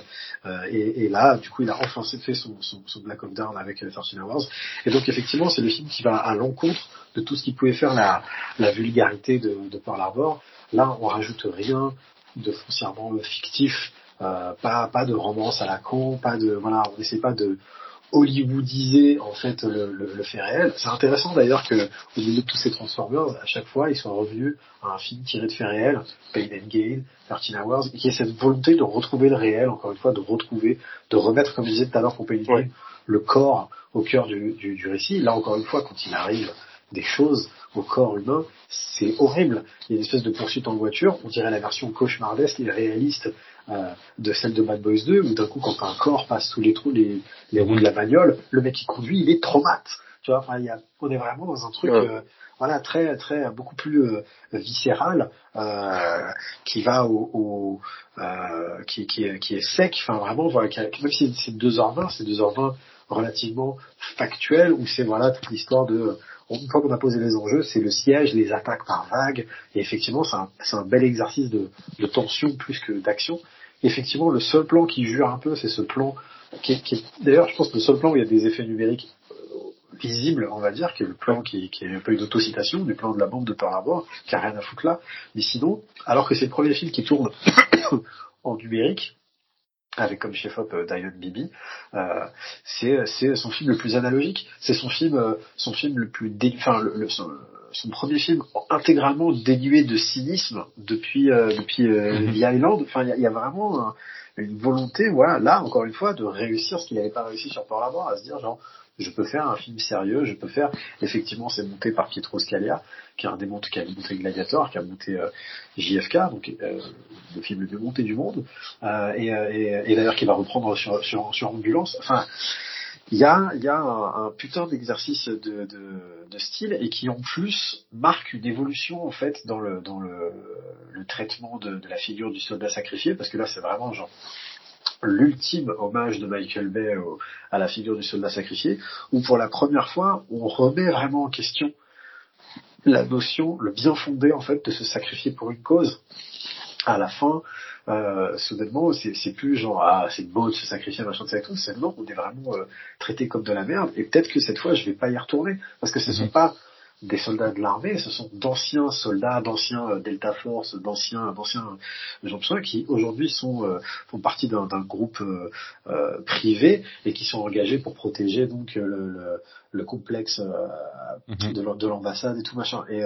Euh, et, et, là, du coup, il a enfin fait son, son, son Black Hawk Down avec euh, 13 Hours. Et donc, effectivement, c'est le film qui va à l'encontre de tout ce qui pouvait faire la, la vulgarité de, de Pearl Harbor. Là, on rajoute rien de foncièrement fictif. Euh, pas pas de romance à la con, pas de voilà, on n'essaie pas de hollywoodiser en fait le, le, le fait réel. C'est intéressant d'ailleurs que au milieu de tous ces Transformers, à chaque fois, ils soient revenus à un film tiré de faits réels, Pain and Gain, 13 Hours, et qui ait cette volonté de retrouver le réel, encore une fois, de retrouver, de remettre, comme je disais tout à l'heure pour Pain and Gain, le corps au cœur du, du, du récit. Là, encore une fois, quand il arrive des choses au corps humain, c'est horrible. Il y a une espèce de poursuite en voiture, on dirait la version cauchemardesque et réaliste euh, de celle de Bad Boys 2, où d'un coup, quand un corps passe sous les trous, les, les roues de la bagnole, le mec qui conduit, il est traumate. Tu vois, enfin, il y a, on est vraiment dans un truc, ouais. euh, voilà, très, très, beaucoup plus euh, viscéral, euh, qui va au, au euh, qui, qui, qui est sec, enfin vraiment, voilà, qui, même si c'est 2h20, c'est 2h20 relativement factuel, où c'est voilà toute l'histoire de une fois qu'on a posé les enjeux, c'est le siège, les attaques par vagues, et effectivement, c'est un, un, bel exercice de, de tension plus que d'action. Effectivement, le seul plan qui jure un peu, c'est ce plan qui est, d'ailleurs, je pense le seul plan où il y a des effets numériques euh, visibles, on va dire, qui est le plan qui, est un peu une autocitation du plan de la bombe de Pearl Harbor, qui a rien à foutre là. Mais sinon, alors que c'est le premier film qui tourne [COUGHS] en numérique, avec comme chef-op euh, Diane Bibi, euh, c'est c'est son film le plus analogique, c'est son film euh, son film le plus dé... enfin le, le son, son, premier film intégralement dénué de cynisme depuis euh, depuis mm -hmm. The Island. Enfin il y, y, a vraiment un, une volonté, voilà, là encore une fois, de réussir ce qu'il n'avait pas réussi sur Pearl Harbor, à se dire genre je peux faire un film sérieux, je peux faire, effectivement, c'est monté par Pietro Scalia, qui démonté, qui a monté Gladiator, qui a monté euh, JFK, donc euh, le film le mieux monté du monde, euh, et, d'ailleurs qui va reprendre sur, Ambulance. Enfin, il y a, un, putain d'exercice de, style et qui en plus marque une évolution en fait dans le traitement de, de la figure du soldat sacrifié, parce que là c'est vraiment genre l'ultime hommage de Michael Bay à la figure du soldat sacrifié, où pour la première fois, on remet vraiment en question la notion, le bien fondé en fait de se sacrifier pour une cause. À la fin, euh, soudainement, c'est plus genre ah c'est beau de se sacrifier machin de tout, c'est non, on est vraiment euh, traité comme de la merde. Et peut-être que cette fois, je vais pas y retourner parce que ce sont mhm. pas des soldats de l'armée, ce sont d'anciens soldats, d'anciens euh, Delta Force, d'anciens d'anciens gens qui aujourd'hui sont euh, font partie d'un groupe euh, privé et qui sont engagés pour protéger donc le, le, le complexe mhm. de l'ambassade et tout machin et,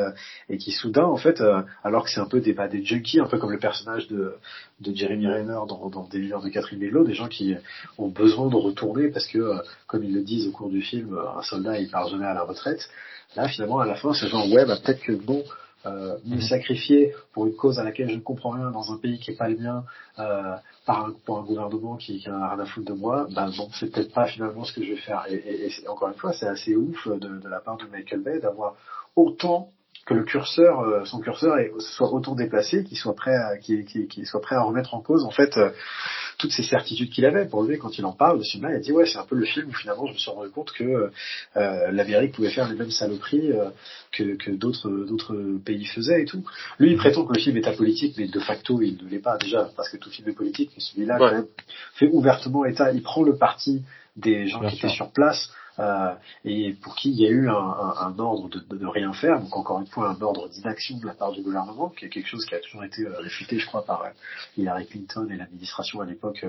et qui soudain en fait alors que c'est un peu des bah, des junkies un peu comme le personnage de de Jeremy Renner dans, dans Des de Catherine Bigelow, des gens qui ont besoin de retourner parce que comme ils le disent au cours du film un soldat il part jamais à la retraite Là, finalement, à la fin, c'est genre, ouais, bah, peut-être que bon, euh, me mhm. sacrifier pour une cause à laquelle je ne comprends rien dans un pays qui est pas le mien, euh, par un, pour un gouvernement qui, qui a rien à foutre de moi, bah bon, c'est peut-être pas finalement ce que je vais faire. Et, et, et encore une fois, c'est assez ouf de, de, la part de Michael Bay d'avoir autant que le curseur, euh, son curseur soit autant déplacé, qu'il soit prêt à, qu'il, soit prêt à remettre en cause en fait euh, toutes ces certitudes qu'il avait. Pour lui, quand il en parle ce film-là, il a dit ouais, c'est un peu le film où finalement je me suis rendu compte que euh, l'Amérique pouvait faire les mêmes saloperies que, que d'autres d'autres pays faisaient et tout. Lui, il prétend que le film est apolitique, mais de facto, il ne l'est pas déjà parce que tout film est politique. Mais celui-là, quand même, fait ouvertement état. Il prend le parti des gens qui étaient sur place euh, et pour qui il y a eu un, un, un ordre de, de, rien faire, donc encore une fois un ordre d'inaction de la part du gouvernement, qui est quelque chose qui a toujours été euh, réfuté, je crois, par euh, Hillary Clinton et l'administration à l'époque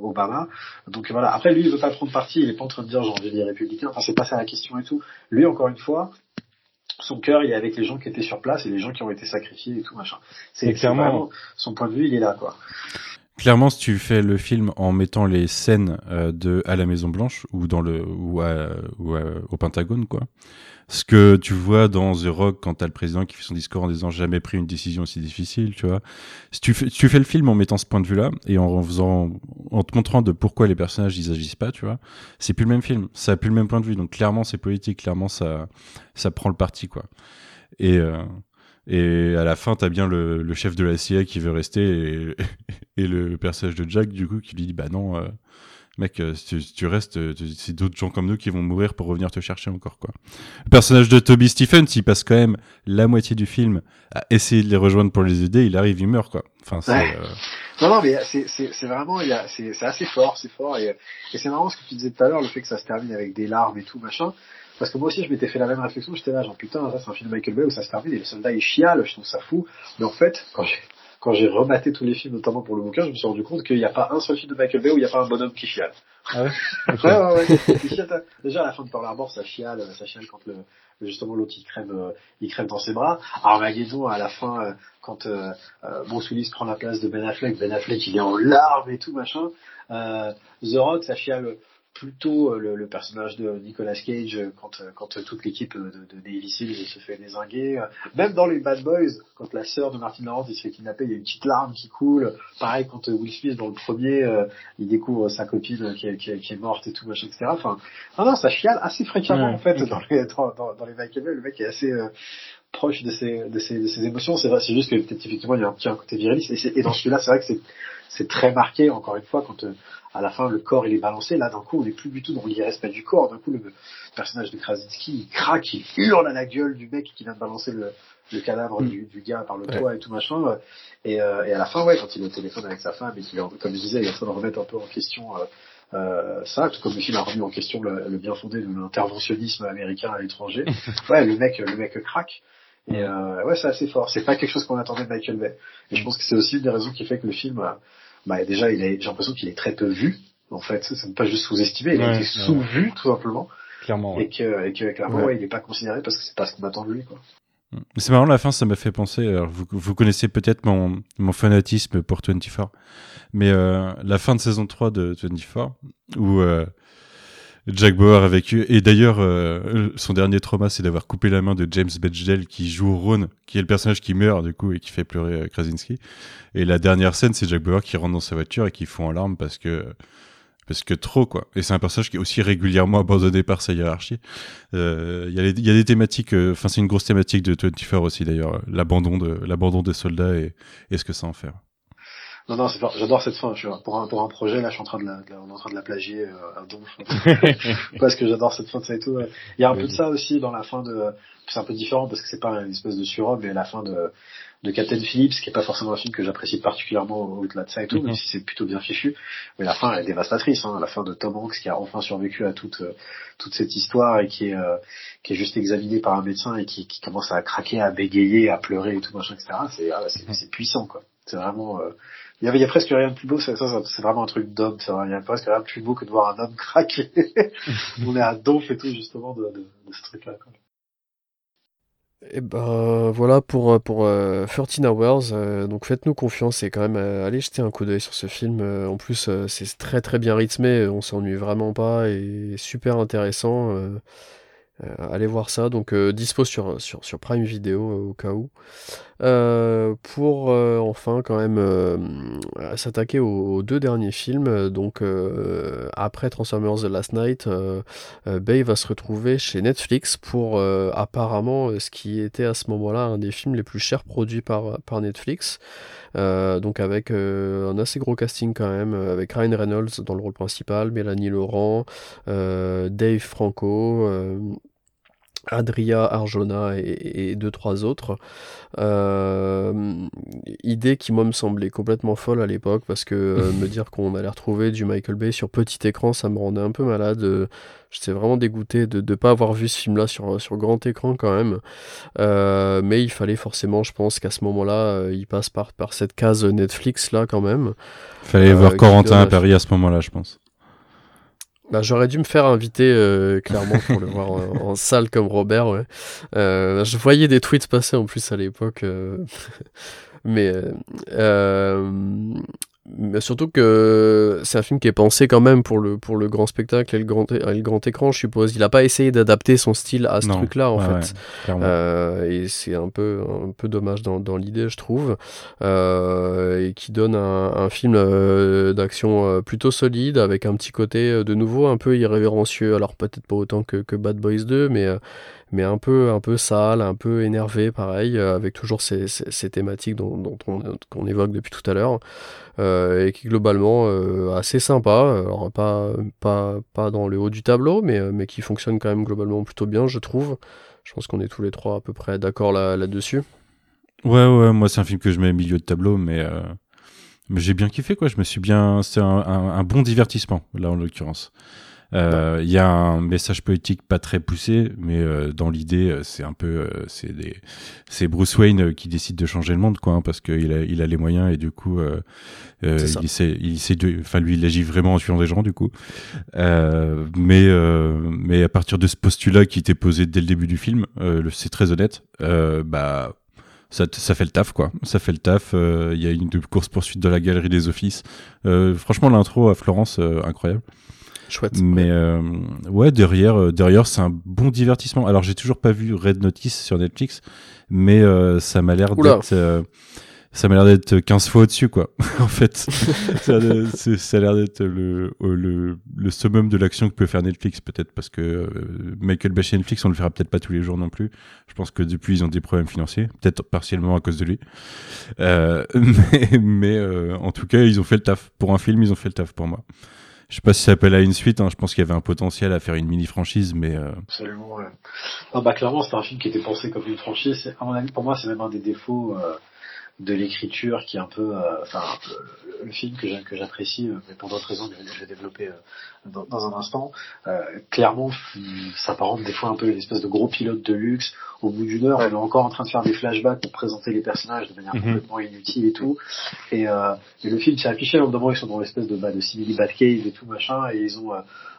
Obama. Donc voilà. Après, lui, il veut pas prendre parti. Il est pas en train de dire j'ai des républicains. Enfin, c'est pas ça la question et tout. Lui, encore une fois, son cœur il est avec les gens qui étaient sur place et les gens qui ont été sacrifiés et tout machin. C'est clairement son point de vue, il est là quoi. Clairement, si tu fais le film en mettant les scènes euh, de à la Maison Blanche ou dans le ou, au Pentagone, quoi, ce que tu vois dans The Rock quand t'as le président qui fait son discours en disant jamais pris une décision aussi difficile, tu vois. Si tu fais, tu fais le film en mettant ce point de vue-là et en faisant, en te montrant de pourquoi les personnages ils agissent pas, tu vois, c'est plus le même film, ça a plus le même point de vue. Donc clairement c'est politique, clairement ça, ça prend le parti, quoi. Et euh, et à la fin, t'as bien le, le, chef de la CIA qui veut rester et, [LAUGHS] et, le personnage de Jack, du coup, qui lui dit Bah non, euh, mec, euh, si tu, tu restes, euh, c'est d'autres gens comme nous qui vont mourir pour revenir te chercher encore, quoi. Le personnage de Toby Stephens, il passe quand même la moitié du film à essayer de les rejoindre pour les aider. Il arrive, il meurt, quoi. Enfin, c'est. Non, non, mais c'est vraiment, c'est assez fort, c'est fort. Et, et c'est marrant ce que tu disais tout à l'heure, le fait que ça se termine avec des larmes et tout, machin. Parce que moi aussi, je m'étais fait la même réflexion. J'étais là, genre, putain, ça, c'est un film de Michael Bay où ça se termine et le soldat, il chiale. Je trouve ça fou. Mais en fait, quand j'ai, quand j'ai rematé tous les films, notamment pour le bouquin, je me suis rendu compte qu'il n'y a pas un seul film de Michael Bay où il n'y a pas un bonhomme qui chiale. Ah ouais? [LAUGHS] ouais, ouais, ouais. Déjà, à la fin de Pearl Harbor, ça chiale, ça chiale quand le, justement l'autre il crève, il crève dans ses bras. Armageddon, à la fin, euh, quand euh, euh, Bruce Willis prend la place de Ben Affleck, Ben Affleck il est en larmes et tout machin. Euh, The Rock, ça chiale plutôt euh, le, le, personnage de Nicolas Cage euh, quand, euh, quand toute l'équipe de, de Navy Seals se fait désinguer. Même dans les Bad Boys, quand la sœur de Martin Lawrence il se fait kidnapper, il y a une petite larme qui coule. Pareil quand Will Smith dans le premier, il découvre sa copine qui est, qui, qui est, morte et tout machin, etc. Enfin, non, non, ça chiale assez fréquemment en fait dans les dans, dans, dans les Michael Bay. Le mec est assez proche de ses, de ses, de ses émotions. C'est vrai, c'est juste que peut-être effectivement il y a un petit un côté viriliste. Et, et dans celui-là, c'est vrai que c'est c'est très marqué encore une fois quand à la fin le corps il est balancé. Là d'un coup on n'est plus du tout dans l'irrespect du corps. D'un coup le personnage de Krasinski il craque, il hurle à la gueule du mec qui vient de balancer le, le cadavre mm. du, du, gars par le toit et tout machin. Et, euh, et, à la fin ouais quand il est au téléphone avec sa femme et qu'il comme je disais il est en train de remettre un peu en question euh, euh, ça, tout comme le film a remis en question le, le bien fondé de l'interventionnisme américain à l'étranger. [LAUGHS] ouais, le mec, le mec craque. Et euh, ouais, c'est assez fort. C'est pas quelque chose qu'on attendait de Michael Bay. Et je pense que c'est aussi une des raisons qui fait que le film bah, déjà, il est, j'ai l'impression qu'il est très peu vu. En fait, c'est n'est pas juste sous-estimé, il a été sous-vu tout simplement. Clairement. Et que, et que clairement, ouais. il est pas considéré parce que c'est pas ce qu'on attend de lui, quoi. C'est marrant, la fin, ça m'a fait penser. Alors, vous, vous connaissez peut-être mon, mon fanatisme pour 24, mais euh, la fin de saison 3 de 24, où euh, Jack Bauer a vécu. Et d'ailleurs, euh, son dernier trauma, c'est d'avoir coupé la main de James Bechdel qui joue Ron, qui est le personnage qui meurt du coup et qui fait pleurer euh, Krasinski. Et la dernière scène, c'est Jack Bauer qui rentre dans sa voiture et qui fond en larmes parce que parce que trop quoi. Et c'est un personnage qui est aussi régulièrement abandonné par sa hiérarchie. Euh, Il y, a les- il y a des thématiques. euh, Enfin, c'est une grosse thématique de 24 aussi d'ailleurs, euh, l'abandon de l'abandon des soldats et, et ce que ça en fait. Non, non, j'adore cette fin. Je, suis- pour un pour un projet là, je suis en train de la, de la- on est en train de la plagier euh, à donf. [LAUGHS] parce que j'adore cette fin de ça et tout. ouais. Il y a un peu de ça aussi dans la fin de. C'est un peu différent parce que c'est pas une espèce de surhomme, mais la fin de de Captain Phillips, qui est pas forcément un film que j'apprécie particulièrement au-delà de ça et tout, Mhm. même si c'est plutôt bien fichu. Mais la fin elle est dévastatrice. Hein, la fin de Tom Hanks qui a enfin survécu à toute euh, toute cette histoire et qui est euh, qui est juste examiné par un médecin et qui, qui commence à craquer, à bégayer, à pleurer et tout machin, etc. C'est ah, c'est c'est puissant quoi. C'est vraiment. euh, il y, avait, il y a presque rien de plus beau, ça, ça, ça, c'est vraiment un truc d'homme, vrai, il y a presque rien de plus beau que de voir un homme craquer. [LAUGHS] On est à donf et tout, justement, de, de, de ce truc-là. Et ben voilà pour, pour euh, 13 Hours. euh, donc faites-nous confiance et quand même euh, allez jeter un coup d'œil sur ce film. Euh, en plus, c'est très très bien rythmé, on s'ennuie vraiment pas et super intéressant. allez voir ça. Donc dispo sur, sur, sur Prime Video au cas où. Euh, pour euh, enfin quand même euh, s'attaquer aux, deux derniers films, euh, donc euh, après Transformers The Last Night, euh, euh, Bay va se retrouver chez Netflix pour euh, apparemment euh, ce qui était à ce moment-là un des films les plus chers produits par, par Netflix. Euh, donc avec euh, un assez gros casting quand même, euh, avec Ryan Reynolds dans le rôle principal, Mélanie Laurent, euh, Dave Franco, euh, Adria Arjona et, et deux trois autres. Euh, idée qui moi me semblait complètement folle à l'époque parce que euh, [LAUGHS] me dire qu'on allait retrouver du Michael Bay sur petit écran, ça me rendait un peu malade. Euh, J'étais vraiment dégoûté de ne pas avoir vu ce film-là sur, sur grand écran quand même. Euh, mais il fallait forcément, je pense qu'à ce moment-là, euh, il passe par, par cette case Netflix là quand même. Fallait Euh, voir Corentin à Paris à ce moment-là, je pense. Bah, j'aurais dû me faire inviter euh, clairement pour le voir en, salle comme Robert. Ouais. Euh, je voyais des tweets passer en plus à l'époque, euh, [LAUGHS] mais euh, euh, surtout que c'est un film qui est pensé quand même pour le pour le grand spectacle et le grand et le grand écran, je suppose. Il a pas essayé d'adapter son style à ce truc-là en Ouais, fait. ouais. Euh, et c'est un peu un peu dommage dans, dans l'idée je trouve euh, et qui donne un, un film euh, d'action euh, plutôt solide avec un petit côté euh, de nouveau un peu irrévérencieux alors peut-être pas autant que, que Bad Boys 2 mais euh, mais un peu un peu sale un peu énervé pareil euh, avec toujours ces, ces, thématiques dont, on qu'on évoque depuis tout à l'heure euh, et qui globalement euh, assez sympa alors pas pas pas dans le haut du tableau mais mais qui fonctionne quand même globalement plutôt bien je trouve je pense qu'on est tous les trois à peu près d'accord là, là-dessus. Ouais, ouais, moi c'est un film que je mets au milieu de tableau, mais, mais j'ai bien kiffé, quoi. Je me suis bien. C'est un bon divertissement, là en l'occurrence. Euh, Il y a un message politique pas très poussé, mais euh, dans l'idée, euh, c'est un peu. euh, c'est des- c'est Bruce Wayne euh, qui décide de changer le monde, quoi, hein, parce qu'il a, il a les moyens et du coup. Euh, euh, il essaie, il essaie de, enfin lui, il agit vraiment en tuant des gens du coup. Euh, mais euh, mais à partir de ce postulat qui était posé dès le début du film, euh, c'est très honnête. Euh, bah ça, ça fait le taf quoi. Ça fait le taf. euh, Il y a une course poursuite dans la galerie des offices. Euh, franchement l'intro à Florence euh, incroyable. Chouette. Mais euh, ouais derrière euh, derrière c'est un bon divertissement. Alors j'ai toujours pas vu Red Notice sur Netflix, mais euh, ça m'a l'air d'être euh, ça m'a l'air d'être 15 fois au-dessus, quoi. [LAUGHS] en fait, [LAUGHS] ça, a l'air- c'est- ça a l'air d'être le, euh, le, le summum de l'action que peut faire Netflix, peut-être, parce que euh, Michael Bay chez Netflix, on le fera peut-être pas tous les jours non plus. Je pense que depuis, ils ont des problèmes financiers, peut-être partiellement à cause de lui. Euh, [LAUGHS] mais mais euh, en tout cas, ils ont fait le taf. Pour un film, ils ont fait le taf pour moi. Je sais pas si ça appelle à une suite, hein. je pense qu'il y avait un potentiel à faire une mini-franchise, mais euh, Absolument, ouais. Ah bah clairement, c'était un film qui était pensé comme une franchise. C'est- À mon avis, pour moi, c'est même un des défauts euh, de l'écriture qui est un peu, euh, enfin, un le, le film que j'a- que j'apprécie, euh, mais pour d'autres raisons que je vais développer euh, dans, dans un instant. Euh, clairement, il s'apparente des fois un peu à une espèce de gros pilote de luxe. Au bout d'une heure, elle est encore en train de faire des flashbacks pour présenter les personnages de manière Mhm. complètement inutile et tout. Et, euh, et le film s'est affiché au moment où ils sont dans l'espèce de, bah, de simili Batcave et tout machin, et ils ont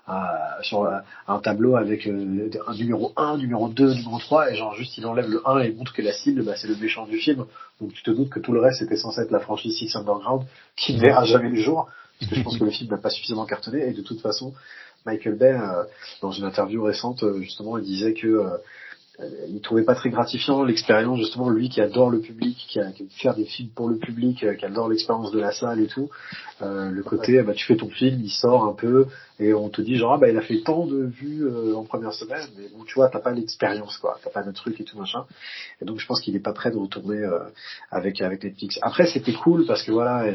euh, sur un tableau avec euh, un numéro 1, numéro 2, numéro 3, et genre juste il enlève le 1 et montre que la cible, bah, c'est le méchant du film. Donc tu te doutes que tout le reste était censé être la franchise Six Underground, qui ne verra jamais le jour, parce que je pense que le film n'a pas suffisamment cartonné, et de toute façon, Michael Bay, euh, dans une interview récente, euh, justement, il disait que il trouvait pas très gratifiant l'expérience justement lui qui adore le public qui, a, qui faire des films pour le public euh, qui adore l'expérience de la salle et tout. Euh, le côté bah tu fais ton film il sort un peu et on te dit genre ah, bah il a fait tant de vues euh, en première semaine mais bon tu vois t'as pas l'expérience quoi. T'as pas de truc et tout machin. Et donc je pense qu'il est pas prêt de retourner avec avec Netflix. Après c'était cool parce que voilà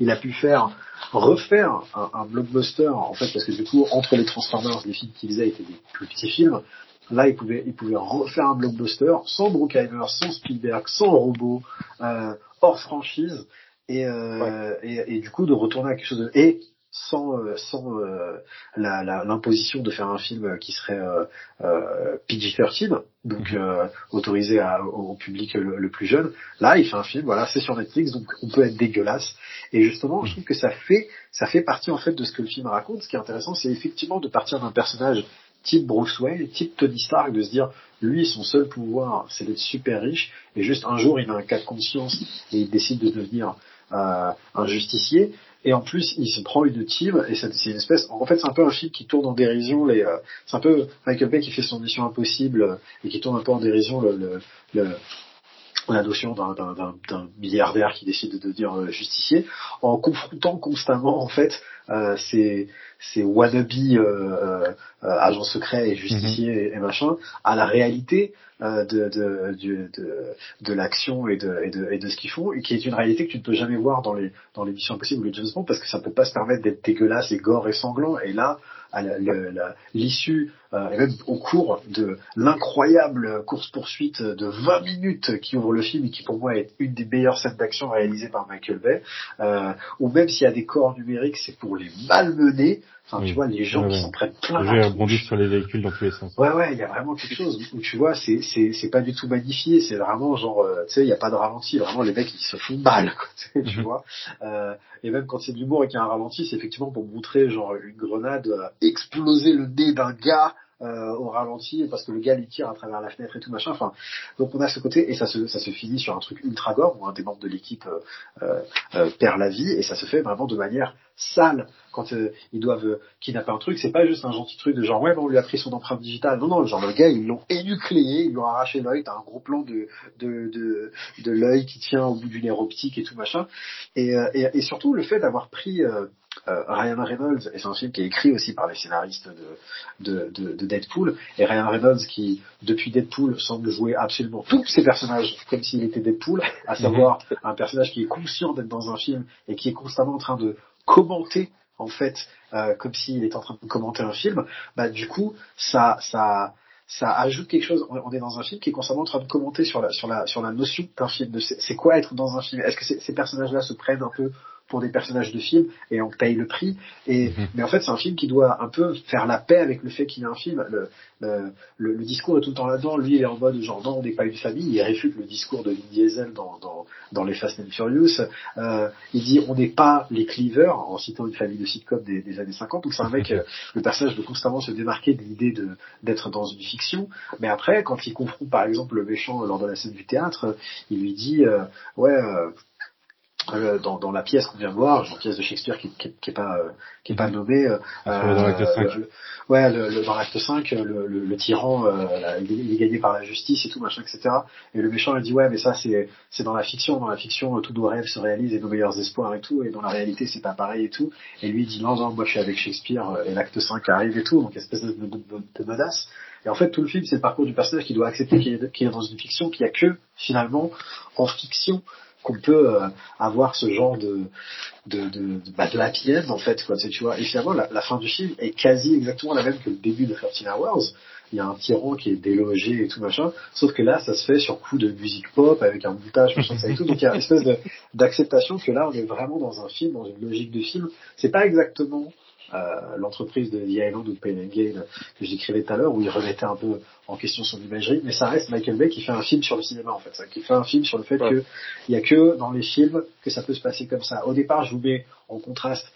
il a pu faire refaire un, un blockbuster en fait parce que du coup entre les Transformers les films qu'il faisait étaient des plus petits films Là, il pouvait, il pouvait refaire un blockbuster sans Bruckheimer, sans Spielberg, sans robot, euh, hors franchise, et, euh, et, et, du coup de retourner à quelque chose de et sans euh, sans euh, l'imposition de faire un film qui serait euh, euh PG-13, donc mhm. euh, autorisé à, au public le, plus jeune. Là, il fait un film, voilà, c'est sur Netflix, donc on peut être dégueulasse. Et justement, je trouve que ça fait ça fait partie en fait de ce que le film raconte. Ce qui est intéressant, c'est effectivement de partir d'un personnage type Bruce Wayne, type Tony Stark, de se dire, lui, son seul pouvoir, c'est d'être super riche, et juste un jour, il a un cas de conscience, et il décide de devenir euh, un justicier, et en plus, il se prend une team, et c'est une espèce, en fait, c'est un peu un film qui tourne en dérision les, euh, c'est un peu Michael Bay qui fait son mission impossible, et qui tourne un peu en dérision le la notion d'un milliardaire qui décide de devenir euh, justicier, en confrontant constamment en fait euh, ces, ces wannabe euh, euh, agents secrets et justiciers mhm. et, machin à la réalité euh, de, de, de, de, de l'action et de, et, de, et de ce qu'ils font, et qui est une réalité que tu ne peux jamais voir dans les dans les missions impossibles ou les James Bond parce que ça peut pas se permettre d'être dégueulasse et gore et sanglant. Et là, à l'issue euh, et même au cours de l'incroyable course-poursuite de 20 minutes qui ouvre le film et qui pour moi est une des meilleures scènes d'action réalisées par Michael Bay, euh, ou même s'il y a des corps numériques, c'est pour les malmener. Enfin, tu vois, les gens qui s'en prennent plein la rebondi sur les véhicules dans tous les sens. Ouais, ouais, il y a vraiment quelque chose où tu vois, c'est, c'est, c'est pas du tout magnifié, c'est vraiment genre, euh, tu sais, il y a pas de ralenti, vraiment les mecs ils se font mal, quoi, tu mhm. vois. Euh, et même quand c'est de l'humour et qu'il y a un ralenti, c'est effectivement pour montrer genre une grenade euh, exploser le nez d'un gars euh, au ralenti parce que le gars lui tire à travers la fenêtre et tout machin. Enfin, donc on a ce côté et ça se ça se finit sur un truc ultra gore où un des membres de l'équipe euh, euh, perd la vie et ça se fait vraiment de manière sale quand ils doivent kidnapper un truc. C'est pas juste un gentil truc de genre ouais on lui a pris son empreinte digitale. Non non genre le gars ils l'ont énucléé, ils lui ont arraché l'œil. T'as un gros plan de de de, l'œil qui tient au bout du nerf optique et tout machin. Et, et surtout le fait d'avoir pris euh, Ryan Reynolds, et c'est un film qui est écrit aussi par les scénaristes de, de, de, Deadpool, et Ryan Reynolds qui, depuis Deadpool, semble jouer absolument tous ses personnages comme s'il était Deadpool, à savoir un personnage qui est conscient d'être dans un film et qui est constamment en train de commenter en fait euh, comme s'il était en train de commenter un film, bah du coup ça ça ça ajoute quelque chose. On est dans un film qui est constamment en train de commenter sur la sur la sur la notion d'un film. C'est quoi être dans un film? Est-ce que ces personnages-là se prennent un peu pour des personnages de film et on paye le prix. Et mhm. mais en fait, c'est un film qui doit un peu faire la paix avec le fait qu'il y a un film. Le, le, le, discours est tout le temps là-dedans. Lui, il est en mode genre non, on n'est pas une famille. Il réfute le discours de Vin Diesel dans dans, dans les Fast and Furious. Euh, il dit on n'est pas les Cleaver en citant une famille de sitcom des, des années 50. Donc c'est un mec, euh, le personnage veut constamment se démarquer de l'idée de d'être dans une fiction. Mais après, quand il confronte par exemple le méchant lors de la scène du théâtre, il lui dit euh, ouais euh, euh, dans, dans, la pièce qu'on vient de voir, une pièce de Shakespeare qui, qui, qui est pas euh, qui est pas nommée. Euh, dans l'acte 5. ouais, le, dans l'acte 5, le, le, tyran, il, est gagné par la justice et tout machin, etc. Et le méchant il dit ouais, mais ça c'est c'est dans la fiction. Dans la fiction, tous nos rêves se réalisent et nos meilleurs espoirs et tout. Et dans la réalité, c'est pas pareil et tout. Et lui il dit non non, moi je suis avec Shakespeare et l'acte 5 arrive et tout. Donc espèce de, de, de, menace. Et en fait, tout le film, c'est le parcours du personnage qui doit accepter qu'il est, est, dans une fiction, qu'il n'y a que, finalement, en fiction, qu'on peut euh, avoir ce genre de de de, bah, de happy en fait quoi tu vois. Et finalement la, la, fin du film est quasi exactement la même que le début de 13 Hours. Il y a un tyran qui est délogé et tout machin. Sauf que là ça se fait sur coup de musique pop avec un montage machin ça et tout. Donc il y a une espèce d'acceptation que là on est vraiment dans un film dans une logique de film. C'est pas exactement euh, l'entreprise de The Island ou de Pain and Gain que j'écrivais tout à l'heure, où il remettait un peu en question son imagerie, mais ça reste Michael Bay qui fait un film sur le cinéma en fait, ça, qui fait un film sur le fait qu'il que il y a que dans les films que ça peut se passer comme ça. Au départ, je vous mets en contraste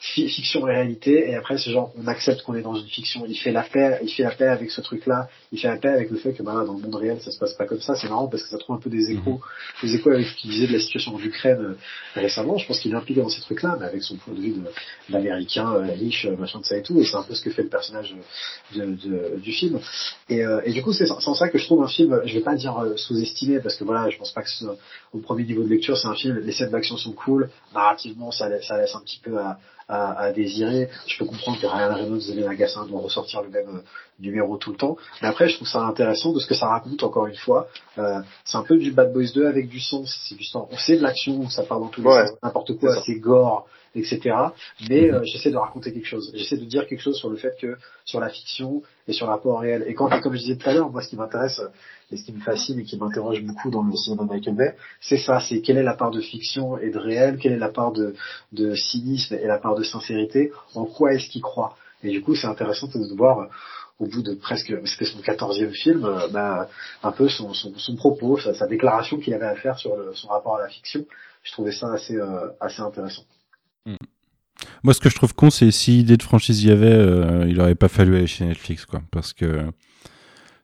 fiction et réalité et après c'est genre on accepte qu'on est dans une fiction. Il fait la paix il fait la paix avec ce truc là il fait la paix avec le fait que bah, dans le monde réel ça se passe pas comme ça. C'est marrant parce que ça trouve un peu des échos mhm. des échos avec ce qu'il disait de la situation en Ukraine euh, récemment. Je pense qu'il est impliqué dans ces trucs là mais avec son point de vue d'américain euh, riche euh, machin de ça et tout. Et c'est un peu ce que fait le personnage de, de, du film. Et, et du coup c'est sans ça que je trouve un film je vais pas dire sous-estimé parce que voilà je pense pas que ce, au premier niveau de lecture c'est un film les scènes d'action sont cool. Narrativement ça laisse, ça laisse un petit peu à à, à, désirer. Je peux comprendre que Ryan Reynolds et les Gassin vont ressortir le même euh, numéro tout le temps. Mais après, je trouve ça intéressant de ce que ça raconte, encore une fois. Euh, c'est un peu du Bad Boys 2 avec du son. C'est du On sait de l'action, ça part dans tous les sens, n'importe quoi, c'est gore, etc. Mais mhm. euh, j'essaie de raconter quelque chose. J'essaie de dire quelque chose sur le fait que, sur la fiction et sur le rapport réel. Et quand, comme je disais tout à l'heure, moi, ce qui m'intéresse, et ce qui me fascine et qui m'interroge beaucoup dans le cinéma de Michael Bay, c'est ça, c'est quelle est la part de fiction et de réel, quelle est la part de, de cynisme et la part de sincérité, en quoi est-ce qu'il croit. Et du coup, c'est intéressant de voir au bout de presque, c'était son quatorzième film, euh, bah, un peu son, son, son propos, sa, sa déclaration qu'il avait à faire sur le, son rapport à la fiction. Je trouvais ça assez, euh, assez intéressant. Hmm. Moi, ce que je trouve con, c'est si idée de franchise y avait, euh, il aurait pas fallu aller chez Netflix, quoi, parce que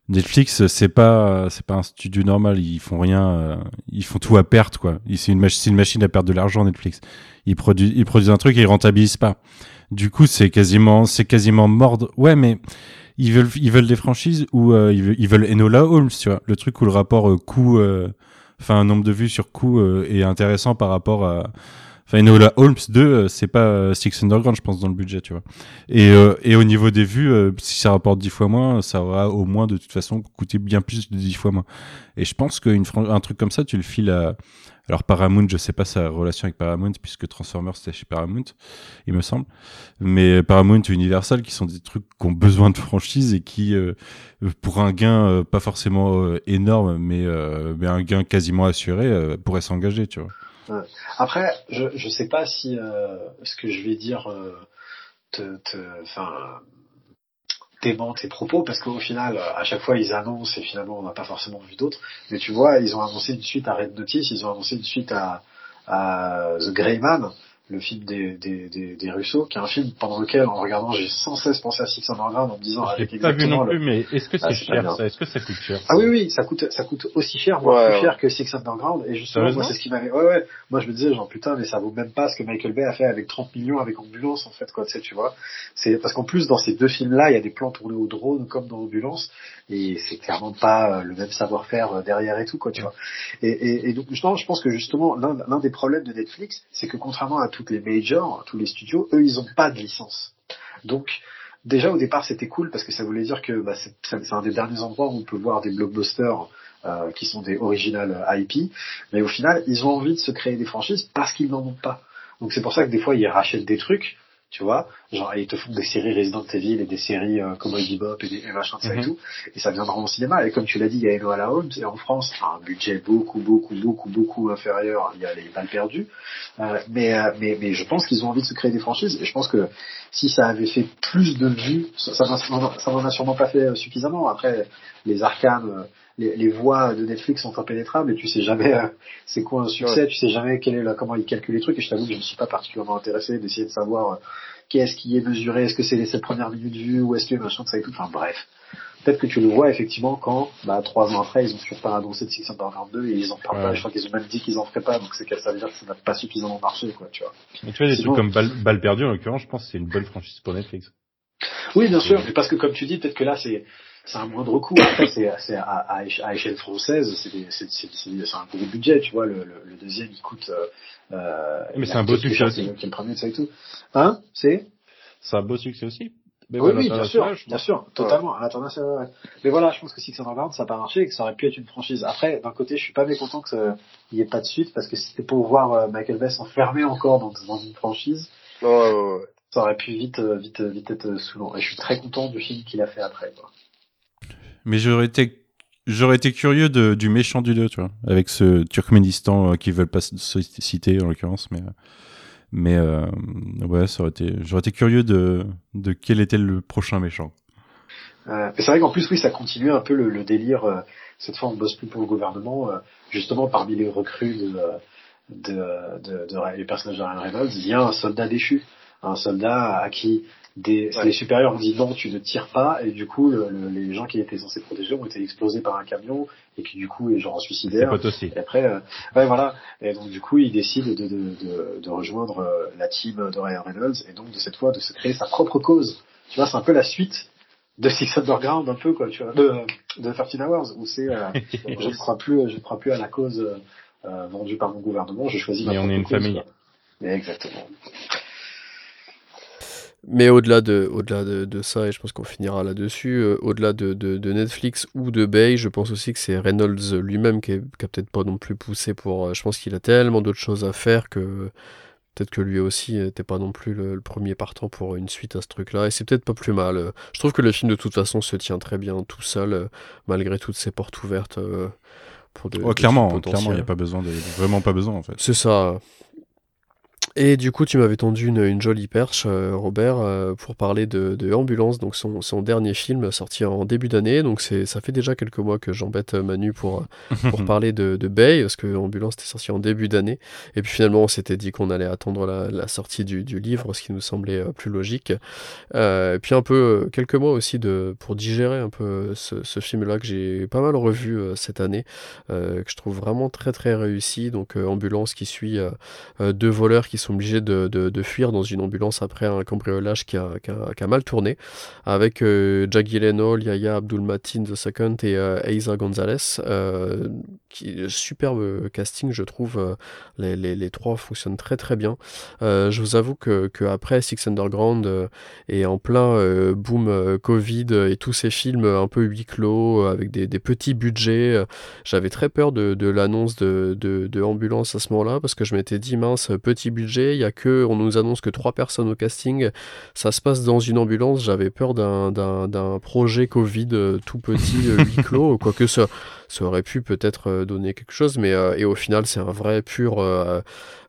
Netflix, c'est pas, c'est pas un studio normal. Ils font rien, euh, ils font tout à perte, quoi. C'est une, machine, à perdre de l'argent, Netflix. Ils produisent, un truc et ils rentabilisent pas. Du coup, c'est quasiment, c'est quasiment mordre. Ouais, mais ils veulent, ils veulent des franchises ou euh, ils, veulent, Enola Holmes, tu vois. Le truc où le rapport coût, enfin, nombre de vues sur coût est intéressant par rapport à, Enfin, Enola Holmes 2, euh, c'est pas euh, Six Underground, je pense, dans le budget, tu vois. Et, euh, et au niveau des vues, si ça rapporte 10 fois moins, ça aura au moins, de toute façon, coûté bien plus de 10 fois moins. Et je pense qu'un truc comme ça, tu le files à... Alors Paramount, je sais pas sa relation avec Paramount, puisque Transformers, c'était chez Paramount, il me semble. Mais Paramount Universal, qui sont des trucs qui ont besoin de franchise et qui, pour un gain pas forcément énorme, mais, mais un gain quasiment assuré, pourraient s'engager, tu vois. Après, je je sais pas si euh, ce que je vais dire euh, te, dément tes propos parce qu'au final, à chaque fois ils annoncent et finalement on n'a pas forcément vu d'autres. Mais tu vois, ils ont annoncé une suite à Red Notice, ils ont annoncé une suite à, à The Greyman le film des, des, des, des Russo, qui est un film pendant lequel, en regardant, j'ai sans cesse pensé à Six Underground en me disant avec pas vu non plus, mais est-ce que c'est ah, cher ça? Est-ce que ça coûte cher Ah oui, oui, ça coûte, ça coûte aussi cher, voire plus cher que Six Underground. Et justement, moi, c'est ce qui m'avait. Ouais, ouais. Moi, je me disais, genre putain, mais ça vaut même pas ce que Michael Bay a fait avec 30 millions avec Ambulance, en fait, quoi. Tu sais, tu vois. C'est parce qu'en plus, dans ces deux films-là, il y a des plans tournés au drone comme dans Ambulance, et c'est clairement pas euh, le même savoir-faire euh, derrière et tout, quoi, tu vois. Et, et, et donc, justement, je pense que justement, l'un des problèmes de Netflix, c'est que contrairement à toutes les majors tous les studios, eux, ils n'ont pas de licence. Donc, déjà au départ, c'était cool parce que ça voulait dire que bah, c'est un des derniers endroits où on peut voir des blockbusters euh, qui sont des original IP, mais au final, ils ont envie de se créer des franchises parce qu'ils n'en ont pas. Donc c'est pour ça que des fois, ils rachètent des trucs tu vois. Genre ils te font des séries Resident Evil et des séries euh, Cowboy Bebop et des et machin ça et mhm. tout. Et ça viendra en cinéma. Et comme tu l'as dit il y a Enola Holmes. Et en France un budget beaucoup beaucoup beaucoup beaucoup inférieur il y a les balles perdues. Euh, mais, euh, mais mais je pense qu'ils ont envie de se créer des franchises. Et je pense que si ça avait fait plus de vues ça ça n'en a sûrement pas fait euh, suffisamment. Après les arcanes les, les, voix de Netflix sont impénétrables et tu sais jamais euh, c'est quoi un succès, tu sais jamais quel est la, comment ils calculent les trucs et je t'avoue que je ne suis pas particulièrement intéressé d'essayer de savoir euh, qu'est-ce qui est mesuré, est-ce que c'est les sept premières minutes vues ou est-ce que machin ça et tout, enfin bref. Peut-être que tu le vois effectivement quand, bah, trois ans après, ils ont toujours pas annoncé de 642 et ils en parlent pas. Je crois qu'ils ont même dit qu'ils en feraient pas, donc c'est qu'à ça veut dire que ça n'a pas suffisamment marché, quoi, tu vois. Mais tu vois, des trucs comme balle, balle perdue, en l'occurrence, je pense que c'est une bonne franchise pour Netflix. Oui, bien sûr, mais parce que comme tu dis, peut-être que là, c'est, c'est un moindre coût. Après, c'est, c'est à, à, échelle française, c'est, c'est, c'est, c'est un gros budget, tu vois. Le, le, le deuxième, il coûte. Euh, euh mais c'est un beau succès aussi. Qui le premier, ça et tout. Hein? C'est? C'est un beau succès aussi. Mais oui, oui, bien sûr, bien sûr, totalement. Ouais. Mais voilà, je pense que Six Underground, ça n'a pas marché et que ça aurait pu être une franchise. Après, d'un côté, je suis pas mécontent qu'il n'y ait pas de suite parce que si c'était pour voir euh, Michael Bay s'enfermer encore dans, dans une franchise, ça aurait pu vite, euh, vite, vite être saoulant. Et je suis très content du film qu'il a fait après. Quoi. Mais j'aurais été j'aurais été curieux de, du méchant du 2, tu vois, avec ce Turkménistan euh, qui veulent pas citer en l'occurrence, mais mais euh, ouais, ça aurait été j'aurais été curieux de de quel était le prochain méchant. Euh, c'est vrai qu'en plus oui, ça continue un peu le, le délire. Euh, cette fois, on bosse plus pour le gouvernement. Euh, justement, parmi les recrues de de, de, de, de les personnages de Ryan Reynolds, il y a un soldat déchu un soldat à qui des, les supérieurs ont dit non, tu ne tires pas, et du coup, le, les gens qui étaient censés protéger ont été explosés par un camion, et qui du coup est genre suicidaire. aussi. Et après, euh, ouais, voilà. Et donc du coup, il décide de, de, de, de rejoindre euh, la team de Ryan Reynolds, et donc de cette fois de se créer sa propre cause. Tu vois, c'est un peu la suite de Six Underground, un peu quoi, tu vois, de, de 13 Hours, où c'est, euh, [LAUGHS] je ne crois plus, je ne crois plus à la cause euh, vendue par mon gouvernement, je choisis ma Mais on est une famille. Mais exactement. Mais au-delà de, au-delà de, de, ça, et je pense qu'on finira là-dessus, euh, au-delà de, de, de, Netflix ou de Bay, je pense aussi que c'est Reynolds lui-même qui, est, qui a peut-être pas non plus poussé pour. Euh, je pense qu'il a tellement d'autres choses à faire que peut-être que lui aussi n'était pas non plus le, premier partant pour une suite à ce truc-là. Et c'est peut-être pas plus mal. Je trouve que le film de toute façon se tient très bien tout seul, euh, malgré toutes ses portes ouvertes. pour de, oh, clairement, clairement, il n'y a pas besoin, de, vraiment pas besoin en fait. C'est ça. Et du coup, tu m'avais tendu une, une, jolie perche, euh, Robert, euh, pour parler de, de, Ambulance, donc son, son, dernier film sorti en début d'année. Donc ça fait déjà quelques mois que j'embête euh, Manu pour, pour [LAUGHS] parler de, de Bay, parce que Ambulance était sorti en début d'année. Et puis finalement, on s'était dit qu'on allait attendre la, la sortie du, du, livre, ce qui nous semblait plus logique. et puis un peu quelques mois aussi de, pour digérer un peu ce, ce film-là que j'ai pas mal revu cette année, que je trouve vraiment très très réussi. Donc Ambulance qui suit deux voleurs qui sont obligés de, de, fuir dans une ambulance après un cambriolage qui a, qui a, mal tourné, avec euh, Jack Gyllenhaal, Yaya Abdul-Mateen II et euh, Gonzalez. Euh, qui, superbe casting, je trouve. Euh, les, les, trois fonctionnent très très bien. Euh, je vous avoue que, que après Six Underground et en plein boom Covid et tous ces films un peu huis clos avec des, des petits budgets, j'avais très peur de, de l'annonce de, de, de Ambulance à ce moment-là parce que je m'étais dit mince petit budget il y a que, on nous annonce que trois personnes au casting. Ça se passe dans une ambulance. J'avais peur d'un projet Covid euh, tout petit, euh, huis clos, [LAUGHS] quoique ça, ça aurait pu peut-être euh, donner quelque chose, mais et au final c'est un vrai pur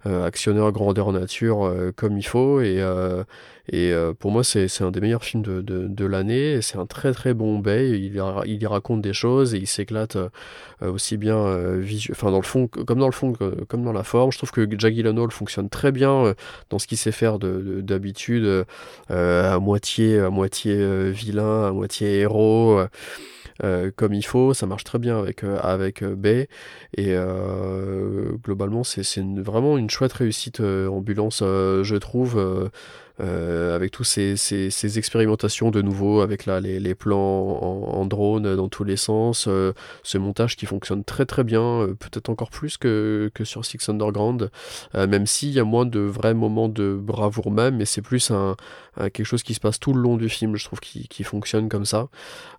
actionneur grandeur nature comme il faut et et euh, pour moi, c'est un des meilleurs films de, l'année. C'est un très très bon Bay. Il, y raconte des choses et il s'éclate euh, aussi bien euh, enfin dans le fond, comme dans le fond, comme dans la forme. Je trouve que Jack Gyllenhaal fonctionne très bien dans ce qu'il sait faire d'habitude, à moitié à moitié vilain, à moitié héros. Comme il faut, ça marche très bien avec avec Bay et globalement c'est vraiment une chouette réussite ambulance je trouve euh, avec tous ces, expérimentations de nouveau, avec là les, plans en, drone dans tous les sens, euh, ce montage qui fonctionne très très bien, euh, peut-être encore plus que, sur Six Underground, même s'il y a moins de vrais moments de bravoure même, mais c'est plus quelque chose qui se passe tout le long du film, je trouve, qui, fonctionne comme ça.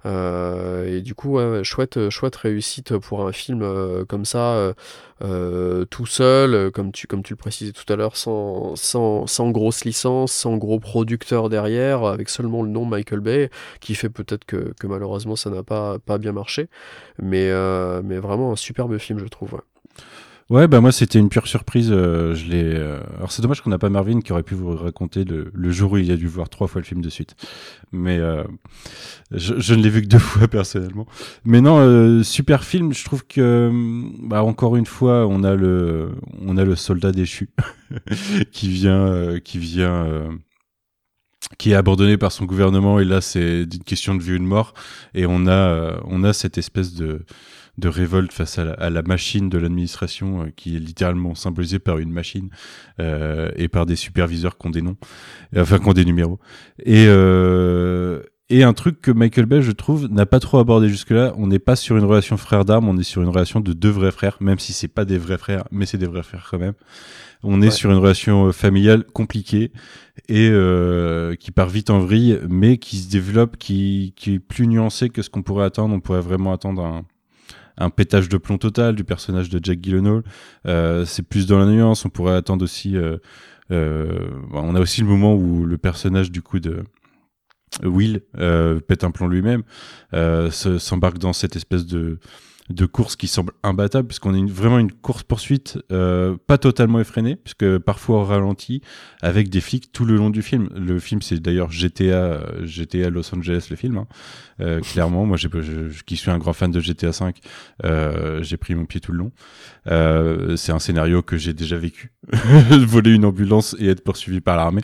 et du coup, chouette réussite pour un film comme ça, tout seul, comme tu, comme tu le précisais tout à l'heure, sans, sans, sans grosse licence, en gros producteur derrière, avec seulement le nom Michael Bay, qui fait peut-être que, que, malheureusement ça n'a pas, pas bien marché. Mais, euh, mais vraiment un superbe film, je trouve. Ouais, bah moi c'était une pure surprise. Euh, je l'ai. Euh, alors c'est dommage qu'on n'a pas Marvin qui aurait pu vous raconter le, le, jour où il a dû voir trois fois le film de suite. Mais euh, je, je, ne l'ai vu que deux [LAUGHS] fois personnellement. Mais non, super film. Je trouve que bah encore une fois on a le on a le soldat déchu [LAUGHS] qui vient qui vient qui est abandonné par son gouvernement et là c'est une question de vie ou de mort et on a on a cette espèce de de révolte face à la, machine de l'administration euh, qui est littéralement symbolisée par une machine euh, et par des superviseurs qui ont des noms, enfin qui ont des numéros. Et euh, et un truc que Michael Bay, je trouve, n'a pas trop abordé jusque-là. On n'est pas sur une relation frère d'armes, on est sur une relation de deux vrais frères, même si c'est pas des vrais frères, mais c'est des vrais frères quand même. On est sur une relation familiale compliquée et euh, qui part vite en vrille, mais qui se développe, qui, qui est plus nuancée que ce qu'on pourrait attendre. On pourrait vraiment attendre un, un pétage de plomb total du personnage de Jack Gyllenhaal. Euh, c'est plus dans la nuance. On pourrait attendre aussi. Euh, euh, on a aussi le moment où le personnage du coup de Will pète un plomb lui-même, s'embarque dans cette espèce de de course qui semble imbattable puisqu'on est une, vraiment une course poursuite euh, pas totalement effrénée puisque parfois au ralenti avec des flics tout le long du film. Le film c'est d'ailleurs GTA GTA Los Angeles le film hein. euh, [LAUGHS] clairement moi je, qui suis un grand fan de GTA 5 euh, j'ai pris mon pied tout le long. Euh, c'est un scénario que j'ai déjà vécu [LAUGHS] voler une ambulance et être poursuivi par l'armée.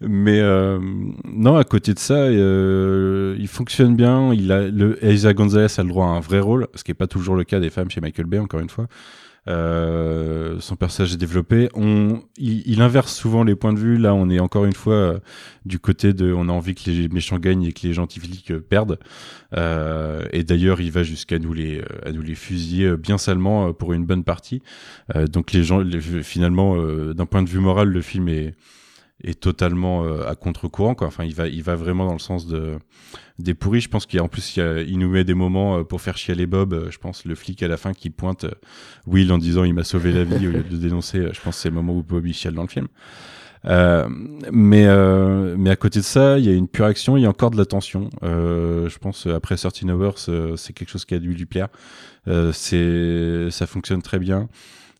Mais euh, non à côté de ça euh, il fonctionne bien, il a le Elisa Gonzalez a le droit à un vrai rôle ce qui est pas toujours toujours le cas des femmes chez Michael Bay, encore une fois. Euh, son personnage est développé. On, il, inverse souvent les points de vue. Là, on est encore une fois euh, du côté de, on a envie que les méchants gagnent et que les gentils flics euh, perdent. et d'ailleurs, il va jusqu'à nous les, à nous les fusiller bien salement pour une bonne partie. donc les gens, finalement, d'un point de vue moral, le film est est totalement à contre-courant quoi. Enfin, il va il va vraiment dans le sens de des pourris. Je pense qu'il en plus il, nous met des moments euh, pour faire chialer Bob. Euh, je pense le flic à la fin qui pointe euh, Will en disant il m'a sauvé la vie au lieu de dénoncer. Je pense que c'est le moment où Bob il chiale dans le film. Euh, mais mais à côté de ça, il y a une pure action, il y a encore de la tension. Euh, je pense après 13 Hours, c'est quelque chose qui a dû lui plaire. c'est ça fonctionne très bien.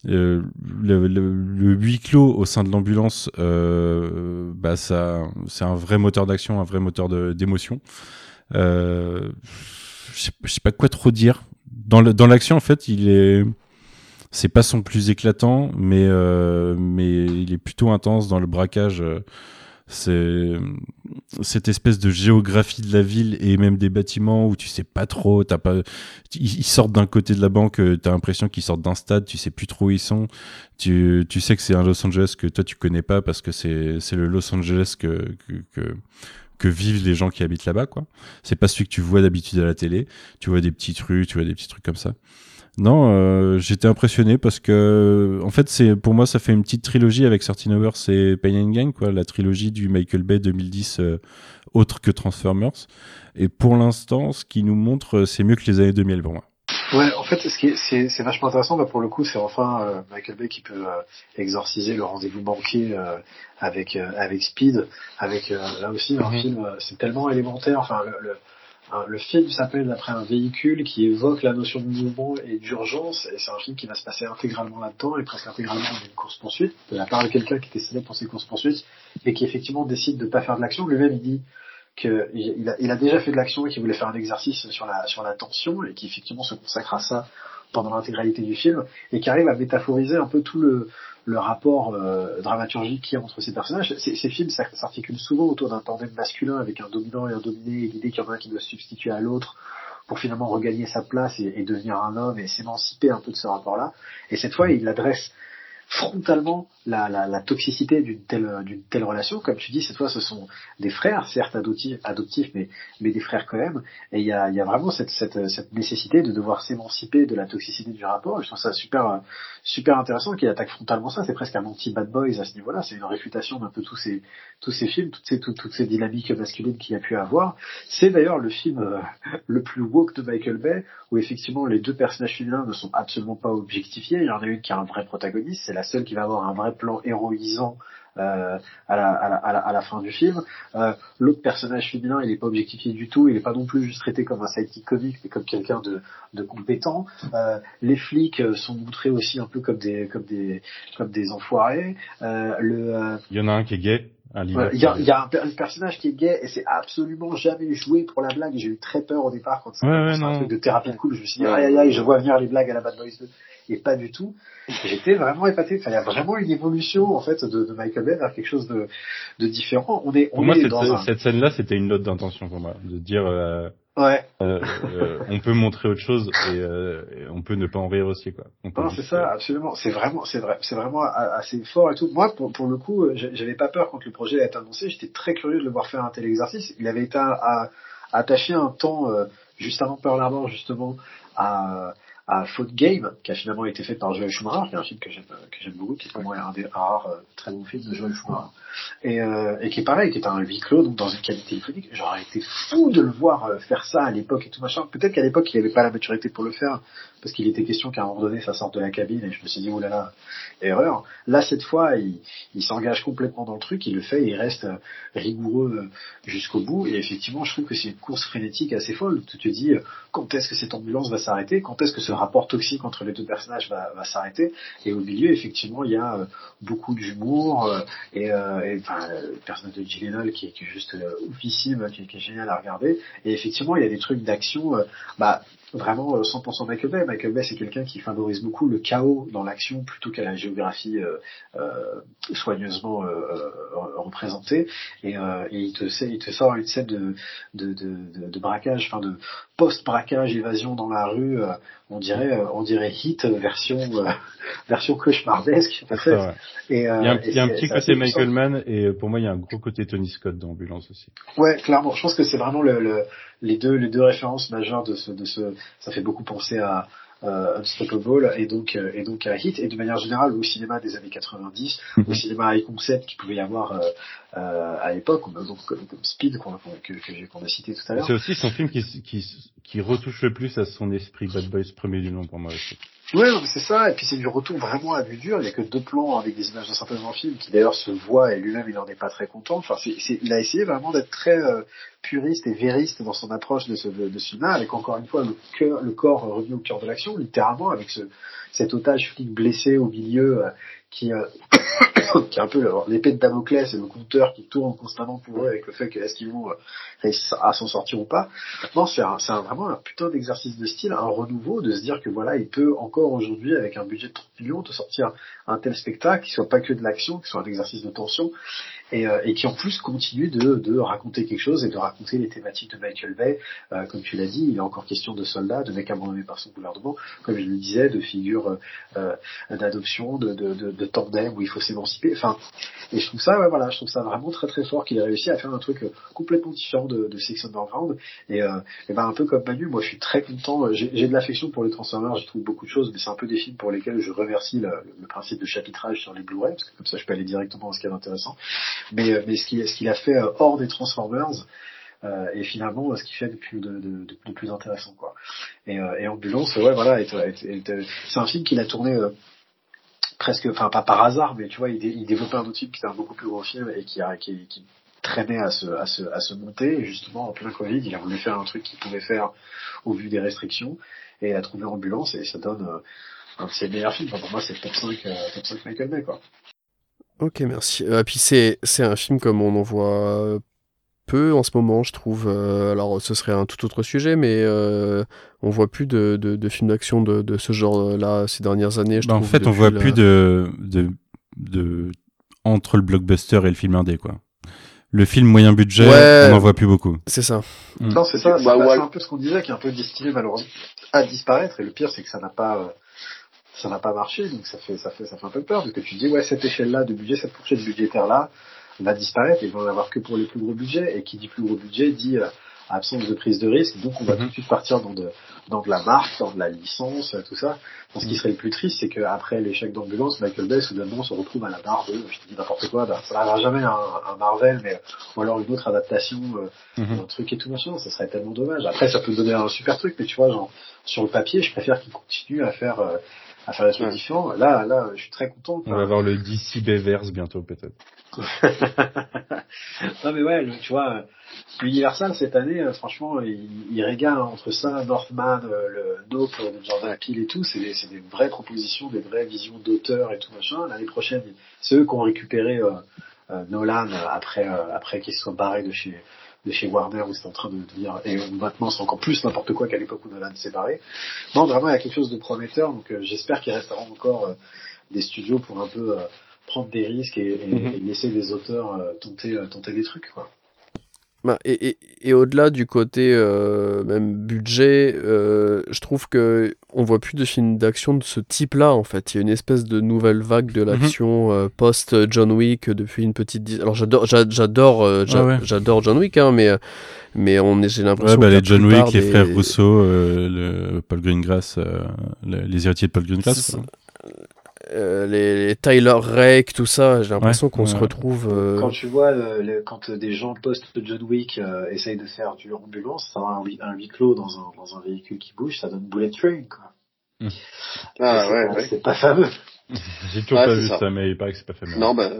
Euh, le, huis clos au sein de l'ambulance, euh, bah ça, c'est un vrai moteur d'action, un vrai moteur d'émotion. Euh, je sais, sais, pas quoi trop dire. Dans l'action, en fait, il est, c'est pas son plus éclatant, mais mais il est plutôt intense dans le braquage. Cette espèce de géographie de la ville et même des bâtiments où tu sais pas trop, t'as pas, ils sortent d'un côté de la banque, euh, t'as l'impression qu'ils sortent d'un stade, tu sais plus trop où ils sont. Tu, tu sais que c'est un Los Angeles que toi tu connais pas parce que c'est c'est le Los Angeles que, que, que vivent les gens qui habitent là-bas quoi. C'est pas celui que tu vois d'habitude à la télé. Tu vois des petites rues, tu vois des petits trucs comme ça. Non, euh, j'étais impressionné parce que, en fait, c'est pour moi, ça fait une petite trilogie avec Certain Hours et Pain and Gain, quoi, la trilogie du Michael Bay 2010, euh, autre que Transformers. Et pour l'instant, ce qui nous montre, c'est mieux que les années 2000 pour moi. Ouais, en fait, ce qui c'est, c'est vachement intéressant. Bah, pour le coup, c'est enfin euh, Michael Bay qui peut exorciser le rendez-vous banquier avec avec Speed, avec là aussi un mhm. film. c'est tellement élémentaire. Enfin, le le film s'appelle après un véhicule qui évoque la notion de mouvement et d'urgence, et c'est un film qui va se passer intégralement là-dedans, et presque intégralement dans une course-poursuite, de la part de quelqu'un qui était célèbre pour ses courses-poursuites, et qui effectivement décide de ne pas faire de l'action. Lui-même, il dit qu'il a, il a déjà fait de l'action et qu'il voulait faire un exercice sur la, sur la tension, et qui effectivement se consacre à ça pendant l'intégralité du film, et qui arrive à métaphoriser un peu tout le, le rapport euh, dramaturgique qu'il y a entre ces personnages. Ces, films s'articulent souvent autour d'un tandem masculin avec un dominant et un dominé, et l'idée qu'il y en a un qui doit se substituer à l'autre pour finalement regagner sa place et, et devenir un homme et s'émanciper un peu de ce rapport-là. Et cette fois, il l'adresse frontalement la, la, la toxicité d'une telle, d'une telle relation. Comme tu dis, cette fois, ce sont des frères, certes adoptifs, adoptifs mais, mais des frères quand même. Et il y a, y a vraiment cette, cette, cette nécessité de devoir s'émanciper de la toxicité du rapport. je trouve ça super, super intéressant qu'il attaque frontalement ça. C'est presque un anti-bad boys à ce niveau-là. C'est une réfutation d'un peu tous ces, tous ces films, toutes ces, toutes, ces dynamiques masculines qu'il a pu avoir. C'est d'ailleurs le film euh, le plus woke de Michael Bay, où effectivement les deux personnages féminins ne sont absolument pas objectifiés. Il y en a une qui a un vrai protagoniste, c'est la seule qui va avoir un vrai plan héroïsant euh, à, la, à, la, à, la, fin du film. Euh, L'autre personnage féminin, il n'est pas objectifié du tout, il n'est pas non plus juste traité comme un sidekick comique, mais comme quelqu'un de, de compétent. Euh, les flics sont montrés aussi un peu comme des comme des comme des enfoirés. Euh, le, euh, il y en a un qui est gay. Il y, a, y a un, personnage qui est gay et c'est absolument jamais joué pour la blague. J'ai eu très peur au départ quand c'est un truc de thérapie de cool. Je me suis dit aïe aïe aïe, je vois venir les blagues à la Bad Boys 2 et pas du tout. J'étais vraiment épaté. Enfin, il y a vraiment une évolution en fait de, de Michael Bay vers quelque chose de, de différent. On est, on pour moi, est cette, dans cette scène-là, c'était une note d'intention pour moi, de dire. Euh, ouais. Euh, euh, on peut montrer autre chose et, euh, et, on peut ne pas en rire aussi quoi. Non, c'est ça, absolument. C'est vraiment, c'est vrai, c'est vraiment assez fort et tout. Moi, pour, pour le coup, j'avais pas peur quand le projet a été annoncé. J'étais très curieux de le voir faire un tel exercice. Il avait été à, attaché un temps juste avant Pearl Harbor justement à à Faute Game, qui a finalement été fait par Joel Schumacher, qui est un film que j'aime que j'aime beaucoup, qui est pour moi un des rares euh, très bons films de Joel Schumacher, et, euh, et qui est pareil, qui est un huis clos, donc dans une qualité iconique. J'aurais été fou de le voir euh, faire ça à l'époque et tout machin. Peut-être qu'à l'époque il n'avait pas la maturité pour le faire, parce qu'il était question qu'à un moment donné ça sorte de la cabine, et je me suis dit oh là là, erreur. Là cette fois il, s'engage complètement dans le truc, il le fait, il reste euh, rigoureux jusqu'au bout, et effectivement je trouve que c'est une course frénétique assez folle. Tu te dis quand est-ce que cette ambulance va s'arrêter, quand est-ce que ce rapport toxique entre les deux personnages va s'arrêter? Et au milieu, effectivement, il y a beaucoup d'humour et, et enfin, le personnage de Gyllenhaal qui est, juste oufissime, qui, qui, est génial à regarder. Et effectivement, il y a des trucs d'action. bah, vraiment 100% Michael Bay. Michael Bay, c'est quelqu'un qui favorise beaucoup le chaos dans l'action plutôt qu'à la géographie euh, euh, soigneusement euh, représentée. Et, et, il, te, il te sort une scène de, de, de, de braquage, enfin de post-braquage, évasion dans la rue. on dirait, on dirait hit version [LAUGHS] version cauchemardesque. En fait. et, il y a un, il y a un petit côté Michael Mann et pour moi il y a un gros côté Tony Scott dans Ambulance aussi. Ouais, clairement. Je pense que c'est vraiment le, le, les deux les deux références majeures de ce de ce ça fait beaucoup penser à euh, Unstoppable et donc euh, et donc à Hit et de manière générale au cinéma des années 90 mhm. au cinéma high concept qu'il pouvait y avoir euh, euh, à l'époque comme, comme, Speed qu'on que, qu'on a cité tout à l'heure c'est aussi son film qui, qui qui retouche le plus à son esprit Bad Boys premier du nom pour moi aussi. Ouais, c'est ça, et puis c'est du retour vraiment à vue dure, il n'y a que deux plans avec des images d'un certain films, qui d'ailleurs se voient, et lui-même il n'en est pas très content, enfin c'est, il a essayé vraiment d'être très euh, puriste et vériste dans son approche de ce, de, ce film avec encore une fois le, cœur, le corps revenu au cœur de l'action, littéralement, avec ce, cet otage flic blessé au milieu, euh, qui, euh, [COUGHS] qui est un peu l'épée de Damoclès et le compteur qui tourne constamment pour eux avec le fait que est-ce qu'ils vont réussir à s'en sortir ou pas. Non, c'est c'est vraiment un putain d'exercice de style, un renouveau, de se dire que voilà, il peut encore aujourd'hui, avec un budget de 30 millions, te sortir un tel spectacle qui soit pas que de l'action, qui soit un exercice de tension, et, euh, et qui en plus continue de, de raconter quelque chose et de raconter les thématiques de Michael Bay. Euh, comme tu l'as dit, il est encore question de soldats, de mecs abandonnés par son gouvernement, comme je le disais, de figures euh, d'adoption, de, de, de, de tandem où il faut s'émanciper. Enfin, et je trouve ça, ouais, voilà, je trouve ça vraiment très très fort qu'il ait réussi à faire un truc complètement différent de, de Six Underground. Et, et ben un peu comme Manu, moi je suis très content. J'ai de l'affection pour les Transformers, je trouve beaucoup de choses, mais c'est un peu des films pour lesquels je remercie le, le principe de chapitrage sur les Blu-ray, parce que comme ça je peux aller directement dans ce qui est intéressant. Mais, euh, mais ce qu'il a fait euh, hors des Transformers, euh, et finalement ce qu'il fait de plus de, de, de, plus intéressant quoi. Et, euh, et Ambulance, ouais voilà, c'est un film qu'il a tourné euh, presque, enfin pas par hasard, mais tu vois, il, il développait un autre film qui était un beaucoup plus gros film et qui, qui, qui traînait à se, à, se, à se monter. Et justement, en plein Covid, il a voulu faire un truc qu'il pouvait faire au vu des restrictions. Et a trouvé Ambulance et ça donne un de ses meilleurs. Enfin, pour moi, c'est top 5, top 5 Michael Bay, quoi. Ok, merci. Et euh, puis c'est c'est un film comme on en voit peu en ce moment, je trouve. Euh, alors ce serait un tout autre sujet, mais euh, on voit plus de, de, de films d'action de, de ce genre-là ces dernières années. Je bah, trouve, en fait, on voit plus de, de de entre le blockbuster et le film indé, quoi. Le film moyen budget, on n'en voit plus beaucoup. C'est ça. Mm. Non, c'est ça. C'est bah, un peu ce qu'on disait, qui est un peu destiné malheureusement à disparaître. Et le pire, c'est que ça n'a pas ça n'a pas marché, donc ça fait, ça fait, ça fait un peu peur, parce que tu dis, ouais, cette échelle-là de budget, cette fourchette budgétaire-là, va disparaître, et il va en avoir que pour les plus gros budgets, et qui dit plus gros budget dit euh, absence de prise de risque, donc on va mhm. tout de suite partir dans de, dans de la marque, dans de la licence, tout ça. ce qui mhm. serait le plus triste, c'est qu'après l'échec d'ambulance, Michael Bay soudainement se retrouve à la barre de, je dis n'importe quoi, bah, ça n'arrivera jamais un, un, Marvel, mais ou alors une autre adaptation, euh, mhm. un truc et tout machin, ça serait tellement dommage. Après, ça peut donner un super truc, mais tu vois, genre, sur le papier, je préfère qu'il continue à faire euh, à faire des trucs différents. Là, là, je suis très content. On va avoir le DC Bayverse bientôt, peut-être. [LAUGHS] non, mais ouais, tu vois, Universal, cette année, euh, franchement, il, il, régale entre ça, Northman, euh, le Nope de Jordan Peele et tout. C'est des, des, vraies propositions, des vraies visions d'auteur et tout machin. L'année prochaine, c'est eux qui ont récupéré euh, Nolan après, après qu'il soit barré de chez de chez Warner où c'est en train de devenir et maintenant c'est encore plus n'importe quoi qu'à l'époque où Nolan s'est barré. Non, vraiment il y a quelque chose de prometteur donc euh, j'espère qu'il restera encore euh, des studios pour un peu euh, prendre des risques et, et, et laisser les auteurs tenter tenter des trucs quoi. Bah, et, et, et au-delà du côté euh, même budget, euh, je trouve que on voit plus de films d'action de ce type-là en fait. Il y a une espèce de nouvelle vague de mhm. l'action euh, post John Wick depuis une petite. Alors j'adore, j'adore, ah j'adore John Wick, hein, mais mais on est, j'ai l'impression. Ouais, bah, les John Wick, les frères Rousseau, le Paul Greengrass, les héritiers de Paul Greengrass. Euh, les, Tyler Rake, tout ça, j'ai l'impression qu'on se retrouve. Euh, quand tu vois, euh, quand des gens post John Wick essayent de faire du ambulance, ça un, un huis clos dans un, dans un véhicule qui bouge, ça donne Bullet Train, quoi. Hmm. Ah ouais, ouais. C'est pas fameux. [LAUGHS] J'ai toujours pas vu ça. mais il paraît que c'est pas fameux. Non, bah.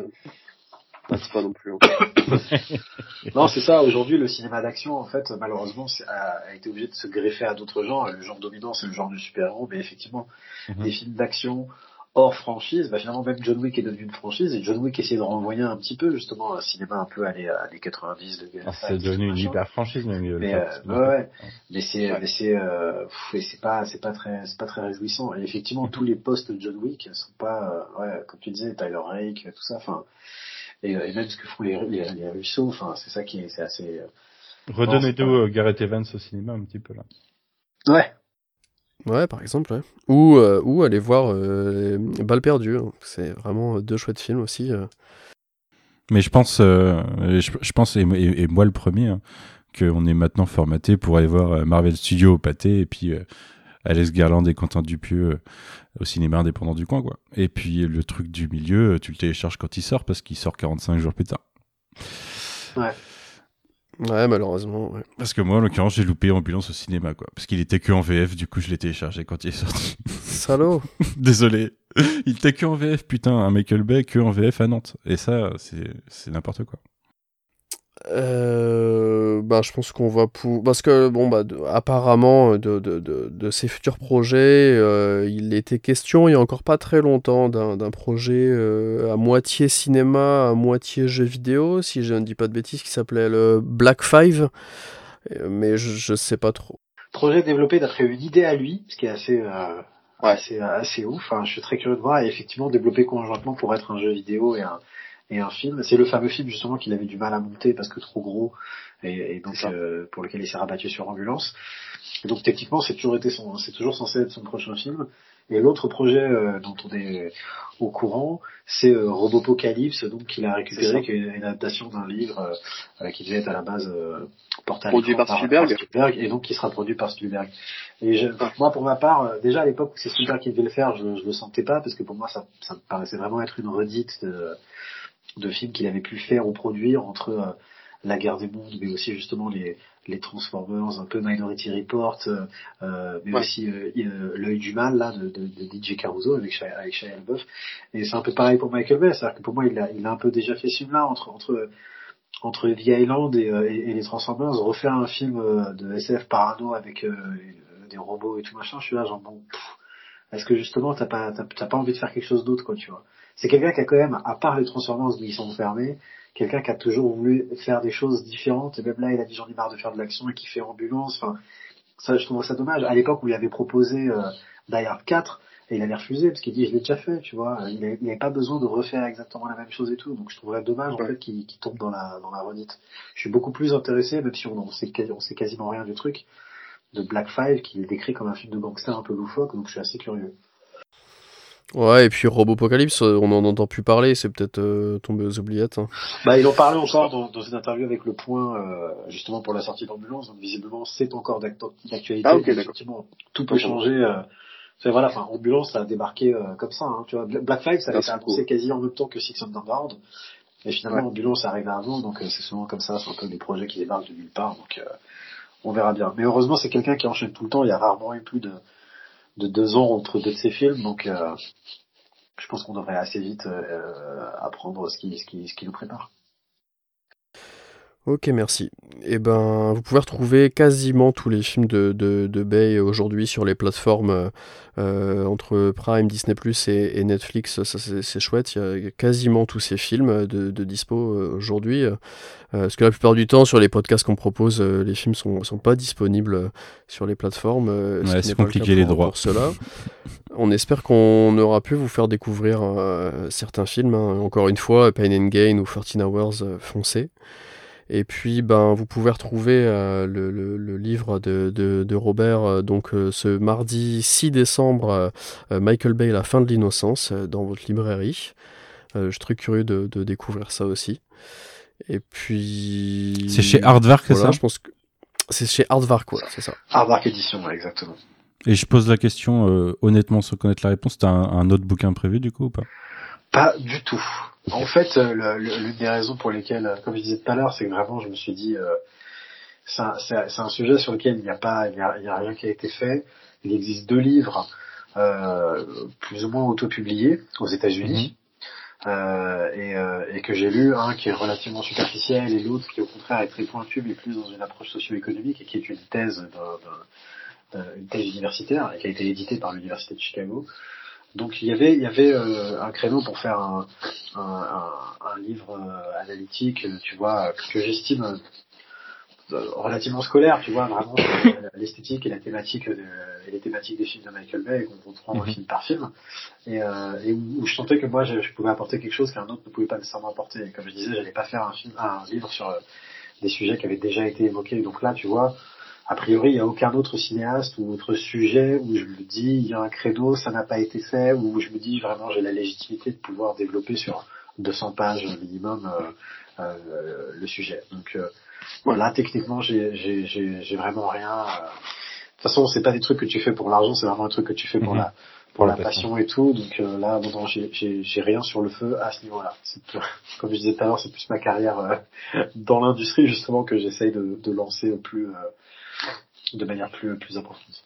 passe pas non plus. [LAUGHS] non, c'est ça. Aujourd'hui, le cinéma d'action, en fait, malheureusement, a, a, été obligé de se greffer à d'autres genres. Le genre dominant, c'est le genre du super-héros, mais effectivement, mm des films d'action hors franchise, bah finalement même John Wick est devenu une franchise et John Wick essayait de renvoyer un petit peu justement un cinéma un peu à les 90 de ah, c'est devenu une hyper franchise même mais euh, ouais, ouais, mais c'est mais c'est euh, c'est pas c'est pas très c'est pas très réjouissant. Et effectivement tous les postes de John Wick sont pas euh, ouais comme tu disais Tyler Rake tout ça enfin et, et, même ce que font les les, les Russo enfin c'est ça qui est c'est assez euh, redonnez-nous Gareth Evans au cinéma un petit peu là. Ouais Ouais, par exemple, ouais. Ou, euh, ou aller voir euh, Balle perdue. Hein. C'est vraiment deux chouettes films aussi. Euh. Mais je pense, je, je, pense et, et, moi le premier, hein, qu'on est maintenant formaté pour aller voir Marvel Studios au pâté et puis Alex Garland et Quentin Dupieux au cinéma indépendant du coin, quoi. Et puis le truc du milieu, tu le télécharges quand il sort parce qu'il sort 45 jours plus tard. Ouais. Ouais, malheureusement. Ouais. Parce que moi, en l'occurrence, j'ai loupé Ambulance au cinéma, quoi. Parce qu'il était que en VF, du coup, je l'ai téléchargé quand il est sorti. [LAUGHS] Salaud [LAUGHS] Désolé. Il était que en VF, putain, un Michael Bay que en VF à Nantes. Et ça, c'est n'importe quoi. Euh, bah, je pense qu'on va pour parce que bon bah apparemment de, de, de, de, ces futurs projets, euh, il était question il y a encore pas très longtemps d'un projet euh, à moitié cinéma, à moitié jeu vidéo, si je ne dis pas de bêtises, qui s'appelait le Black Five, mais je, je sais pas trop. Projet développé d'après une idée à lui, ce qui est assez euh, assez assez ouf. Enfin, je suis très curieux de voir et effectivement développé conjointement pour être un jeu vidéo et un et un film. C'est le fameux film justement qu'il avait du mal à monter parce que trop gros et, et donc euh, pour lequel il s'est rabattu sur Ambulance. Et donc techniquement c'est toujours été son, c'est toujours censé être son prochain film. Et l'autre projet euh, dont on est au courant, c'est euh, Robopocalypse, donc qu'il a récupéré, qui est une adaptation d'un livre euh, qui devait être à la base porté produit par, Spielberg. et donc qui sera produit par Spielberg. Et je, moi, pour ma part, déjà à l'époque où c'est Spielberg qui devait le faire, je, je le sentais pas parce que pour moi ça, ça me paraissait vraiment être une redite de de films qu'il avait pu faire ou produire entre euh, la guerre des mondes, mais aussi justement les, les Transformers, un peu Minority Report, euh, euh mais aussi euh, l'œil du mal là de, de, de DJ Caruso avec Shia, avec Shia Et c'est un peu pareil pour Michael Bay, c'est-à-dire que pour moi il a, il a un peu déjà fait ce film-là entre entre entre The Island et, et, les Transformers, refaire un film de SF parano avec des robots et tout machin, je suis là genre bon, est-ce que justement t'as pas t'as pas envie de faire quelque chose d'autre quoi, tu vois? C'est quelqu'un qui a quand même, à part les Transformers où ils sont fermés, quelqu'un qui a toujours voulu faire des choses différentes. Et même là, il a dit j'en ai marre de faire de l'action et qui fait ambulance. Enfin, ça, je trouve ça dommage. À l'époque où il avait proposé euh, Die Hard 4, et il avait refusé parce qu'il dit je l'ai déjà fait, tu vois. Il n'avait pas besoin de refaire exactement la même chose et tout. Donc je trouverais dommage en fait qu'il tombe dans la dans la redite. Je suis beaucoup plus intéressé, même si on, on sait on sait quasiment rien du truc, de Black Five qui est décrit comme un film de gangster un peu loufoque. Donc je suis assez curieux. Ouais, et puis Robopocalypse, euh, on n'en entend plus parler, c'est peut-être euh, tombé aux oubliettes. Hein. Bah, ils en parlaient encore dans, dans une interview avec Le Point, euh, justement pour la sortie d'ambulance, donc visiblement c'est encore d'actualité. Ah, ok, effectivement, tout peut changer. Euh, voilà, enfin, ambulance ça a débarqué euh, comme ça, hein, tu vois. Black Five, ça a été annoncé quasi en même temps que Six Underground, et finalement ambulance arrive avant, donc c'est souvent comme ça, c'est un peu des projets qui débarquent de nulle part, donc on verra bien. Mais heureusement, c'est quelqu'un qui enchaîne tout le temps, il y a rarement eu plus de de deux ans entre deux de ces films, donc euh, je pense qu'on devrait assez vite euh, apprendre ce qui, ce, qui, ce qui nous prépare. Ok, merci. Et eh ben, vous pouvez retrouver quasiment tous les films de, de, de Bay aujourd'hui sur les plateformes euh, entre Prime, Disney Plus et, et, Netflix. Ça, c'est chouette. Il y a quasiment tous ces films de, de dispo euh, aujourd'hui. Euh, parce que la plupart du temps, sur les podcasts qu'on propose, euh, les films sont, sont pas disponibles sur les plateformes. Ouais, c'est compliqué les droits. Pour cela. On espère qu'on aura pu vous faire découvrir certains films. Hein. Encore une fois, Pain and Gain ou 14 Hours, foncez. Et puis, ben, vous pouvez retrouver euh, le, le, le, livre de, de, de Robert, euh, donc euh, ce mardi 6 décembre, Michael Bay, La fin de l'innocence, dans votre librairie. je suis très curieux de, de, découvrir ça aussi. Et puis. C'est chez Hardvark, c'est ça? Je pense que c'est chez Hardvark, ouais, c'est ça. Hardvark édition, ouais, exactement. Et je pose la question honnêtement sans connaître la réponse. T'as un, un autre bouquin prévu du coup ou pas? Pas du tout. En fait, euh, l'une des raisons pour lesquelles, euh, comme je disais tout à l'heure, c'est que vraiment, je me suis dit, euh, c'est un, un, sujet sur lequel il n'y a pas, il y a, il y a, rien qui a été fait. Il existe deux livres euh, plus ou moins auto-publiés aux États-Unis. et, et, que j'ai lu, un qui est relativement superficiel et l'autre qui au contraire est très pointu mais plus dans une approche socio-économique et qui est une thèse une thèse universitaire et qui a été éditée par l'université de Chicago. Donc il y avait, il y avait euh, un créneau pour faire un, un, un, un livre euh, analytique, tu vois, que j'estime euh, relativement scolaire, tu vois, vraiment l'esthétique et la thématique de, et les thématiques des films de Michael Bay qu'on comprend mm film par film, et, et où, je sentais que moi je, je, pouvais apporter quelque chose qu'un autre ne pouvait pas nécessairement apporter. Et comme je disais, j'allais pas faire un film, un livre sur des sujets qui avaient déjà été évoqués. Donc là, tu vois, a priori, il n'y a aucun autre cinéaste ou autre sujet où je me dis, il y a un credo, ça n'a pas été fait, où je me dis vraiment j'ai la légitimité de pouvoir développer sur 200 pages minimum euh, euh, le sujet. Donc euh, voilà, techniquement, j'ai vraiment rien. De toute façon, c'est pas des trucs que tu fais pour l'argent, c'est vraiment un truc que tu fais pour mhm. la pour la passion et tout. Donc là, bon, j'ai rien sur le feu à ce niveau-là. [LAUGHS] Comme je disais tout à l'heure, c'est plus ma carrière dans l'industrie justement que j'essaye de, de, lancer au plus de manière plus, plus approfondie.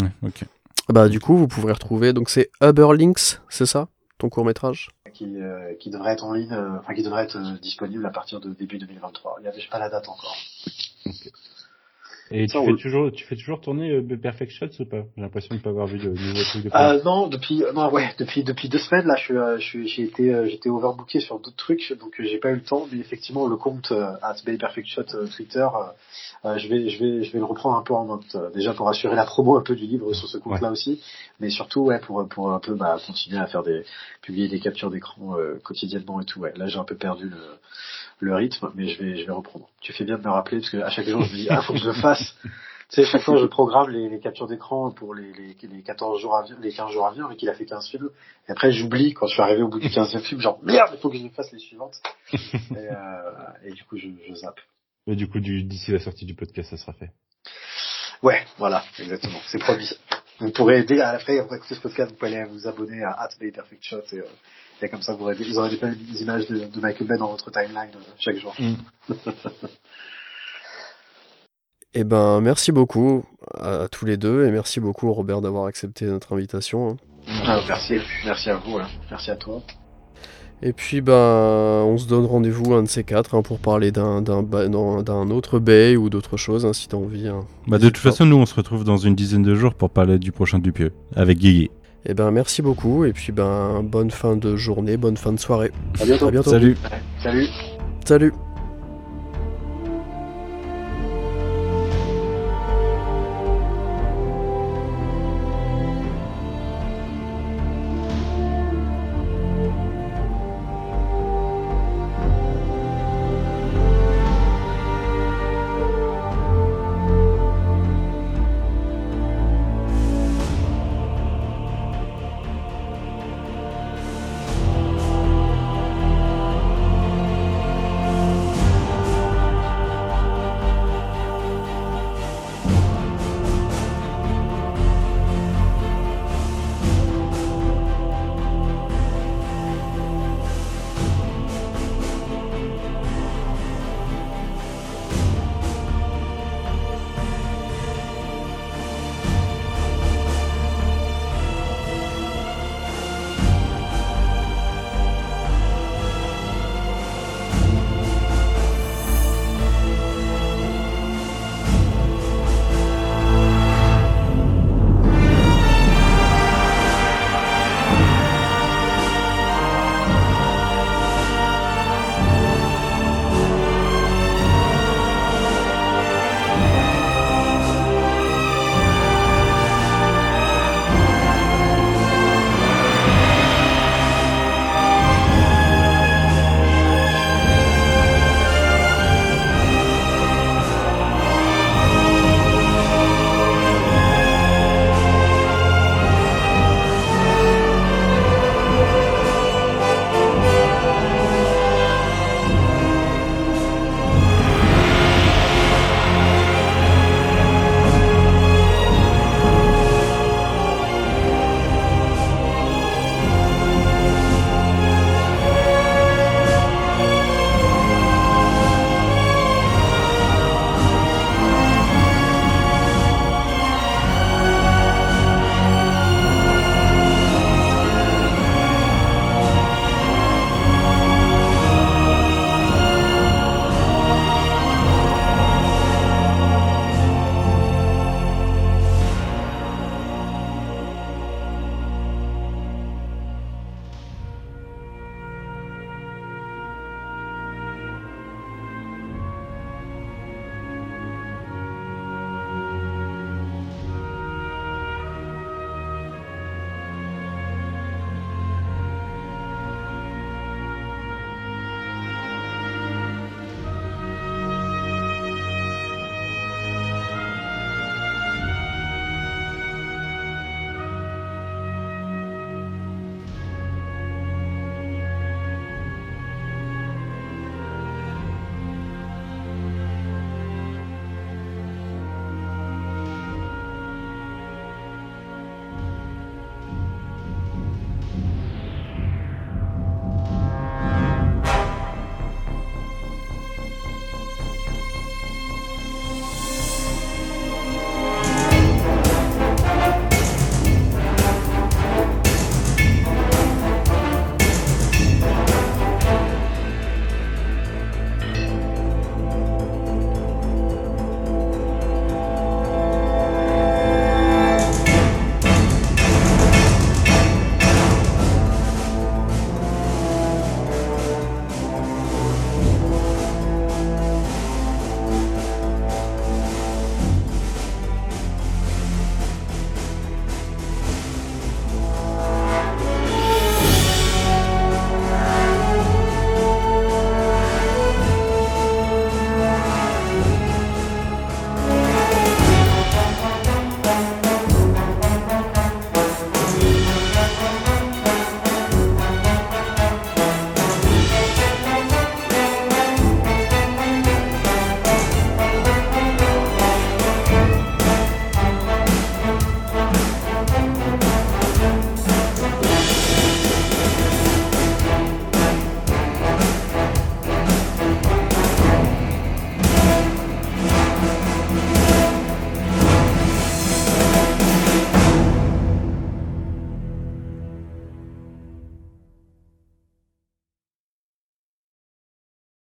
Ouais, ok. Bah, du coup, vous pourrez retrouver, donc c'est Uberlinks, c'est ça ton court métrage qui, euh, qui devrait être en ligne, euh, enfin qui devrait être euh, disponible à partir de début 2023. Il n'y avait pas la date encore. Et tu, fais toujours, tu fais toujours tourner euh, Perfect Shots ou pas J'ai l'impression de ne pas avoir vu de nouveau truc de euh, Non, depuis, non, ouais, depuis, depuis deux semaines, là, je suis, j'ai été, j'étais overbooké sur d'autres trucs, donc j'ai pas eu le temps. Mais effectivement, le compte at Perfect Shot Twitter, euh, je vais, je vais, je vais le reprendre un peu en note. Euh, déjà pour assurer la promo un peu du livre sur ce compte-là aussi, mais surtout ouais pour pour un peu bah, continuer à faire des publier des captures d'écran euh, quotidiennement et tout. Ouais, là j'ai un peu perdu le le rythme, mais je vais je vais reprendre. Tu fais bien de me rappeler parce que à chaque jour je me dis ah faut que je le fasse. [LAUGHS] tu sais, chaque fois je programme les, les captures d'écran pour les, les, les 14 jours à venir, les 15 jours à venir, mais qu'il a fait 15 films. Et après j'oublie quand je suis arrivé au bout du 15e [LAUGHS] film, genre merde, il faut que je fasse les suivantes. [LAUGHS] et, euh, et du coup je, je zappe. Et du coup, d'ici la sortie du podcast, ça sera fait. Ouais, voilà, exactement. C'est promis. Vous pourrez, dès fin, après écouter ce podcast, vous pouvez aller vous abonner à At Perfect Shot et, euh, et comme ça, vous aurez, vous aurez des, images de, de, Michael Bay dans votre timeline euh, chaque jour. Mm. [LAUGHS] Eh ben, merci beaucoup à, tous les deux et merci beaucoup Robert d'avoir accepté notre invitation. Hein. Ah, merci, merci à vous, hein. merci à toi. Et puis ben, on se donne rendez-vous un de ces quatre hein, pour parler d'un, d'un, autre bay ou d'autre chose, hein, si t'as envie. Hein. Bah de toute façon, nous on se retrouve dans une dizaine de jours pour parler du prochain Dupieux, avec Guigui. Et ben merci beaucoup, et puis ben bonne fin de journée, bonne fin de soirée. À bientôt. Salut. Salut. Salut.